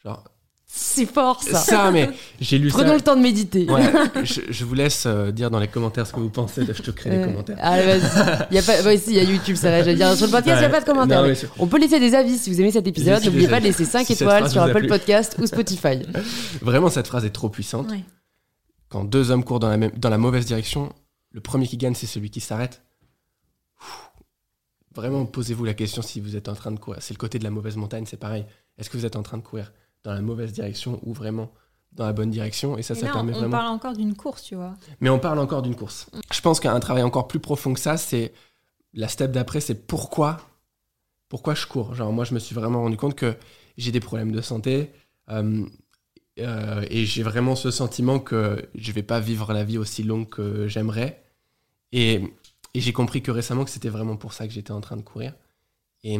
B: Genre,
A: C'est fort, ça.
B: ça, mais j'ai lu
A: Prenons
B: ça.
A: le temps de méditer.
B: Ouais, [laughs] je, je vous laisse euh, dire dans les commentaires ce que vous pensez. Je te crée les commentaires.
A: Allez, vas-y. Y a pas... ouais, si, il y a YouTube, ça va. J'allais dire, sur le podcast, il n'y a pas de commentaires.
B: Non,
A: mais
B: mais c'est-
A: On peut laisser des avis si vous aimez cet épisode. N'oubliez pas de laisser 5
B: si cette
A: étoiles sur Apple. Podcast ou Spotify.
B: Vraiment, cette phrase est trop puissante.
C: Ouais.
B: Quand deux hommes courent dans la, même, dans la mauvaise direction, le premier qui gagne, c'est celui qui s'arrête. Vraiment, posez-vous la question si vous êtes en train de courir. C'est le côté de la mauvaise montagne, c'est pareil. Est-ce que vous êtes en train de courir? Dans la mauvaise direction ou vraiment dans la bonne direction Et ça,
C: Et
B: ça permet
C: on
B: vraiment.
C: parle encore d'une course, tu vois.
B: Mais on parle encore d'une course. Je pense qu'un travail encore plus profond que ça, c'est la step d'après, c'est pourquoi, pourquoi je cours. Genre moi, je me suis vraiment rendu compte que j'ai des problèmes de santé euh, euh, et j'ai vraiment ce sentiment que je vais pas vivre la vie aussi longue que j'aimerais. Et, et j'ai compris que récemment que c'était vraiment pour ça que j'étais en train de courir. Et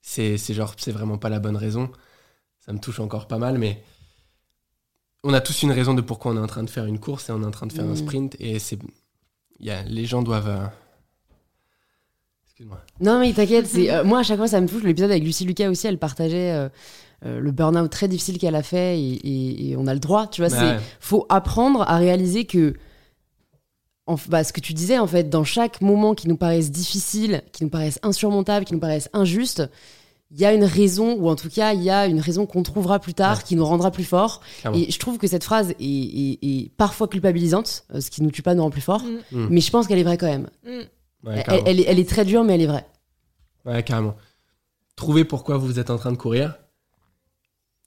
B: c'est c'est genre c'est vraiment pas la bonne raison. Ça me touche encore pas mal, mais on a tous une raison de pourquoi on est en train de faire une course et on est en train de faire un
A: Mm.
B: sprint et c'est il y a, les gens doivent euh, excuse-moi
A: Non, mais t'inquiète, c'est euh, moi à chaque fois ça me touche. L'épisode avec Lucie Lucas aussi, elle partageait euh, euh, le burn-out très difficile qu'elle a fait et, et- et on a le droit, tu vois. c'est
B: Ouais.
A: faut apprendre à réaliser que en, bah, ce que tu disais en fait, dans chaque moment qui nous paraisse difficile, qui nous paraisse insurmontable, qui nous paraisse injuste, il y a une raison ou en tout cas il y a une raison qu'on trouvera plus tard,
B: Ouais.
A: qui nous rendra plus forts.
B: Clairement.
A: Et je trouve que cette phrase est, est- est parfois culpabilisante, euh, ce qui nous tue pas nous rend plus forts.
C: Mm,
B: Mm.
A: Mais je pense qu'elle est vraie quand même.
C: mm.
B: Ouais,
A: Elle, est, elle est très dure, mais elle est vraie.
B: Ouais, carrément. Trouvez pourquoi vous êtes en train de courir.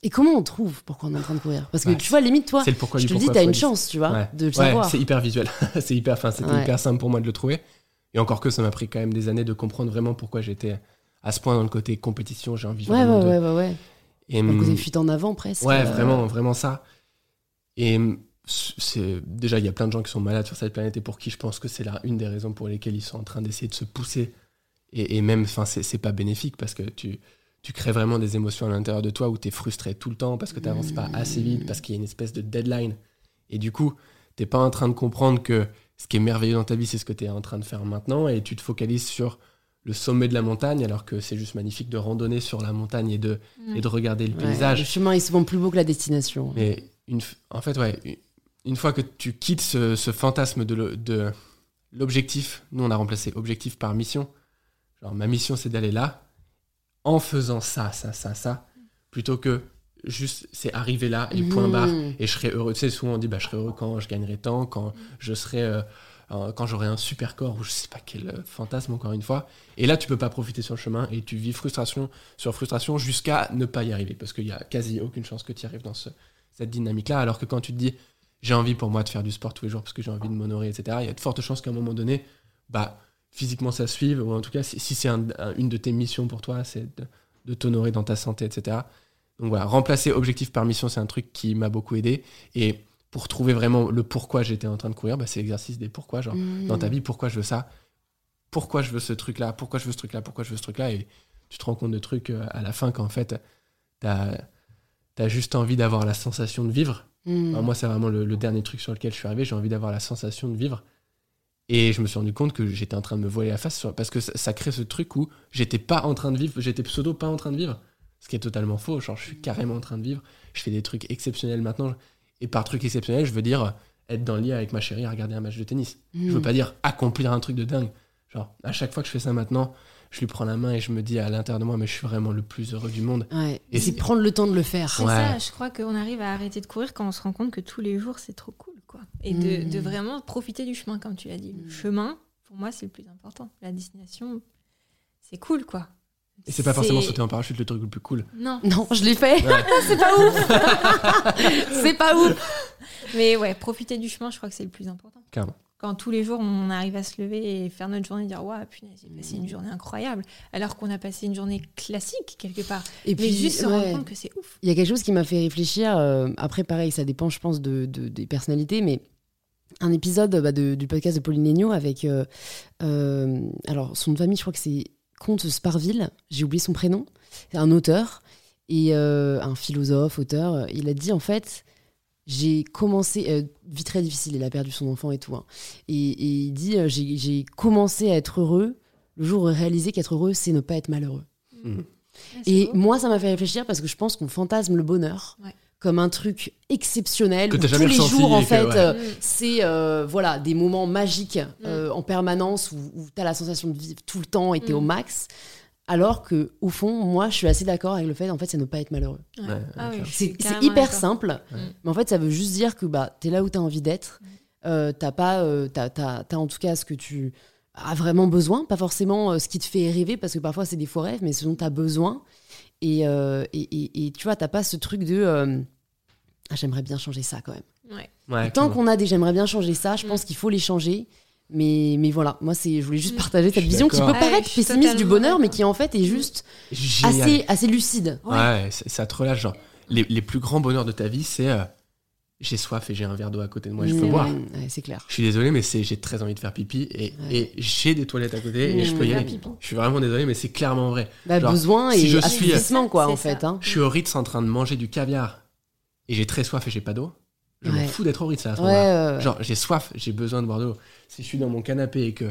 A: Et comment on trouve pourquoi on est en train de courir? Parce que
B: Ouais,
A: tu vois, limite, toi,
B: c'est le pourquoi
A: je te le dis, t'as une chance, tu vois,
B: Ouais.
A: de le
B: Ouais,
A: savoir.
B: c'est hyper visuel. [laughs] c'est hyper, c'était
A: Ouais.
B: hyper simple pour moi de le trouver. Et encore que ça m'a pris quand même des années de comprendre vraiment pourquoi j'étais à ce point dans le côté compétition. J'ai envie
A: Ouais, ouais,
B: de.
A: ouais, ouais, ouais.
B: Et,
A: Dans le côté
B: hum,
A: fuite en avant, presque.
B: Ouais,
A: euh,
B: vraiment, vraiment ça. Et hum, c'est déjà il y a plein de gens qui sont malades sur cette planète et pour qui je pense que c'est là une des raisons pour lesquelles ils sont en train d'essayer de se pousser et, et même enfin c'est c'est pas bénéfique parce que tu tu crées vraiment des émotions à l'intérieur de toi où tu es frustré tout le temps parce que tu n'avances pas assez vite parce qu'il y a une espèce de deadline et du coup t'es pas en train de comprendre que ce qui est merveilleux dans ta vie c'est ce que tu es en train de faire maintenant et tu te focalises sur le sommet de la montagne alors que c'est juste magnifique de randonner sur la montagne et de,
C: Mm.
B: et de regarder le
A: ouais,
B: paysage
A: Le chemin est souvent plus beau que la destination.
B: mais une, en fait, ouais, une- une fois que tu quittes ce, ce fantasme de, l'objectif, nous on a remplacé objectif par mission. Genre ma mission c'est d'aller là en faisant ça, ça, ça, ça, plutôt que juste c'est arriver là et point
A: Mhm.
B: barre et je serai heureux. Tu sais, souvent on dit bah, je serai heureux quand je gagnerai tant, quand je serai. euh, quand j'aurai un super corps ou je sais pas quel euh, fantasme encore une fois et là tu peux pas profiter sur le chemin et tu vis frustration sur frustration jusqu'à ne pas y arriver parce qu'il y a quasi aucune chance que tu y arrives dans ce, cette dynamique-là. Alors que quand tu te dis, j'ai envie pour moi de faire du sport tous les jours parce que j'ai envie de m'honorer, etc., il y a de fortes chances qu'à un moment donné, bah, physiquement ça suive, ou en tout cas, si, c'est un- un- une de tes missions pour toi, c'est de, de t'honorer dans ta santé, etc. Donc voilà, remplacer objectif par mission, c'est un truc qui m'a beaucoup aidé. Et pour trouver vraiment le pourquoi j'étais en train de courir, bah, c'est l'exercice des pourquoi. Genre,
A: Mhm.
B: dans ta vie, pourquoi je veux ça? Pourquoi je veux ce truc-là? Pourquoi je veux ce truc-là? Pourquoi je veux ce truc-là? Et tu te rends compte de trucs euh, à la fin qu'en fait, t'as as juste envie d'avoir la sensation de vivre. Enfin, moi, c'est vraiment le, le dernier truc sur lequel je suis arrivé. J'ai envie d'avoir la sensation de vivre. Et je me suis rendu compte que j'étais en train de me voiler la face sur- parce que ça, ça crée ce truc où j'étais pas en train de vivre, j'étais pseudo pas en train de vivre. Ce qui est totalement faux. Genre, je suis carrément en train de vivre. Je fais des trucs exceptionnels maintenant. Et par truc exceptionnel, je veux dire être dans le lit avec ma chérie à regarder un match de tennis. Je veux
A: Mhm.
B: pas dire accomplir un truc de dingue. Genre, à chaque fois que je fais ça maintenant, je lui prends la main et je me dis à l'intérieur de moi, mais je suis vraiment le plus heureux du monde.
A: Ouais.
B: Et
A: c'est prendre le temps de le faire.
C: C'est
B: Ouais.
C: ça, je crois qu'on arrive à arrêter de courir quand on se rend compte que tous les jours, c'est trop cool. quoi. Et de,
A: Mm.
C: de vraiment profiter du chemin, comme tu l'as dit. Le
A: Mm.
C: chemin, pour moi, c'est le plus important. La destination, c'est cool, quoi.
B: Et c'est pas forcément sauter en parachute le truc le plus cool.
C: Non.
A: Non, je l'ai fait.
B: Ouais. [laughs]
A: c'est pas ouf. [laughs] c'est pas ouf.
C: Mais ouais, profiter du chemin, je crois que c'est le plus important.
B: Carrément.
C: Quand tous les jours, on arrive à se lever et faire notre journée et dire Waouh, punaise, j'ai passé une journée incroyable. Alors qu'on a passé une journée classique, quelque part.
A: Et
C: Mais juste se
A: ouais.
C: rendre compte que c'est ouf.
A: Il y a quelque chose qui m'a fait réfléchir. euh, après, pareil, ça dépend, je pense, de, de- des personnalités, mais un épisode bah, de- du podcast de Pauline Legnaud avec. euh, euh, alors, son de famille, je crois que c'est Comte Sparville. J'ai oublié son prénom. C'est un auteur. Et euh, un philosophe, auteur, il a dit en fait, j'ai commencé, euh, vie très difficile, il a perdu son enfant et tout. hein. Et, et il dit, euh, j'ai commencé à être heureux le jour où j'ai réalisé qu'être heureux, c'est ne pas être malheureux.
C: C'est
A: Et
C: beau.
A: moi, ça m'a fait réfléchir parce que je pense qu'on fantasme le bonheur
C: Ouais.
A: Comme un truc exceptionnel.
B: Que
A: où tous les jours, en fait,
B: ouais.
A: euh,
C: Mm.
A: c'est euh, voilà, des moments magiques
C: Mm.
A: euh, en permanence où, où tu as la sensation de vivre tout le temps et tu es
C: Mm.
A: au max. Alors que, au fond, moi, je suis assez d'accord avec le fait, en fait, c'est ne pas être malheureux.
C: Ouais.
B: Ouais,
C: Ah oui,
A: C'est hyper simple,
C: Mm.
A: mais en fait, ça veut juste dire que bah, tu es là où tu as envie d'être. Euh, t'as pas, euh, t'as, t'as- t'as en tout cas ce que tu as vraiment besoin, pas forcément ce qui te fait rêver, parce que parfois c'est des faux rêves, mais ce dont tu as besoin. Et, euh, et, et- et tu vois, t'as pas ce truc de euh, Ah, j'aimerais bien changer ça quand même.
C: Ouais.
B: Ouais,
A: Tant qu'on a des j'aimerais bien changer ça, je
C: Mm.
A: pense qu'il faut les changer. Mais, mais voilà, moi, c'est, je voulais juste
C: Mm.
A: partager cette vision qui peut.
C: Ouais,
A: paraître pessimiste du bonheur, mais qui en fait est juste
B: Génial.
A: assez, assez lucide.
B: Ouais, ça, ça te relâche. Genre, les, les plus grands bonheurs de ta vie, c'est euh, j'ai soif et j'ai un verre d'eau à côté de moi, je peux
A: Mm,
B: boire.
A: ouais, c'est clair.
B: Je suis désolé, mais c'est j'ai très envie de faire pipi et,
A: Ouais.
B: et j'ai des toilettes à côté et je peux y aller. Je suis vraiment désolé, mais c'est clairement vrai.
A: Bah,
B: Genre,
A: besoin
B: si
A: et
B: je suis-
A: assouplissement, quoi, en fait. hein.
B: Je suis au Ritz en train de manger du caviar et j'ai très soif et j'ai pas d'eau. Je m'en
A: Ouais.
B: fous d'être au Ritz à ce
A: Ouais,
B: moment-là. Genre, j'ai soif, j'ai besoin de boire de l'eau. Si je suis dans mon canapé et que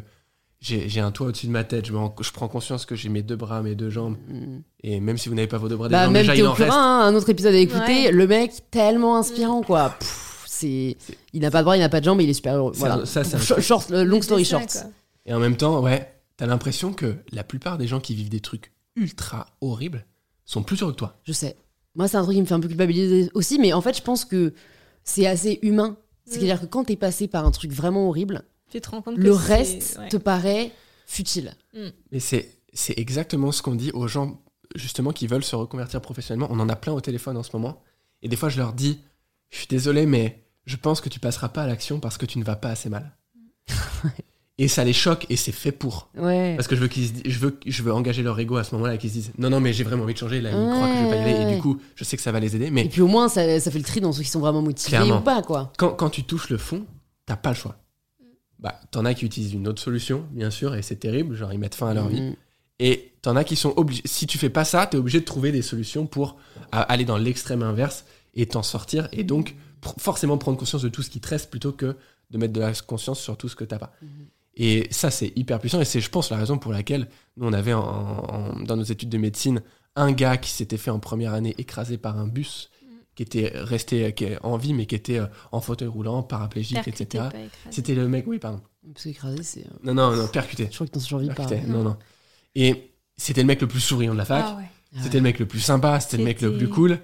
B: j'ai j'ai un toit au-dessus de ma tête, je, me rends- je prends conscience que j'ai mes deux bras, mes deux jambes.
A: Mm.
B: Et même si vous n'avez pas vos deux bras, des
A: Bah,
B: jambes,
A: même
B: déjà, il
A: Théo
B: en reste.
A: Hein, un autre épisode à écouter,
C: Ouais.
A: le mec tellement inspirant, quoi. Pff, c'est...
B: C'est-
A: Il n'a pas de bras, il n'a pas de jambes, mais il est super heureux. Voilà.
B: un- ça, c'est un
A: Short- euh, long story
C: ça,
A: short.
B: Et en même temps, ouais, t'as l'impression que la plupart des gens qui vivent des trucs ultra horribles sont plus heureux que toi.
A: Je sais. Moi, c'est un truc qui me fait un peu culpabiliser aussi, mais en fait, je pense que c'est assez humain. C'est-à-dire que quand t'es passé par un truc vraiment horrible,
C: Tu te rends compte que
A: le reste
C: ouais.
A: te paraît futile.
B: Mais c'est, c'est exactement ce qu'on dit aux gens, justement, qui veulent se reconvertir professionnellement. On en a plein au téléphone en ce moment. Et des fois, je leur dis, je suis désolé, mais je pense que tu passeras pas à l'action parce que tu ne vas pas assez mal. [laughs] et ça les choque et c'est fait pour.
A: Ouais.
B: Parce que je veux qu'ils je veux, je veux engager leur ego à ce moment-là et qu'ils se disent, non, non, mais j'ai vraiment envie de changer. Là, ils croient que je vais pas y aller. Et du coup, je sais que ça va les aider.
A: Et
B: Mais
A: puis au moins, ça, ça fait le tri dans ceux qui sont vraiment motivés
B: Clairement.
A: ou pas, quoi.
B: quand, quand tu touches le fond, t'as pas le choix. Bah, t'en as qui utilisent une autre solution, bien sûr, et c'est terrible, genre ils mettent fin à leur vie.
A: Mm.
B: Et t'en as qui sont obligés. Si tu fais pas ça, t'es obligé de trouver des solutions pour aller dans l'extrême inverse et t'en sortir. Et donc, pr- forcément prendre conscience de tout ce qui te reste plutôt que de mettre de la conscience sur tout ce que t'as pas.
A: Mhm.
B: Et ça, c'est hyper puissant. Et c'est, je pense, la raison pour laquelle nous, on avait en- en- dans nos études de médecine un gars qui s'était fait en première année écraser par un bus, qui était resté qui est en vie, mais qui était euh, en fauteuil roulant, paraplégique, etc. C'était le mec, oui, pardon.
A: Parce qu'écraser, c'est. euh,
B: Non, non, non, percuté.
A: Je crois que t'en survis pas.
B: Percuté, non, non. Et c'était le mec le plus souriant de la fac.
C: Ah ouais.
B: C'était le mec le plus sympa, c'était le mec le plus cool.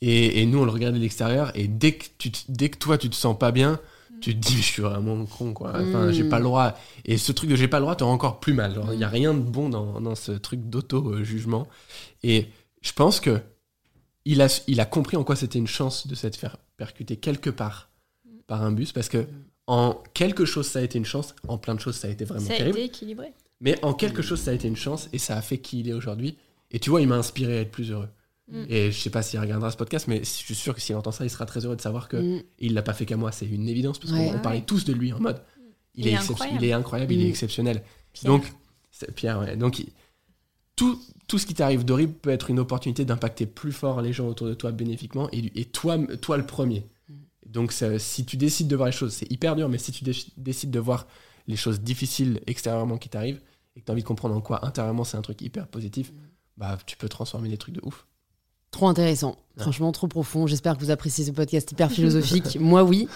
B: Et, et nous, on le regardait de l'extérieur. Et dès que, tu te- dès que toi, tu te sens pas bien, tu te dis, je suis vraiment con, quoi. Enfin,
A: Mm.
B: j'ai pas le droit. Et ce truc de j'ai pas le droit te rend encore plus mal. Il y a rien de bon dans, dans ce truc d'auto-jugement. Et je pense que il a, il a compris en quoi c'était une chance de s'être fait percuter quelque part par un bus. Parce que en quelque chose, ça a été une chance. En plein de choses, ça a été vraiment
C: Ça a
B: terrible.
C: été équilibré.
B: Mais en quelque chose, ça a été une chance et ça a fait qui il est aujourd'hui. Et tu vois, il m'a inspiré à être plus heureux.
C: Mm.
B: Et je sais pas s'il regardera ce podcast, mais je suis sûr que s'il entend ça, il sera très heureux de savoir que
A: Mm.
B: il l'a pas fait qu'à moi. C'est une évidence parce
A: Ouais.
B: qu'on on parlait tous de lui en mode. Il,
C: Il
B: est,
C: incroyable.
B: il est incroyable, il est
A: Mm.
B: exceptionnel.
C: Pierre.
B: Donc, Pierre, ouais. Donc, tout, tout ce qui t'arrive d'horrible peut être une opportunité d'impacter plus fort les gens autour de toi bénéfiquement et, et toi, toi le premier.
A: Mm.
B: Donc, si tu décides de voir les choses, c'est hyper dur, mais si tu dé- décides de voir les choses difficiles extérieurement qui t'arrivent et que tu as envie de comprendre en quoi intérieurement c'est un truc hyper positif, bah, tu peux transformer des trucs de ouf.
A: Trop intéressant,
B: Ouais.
A: franchement trop profond. J'espère que vous appréciez ce podcast hyper philosophique. [laughs] Moi, oui.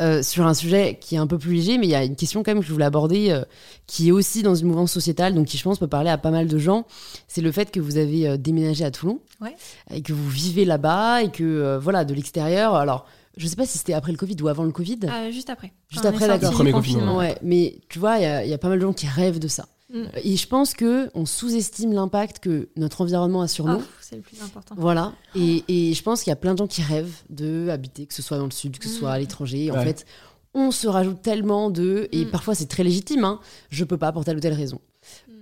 A: Euh, sur un sujet qui est un peu plus léger, mais il y a une question quand même que je voulais aborder, euh, qui est aussi dans une mouvance sociétale, donc qui je pense peut parler à pas mal de gens. C'est le fait que vous avez euh, déménagé à Toulon
C: Ouais.
A: et que vous vivez là-bas et que euh, voilà de l'extérieur. Alors, je sais pas si c'était après le Covid ou avant le Covid.
C: Juste après.
A: Juste après, d'accord.
B: Premier confinement,
A: Ouais, mais tu vois, il y, a- il y a pas mal de gens qui rêvent de ça.
C: Mm.
A: Et je pense que on sous-estime l'impact que notre environnement a sur
C: Ah,
A: nous.
C: C'est le plus important.
A: Voilà. Et, et je pense qu'il y a plein de gens qui rêvent de habiter, que ce soit dans le sud, que ce soit à
C: Mm.
A: l'étranger. En fait, on se rajoute tellement de. Et
C: Mm.
A: parfois, c'est très légitime. Hein, je peux pas pour telle ou telle raison.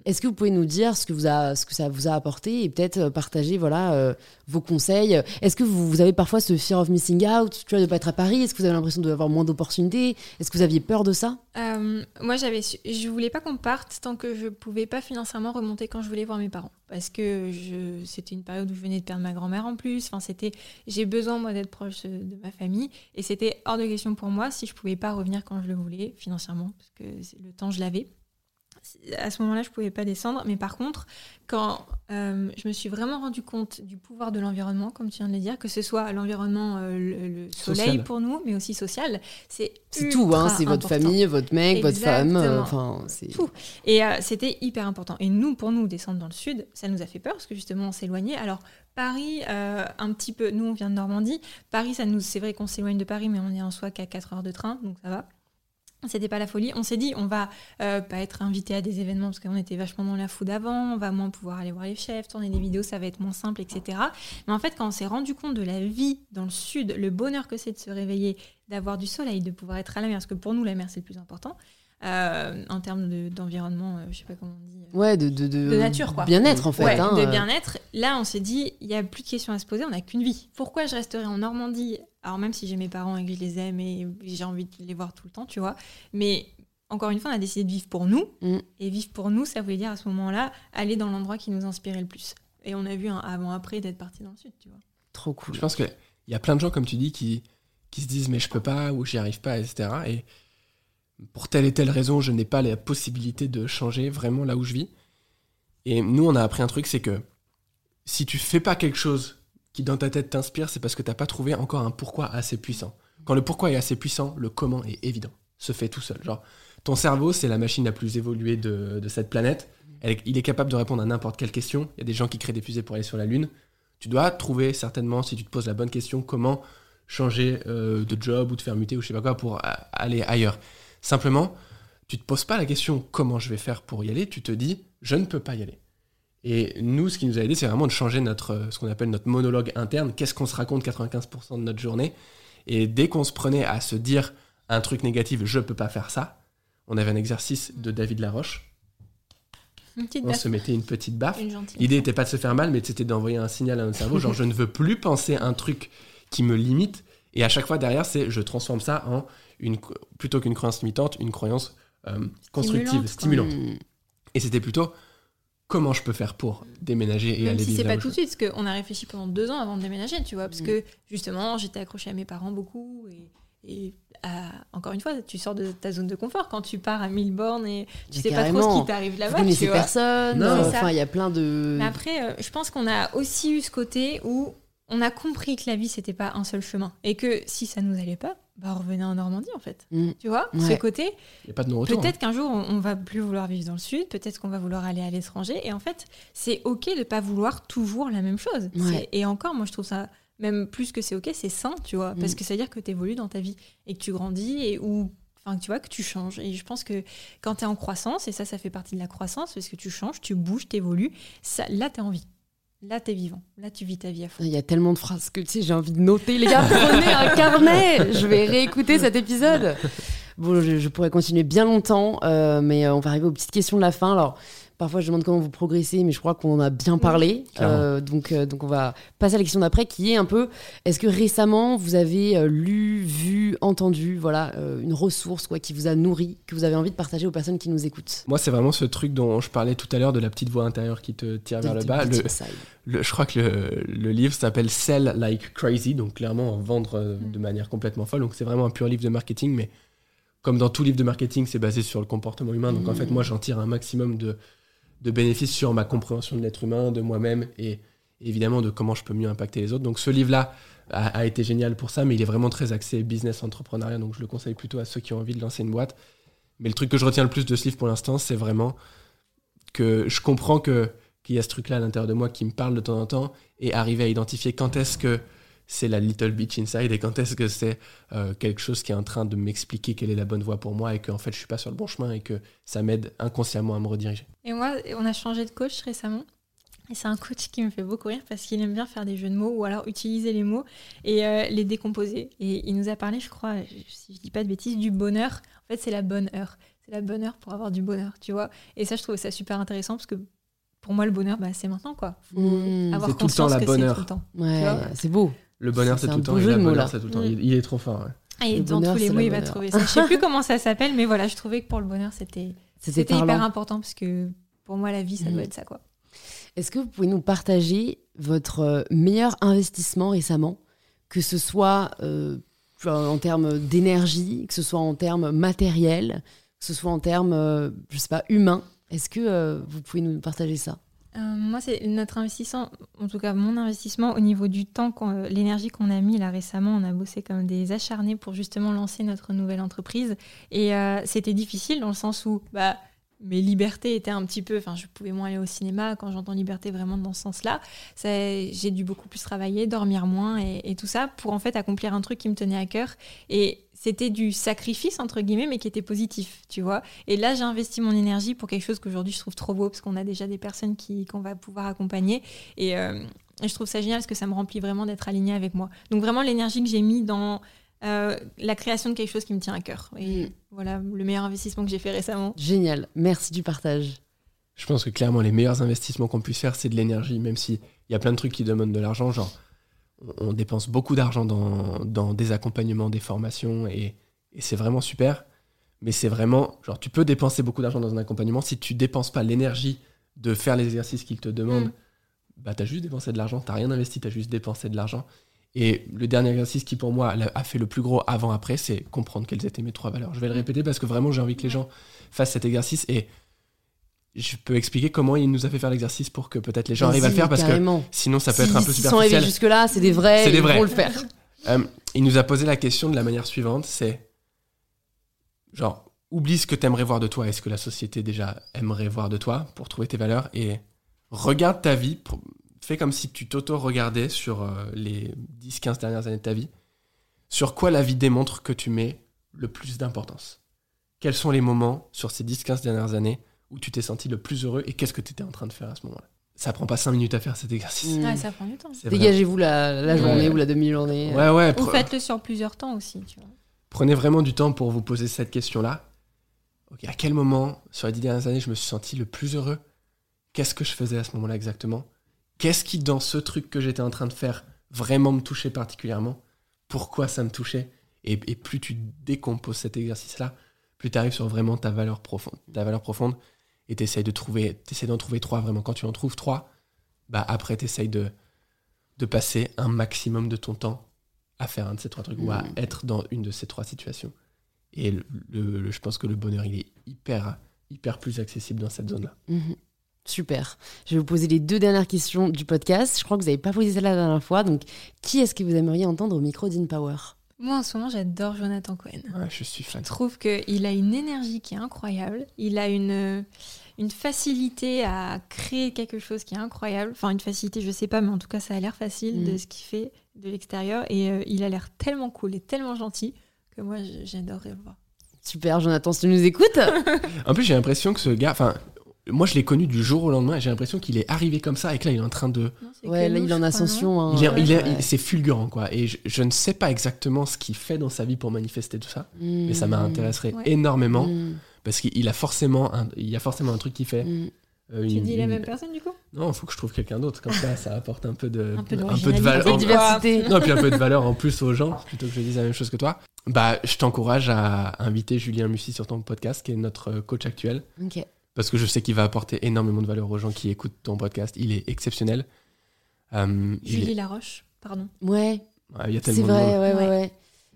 A: Est-ce que vous pouvez nous dire ce que, vous a, ce que ça vous a apporté et peut-être euh, partager voilà, euh, vos conseils? Est-ce que vous, vous, avez parfois ce fear of missing out, tu vois, de ne pas être à Paris? Est-ce que vous avez l'impression d'avoir moins d'opportunités? Est-ce que vous aviez peur de ça?
C: Euh, Moi, j'avais, je voulais pas qu'on parte tant que je pouvais pas financièrement remonter quand je voulais voir mes parents. Parce que je, c'était une période où je venais de perdre ma grand-mère en plus. Enfin, c'était, j'ai besoin, moi, d'être proche de ma famille. Et c'était hors de question pour moi si je pouvais pas revenir quand je le voulais financièrement, parce que le temps, je l'avais à ce moment-là, je pouvais pas descendre. Mais par contre, quand euh, je me suis vraiment rendu compte du pouvoir de l'environnement, comme tu viens de le dire, que ce soit l'environnement, euh, le, soleil pour nous, mais aussi social, c'est
A: c'est tout. Hein, c'est votre famille, votre mec, votre femme. Euh, enfin, c'est
C: tout. Et c'était hyper important. Et nous, pour nous, descendre dans le sud, ça nous a fait peur parce que justement, on s'éloignait. Alors Paris, un petit peu. Nous, on vient de Normandie. Paris, ça nous, c'est vrai qu'on s'éloigne de Paris, mais on est en soi qu'à 4 heures de train, donc ça va. C'était pas la folie. On s'est dit, on va euh, pas être invité à des événements parce qu'on était vachement dans la food avant, on va moins pouvoir aller voir les chefs, tourner des vidéos, ça va être moins simple, etc. Mais en fait, quand on s'est rendu compte de la vie dans le sud, le bonheur que c'est de se réveiller, d'avoir du soleil, de pouvoir être à la mer, parce que pour nous, la mer, c'est le plus important, euh, en termes d'environnement, euh, je sais pas comment on dit.
A: Euh, ouais, de, de,
C: de, nature, quoi.
A: Bien-être, en fait.
C: Ouais,
A: hein,
C: de bien-être. Là, on s'est dit, il n'y a plus de questions à se poser, on n'a qu'une vie. Pourquoi je resterai en Normandie? Alors, même si j'ai mes parents et que je les aime et j'ai envie de les voir tout le temps, tu vois. Mais encore une fois, on a décidé de vivre pour nous. Mm. Et vivre pour nous, ça voulait dire à ce moment-là, aller dans l'endroit qui nous inspirait le plus. Et on a vu un avant-après d'être parti dans le sud, tu vois.
A: Trop cool.
B: Je pense qu'il y a plein de gens, comme tu dis, qui, qui se disent, mais je peux pas, ou j'y arrive pas, etc. Et pour telle et telle raison, je n'ai pas la possibilité de changer vraiment là où je vis. Et nous, on a appris un truc, c'est que si tu fais pas quelque chose qui dans ta tête t'inspire, c'est parce que t'as pas trouvé encore un pourquoi assez puissant. Quand le pourquoi est assez puissant, le comment est évident, se fait tout seul. Genre, ton cerveau, c'est la machine la plus évoluée de, cette planète. il est capable de répondre à n'importe quelle question. Il y a des gens qui créent des fusées pour aller sur la Lune. Tu dois trouver certainement, si tu te poses la bonne question, comment changer euh, de job ou de faire muter ou je sais pas quoi pour aller ailleurs. Simplement, tu te poses pas la question comment je vais faire pour y aller, tu te dis je ne peux pas y aller. Et nous, ce qui nous a aidé, c'est vraiment de changer notre, ce qu'on appelle notre monologue interne. Qu'est-ce qu'on se raconte 95% de notre journée? Et dès qu'on se prenait à se dire un truc négatif, je peux pas faire ça, on avait un exercice de David Laroche. on se mettait une petite baffe. L'idée n'était pas de se faire mal, mais c'était d'envoyer un signal à notre cerveau, genre je ne veux plus penser un truc qui me limite. Et à chaque fois derrière, c'est je transforme ça en une, plutôt qu'une croyance limitante, une croyance euh, constructive, stimulante. Hmm. Et c'était plutôt comment je peux faire pour déménager et
C: Même
B: aller
C: si
B: vivre
C: c'est pas tout de suite, parce qu'on a réfléchi pendant deux ans avant de déménager, tu vois, parce hmm. que justement, j'étais accrochée à mes parents beaucoup et, encore une fois, tu sors de ta zone de confort quand tu pars à mille bornes et tu sais pas trop ce qui t'arrive là-bas.
A: Tu connais personne, enfin, il y a plein de.
C: Mais après, euh, je pense qu'on a aussi eu ce côté où on a compris que la vie, c'était pas un seul chemin. Et que si ça nous allait pas, bah, revenez en Normandie, en fait. Mm. Tu vois, ce côté.
B: a pas de
C: Peut-être
B: hein.
C: qu'un jour, on, va plus vouloir vivre dans le Sud, peut-être qu'on va vouloir aller à l'étranger. Et en fait, c'est OK de pas vouloir toujours la même chose. Et encore, moi, je trouve ça, même plus que c'est OK, c'est sain, tu vois. Parce mm. que ça veut dire que tu évolues dans ta vie et que tu grandis et ou Enfin, tu vois, que tu changes. Et je pense que quand tu es en croissance, et ça, ça fait partie de la croissance, parce que tu changes, tu bouges, tu évolues, ça, là, tu as envie. Là, t'es vivant. Là, tu vis ta vie à fond.
A: Il y a tellement de phrases que tu sais, j'ai envie de noter. Les gars, [laughs] prenez un carnet. Je vais réécouter cet épisode. Bon, je, pourrais continuer bien longtemps, euh, mais euh, on va arriver aux petites questions de la fin. Alors, Parfois, je demande comment vous progressez, mais je crois qu'on en a bien parlé. Euh, donc, euh, donc, on va passer à la question d'après, qui est un peu est-ce que récemment vous avez euh, lu, vu, entendu, voilà, une ressource quoi, qui vous a nourri, que vous avez envie de partager aux personnes qui nous écoutent?
B: Moi, c'est vraiment ce truc dont je parlais tout à l'heure de la petite voix intérieure qui te tire vers le bas. Le, je crois que le, livre s'appelle Sell Like Crazy, donc clairement vendre mm. de manière complètement folle. Donc, c'est vraiment un pur livre de marketing, mais comme dans tout livre de marketing, c'est basé sur le comportement humain. Donc, en fait, mm. moi, j'en tire un maximum de de bénéfices sur ma compréhension de l'être humain, de moi-même et évidemment de comment je peux mieux impacter les autres. Donc ce livre-là a, été génial pour ça, mais il est vraiment très axé business entrepreneuriat, donc je le conseille plutôt à ceux qui ont envie de lancer une boîte. Mais le truc que je retiens le plus de ce livre pour l'instant, c'est vraiment que je comprends que qu'il y a ce truc-là à l'intérieur de moi qui me parle de temps en temps et arriver à identifier quand est-ce que c'est la little bitch inside et quand est-ce que c'est euh, quelque chose qui est en train de m'expliquer quelle est la bonne voie pour moi et qu'en fait je suis pas sur le bon chemin et que ça m'aide inconsciemment à me rediriger?
C: Et moi, on a changé de coach récemment. Et c'est un coach qui me fait beaucoup rire parce qu'il aime bien faire des jeux de mots ou alors utiliser les mots et euh, les décomposer. Et il nous a parlé, je crois, si je dis pas de bêtises, du bonheur. En fait, c'est la bonne heure. c'est la bonne heure pour avoir du bonheur, tu vois. Et ça, je trouve ça super intéressant parce que pour moi, le bonheur, bah, c'est maintenant, quoi. Faut
A: Mmh.
C: avoir
B: C'est tout le temps
C: conscience
B: la
C: que
B: bonne
C: c'est
B: heure.
A: Ouais, c'est beau.
B: Le bonheur,
A: C'est
B: tout le temps. Il, il est trop fort. ouais.
C: Ah, Et
A: Le
C: dans
A: bonheur,
C: tous les mots, il va trouver ça. Je sais plus [laughs] comment ça s'appelle, mais voilà, je trouvais que pour le bonheur, c'était hyper important parce que pour moi, la vie, ça
A: Mhm.
C: doit être ça, quoi.
A: Est-ce que vous pouvez nous partager votre euh, meilleur investissement récemment, que ce soit euh, en termes d'énergie, que ce soit en termes matériels, que ce soit en termes, euh, je sais pas, humains Est-ce que euh, vous pouvez nous partager ça?
C: Euh, moi, c'est notre investissement, en tout cas mon investissement au niveau du temps, euh, l'énergie qu'on a mis là récemment. On a bossé comme des acharnés pour justement lancer notre nouvelle entreprise. Et euh, c'était difficile dans le sens où bah, mes libertés étaient un petit peu. Enfin, je pouvais moins aller au cinéma. Quand j'entends liberté vraiment dans ce sens-là, j'ai dû beaucoup plus travailler, dormir moins et, et tout ça pour en fait accomplir un truc qui me tenait à cœur. Et c'était du sacrifice, entre guillemets, mais qui était positif, tu vois. Et là, j'ai investi mon énergie pour quelque chose qu'aujourd'hui je trouve trop beau, parce qu'on a déjà des personnes qui, qu'on va pouvoir accompagner. Et, euh, et je trouve ça génial, parce que ça me remplit vraiment d'être alignée avec moi. Donc vraiment, l'énergie que j'ai mis dans euh, la création de quelque chose qui me tient à cœur. Et
A: Mm.
C: voilà, le meilleur investissement que j'ai fait récemment.
A: Génial, merci du partage.
B: Je pense que clairement, les meilleurs investissements qu'on puisse faire, c'est de l'énergie, même s'il y a plein de trucs qui demandent de l'argent. Genre, on, dépense beaucoup d'argent dans, dans des accompagnements, des formations, et, et c'est vraiment super. Mais c'est vraiment, genre, tu peux dépenser beaucoup d'argent dans un accompagnement. Si tu dépenses pas l'énergie de faire les exercices qu'ils te demandent,
C: Mm.
B: bah, t'as juste dépensé de l'argent, t'as rien investi, t'as juste dépensé de l'argent. Et le dernier exercice qui, pour moi, a fait le plus gros avant-après, c'est comprendre quelles étaient mes trois valeurs. Je vais le répéter parce que vraiment, j'ai envie que les gens fassent cet exercice et je peux expliquer comment il nous a fait faire l'exercice pour que peut-être les gens arrivent à le faire parce que sinon ça peut être un peu
A: S'ils sont arrivés
B: superficiel.
A: jusque-là, c'est des vrais,
B: C'est des
A: ils
B: vrais.
A: vont le faire.
B: Euh, il nous a posé la question de la manière suivante, c'est genre oublie ce que t'aimerais voir de toi et ce que la société déjà aimerait voir de toi pour trouver tes valeurs et regarde ta vie, pour- fais comme si tu t'auto-regardais sur euh, les 10-15 dernières années de ta vie, sur quoi la vie démontre que tu mets le plus d'importance? Quels sont les moments sur ces 10-15 dernières années où tu t'es senti le plus heureux et qu'est-ce que tu étais en train de faire à ce moment-là Ça prend pas 5 minutes à faire cet exercice.
A: Mm.
C: Ouais, ça prend du temps.
A: Dégagez-vous la, la journée
B: Ouais.
A: ou la demi-journée.
B: Ouais, ouais.
C: Ou faites-le sur plusieurs temps aussi, tu vois.
B: Prenez vraiment du temps pour vous poser cette question-là. Ok, à quel moment, sur les dix dernières années, je me suis senti le plus heureux? Qu'est-ce que je faisais à ce moment-là exactement? Qu'est-ce qui, dans ce truc que j'étais en train de faire, vraiment me touchait particulièrement? Pourquoi ça me touchait? Et, et plus tu décomposes cet exercice-là, plus tu arrives sur vraiment ta valeur profonde, ta valeur profonde et tu essayes de trouver, t'essayes d'en trouver trois vraiment. Quand tu en trouves trois, bah après tu essayes de, de passer un maximum de ton temps à faire un de ces trois trucs ou à
A: Mm.
B: être dans une de ces trois situations. Et le- le- le- je pense que le bonheur, il est hyper, hyper plus accessible dans cette zone-là.
A: Mhm. Super. Je vais vous poser les deux dernières questions du podcast. Je crois que vous n'avez pas posé celle-là la dernière fois. Donc, qui est-ce que vous aimeriez entendre au micro d'InPower
C: Moi, en ce moment, j'adore Jonathan Cohen.
B: Ouais, je suis fan.
C: Je trouve qu'il a une énergie qui est incroyable. Il a une, une facilité à créer quelque chose qui est incroyable. Enfin, une facilité, je sais pas, mais en tout cas, ça a l'air facile
A: Mm.
C: de ce qu'il fait de l'extérieur. Et euh, il a l'air tellement cool et tellement gentil que moi, j'adorerais le voir.
A: Super, Jonathan, si tu nous écoutes. [laughs]
B: En plus, j'ai l'impression que ce gars, enfin, moi je l'ai connu du jour au lendemain et j'ai l'impression qu'il est arrivé comme ça et que là il est en train de.
C: Non,
A: ouais, là, il est en ascension. hein.
B: Il est, il est-
A: Ouais.
B: il- c'est fulgurant quoi. Et je, je ne sais pas exactement ce qu'il fait dans sa vie pour manifester tout ça, mais ça
A: Mm.
B: m'intéresserait
C: Ouais.
B: énormément
A: Mm.
B: Parce qu'il a forcément un, il y a forcément un truc qu'il fait.
A: Mm.
B: euh,
C: Tu
B: une-
C: dis la
B: une-
C: même personne, du coup?
B: Non, il faut que je trouve quelqu'un d'autre comme ça, ça apporte un peu de,
C: Un peu
B: un peu de valeur. En-
A: diversité.
B: Non, et puis un peu de valeur en plus aux gens, plutôt que je dise la même chose que toi. Bah, je t'encourage à inviter Julien Mussy sur ton podcast, qui est notre euh, coach actuel,
A: Ok.
B: parce que je sais qu'il va apporter énormément de valeur aux gens qui écoutent ton podcast. Il est exceptionnel. Euh,
C: Julie
B: est-
C: Laroche, pardon.
A: Ouais,
B: Ouais, il y a
A: c'est
B: tellement de
A: vrai. Ouais, ouais,
C: Ouais.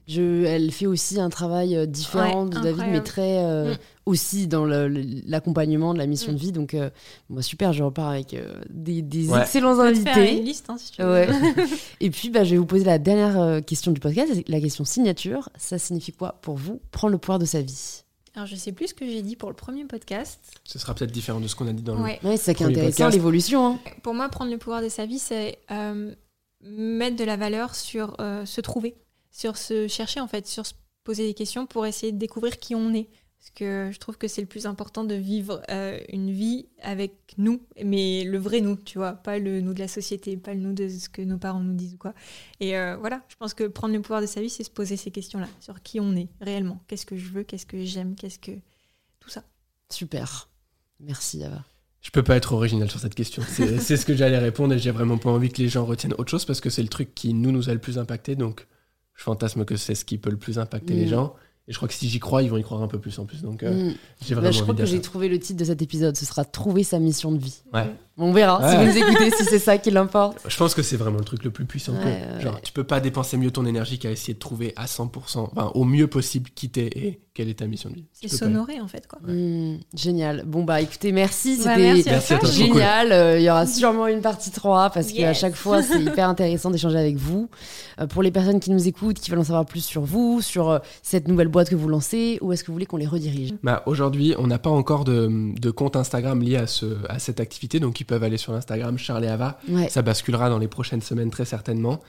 A: Je, elle fait aussi un travail euh, différent
C: Ouais,
A: de David, mais très euh,
C: Mm.
A: aussi dans le- le- l'accompagnement de la mission
C: Mm.
A: de vie. Donc, euh, moi, super, je repars avec euh, des, des
B: Ouais.
A: excellents
C: te faire
A: invités.
C: une liste, hein, si tu veux.
A: Ouais. [laughs] [laughs] Et puis, bah, je vais vous poser la dernière question du podcast, la question signature. Ça signifie quoi pour vous prendre le pouvoir de sa vie?
C: Alors, je sais plus ce que j'ai dit pour le premier podcast.
B: Ce sera peut-être différent de ce qu'on a dit dans le.
C: Ouais.
A: Ouais, c'est ça qui est intéressant, l'évolution. hein.
C: Pour moi, prendre le pouvoir de sa vie, c'est euh, mettre de la valeur sur euh, se trouver, sur se chercher, en fait, sur se poser des questions pour essayer de découvrir qui on est. Parce que je trouve que c'est le plus important de vivre euh, une vie avec nous, mais le vrai nous, tu vois, pas le nous de la société, pas le nous de ce que nos parents nous disent ou quoi. Et euh, voilà, je pense que prendre le pouvoir de sa vie, c'est se poser ces questions-là, sur qui on est réellement, qu'est-ce que je veux, qu'est-ce que j'aime, qu'est-ce que... tout ça.
A: Super. Merci Ava.
B: Je peux pas être original sur cette question. C'est [laughs] ce que j'allais répondre et j'ai vraiment pas envie que les gens retiennent autre chose parce que c'est le truc qui nous nous a le plus impacté. Donc je fantasme que c'est ce qui peut le plus impacter les
A: Mm.
B: gens. Et je crois que si j'y crois, ils vont y croire un peu plus en plus. Donc euh,
A: Mm.
B: j'ai
A: Bah,
B: vraiment
A: je crois
B: envie
A: que j'ai trouvé le titre de cet épisode. Ce sera Trouver sa mission de vie.
B: Ouais.
A: On verra si vous nous écoutez, si c'est ça qui l'importe.
B: Je pense que c'est vraiment le truc le plus puissant.
A: Ouais,
B: que-
A: ouais,
B: Genre, tu peux pas dépenser mieux ton énergie qu'à essayer de trouver à 100%, enfin, au mieux possible qui t'es et quelle est ta mission de vie.
C: C'est sonoré en fait quoi.
A: Mm, génial. Bon bah écoutez, merci.
C: Ouais,
A: C'était
C: merci à
B: Merci
A: génial. Euh, Il y aura sûrement une partie 3 parce qu'à chaque fois, c'est hyper intéressant d'échanger avec vous. Euh, pour les personnes qui nous écoutent, qui veulent en savoir plus sur vous, sur euh, cette nouvelle boîte que vous lancez, où est-ce que vous voulez qu'on les redirige?
B: Bah, Aujourd'hui, on n'a pas encore de, de compte Instagram lié à, ce, à cette activité, donc peuvent aller sur l'Instagram Charles et Ava.
A: Ouais.
B: Ça basculera dans les prochaines semaines très certainement.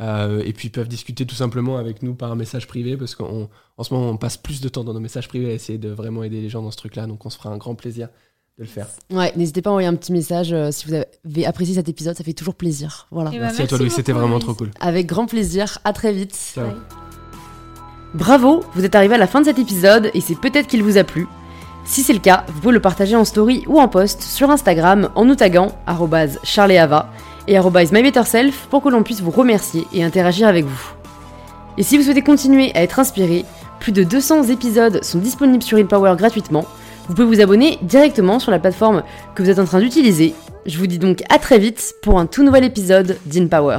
B: Euh, et puis ils peuvent discuter tout simplement avec nous par message privé parce qu'en en ce moment on passe plus de temps dans nos messages privés à essayer de vraiment aider les gens dans ce truc-là, donc on se fera un grand plaisir de le faire.
A: Ouais, n'hésitez pas à envoyer un petit message euh, si vous avez apprécié cet épisode, ça fait toujours plaisir. Voilà.
C: Eh ben,
B: merci, à toi Louis, c'était vraiment trop cool.
A: Avec grand plaisir. À très vite.
B: Ciao.
A: Bravo, vous êtes arrivé à la fin de cet épisode et c'est peut-être qu'il vous a plu. Si c'est le cas, vous pouvez le partager en story ou en post sur Instagram en nous taguant charleava et mybetterself pour que l'on puisse vous remercier et interagir avec vous. Et si vous souhaitez continuer à être inspiré, plus de 200 épisodes sont disponibles sur InPower gratuitement. Vous pouvez vous abonner directement sur la plateforme que vous êtes en train d'utiliser. Je vous dis donc à très vite pour un tout nouvel épisode d'InPower.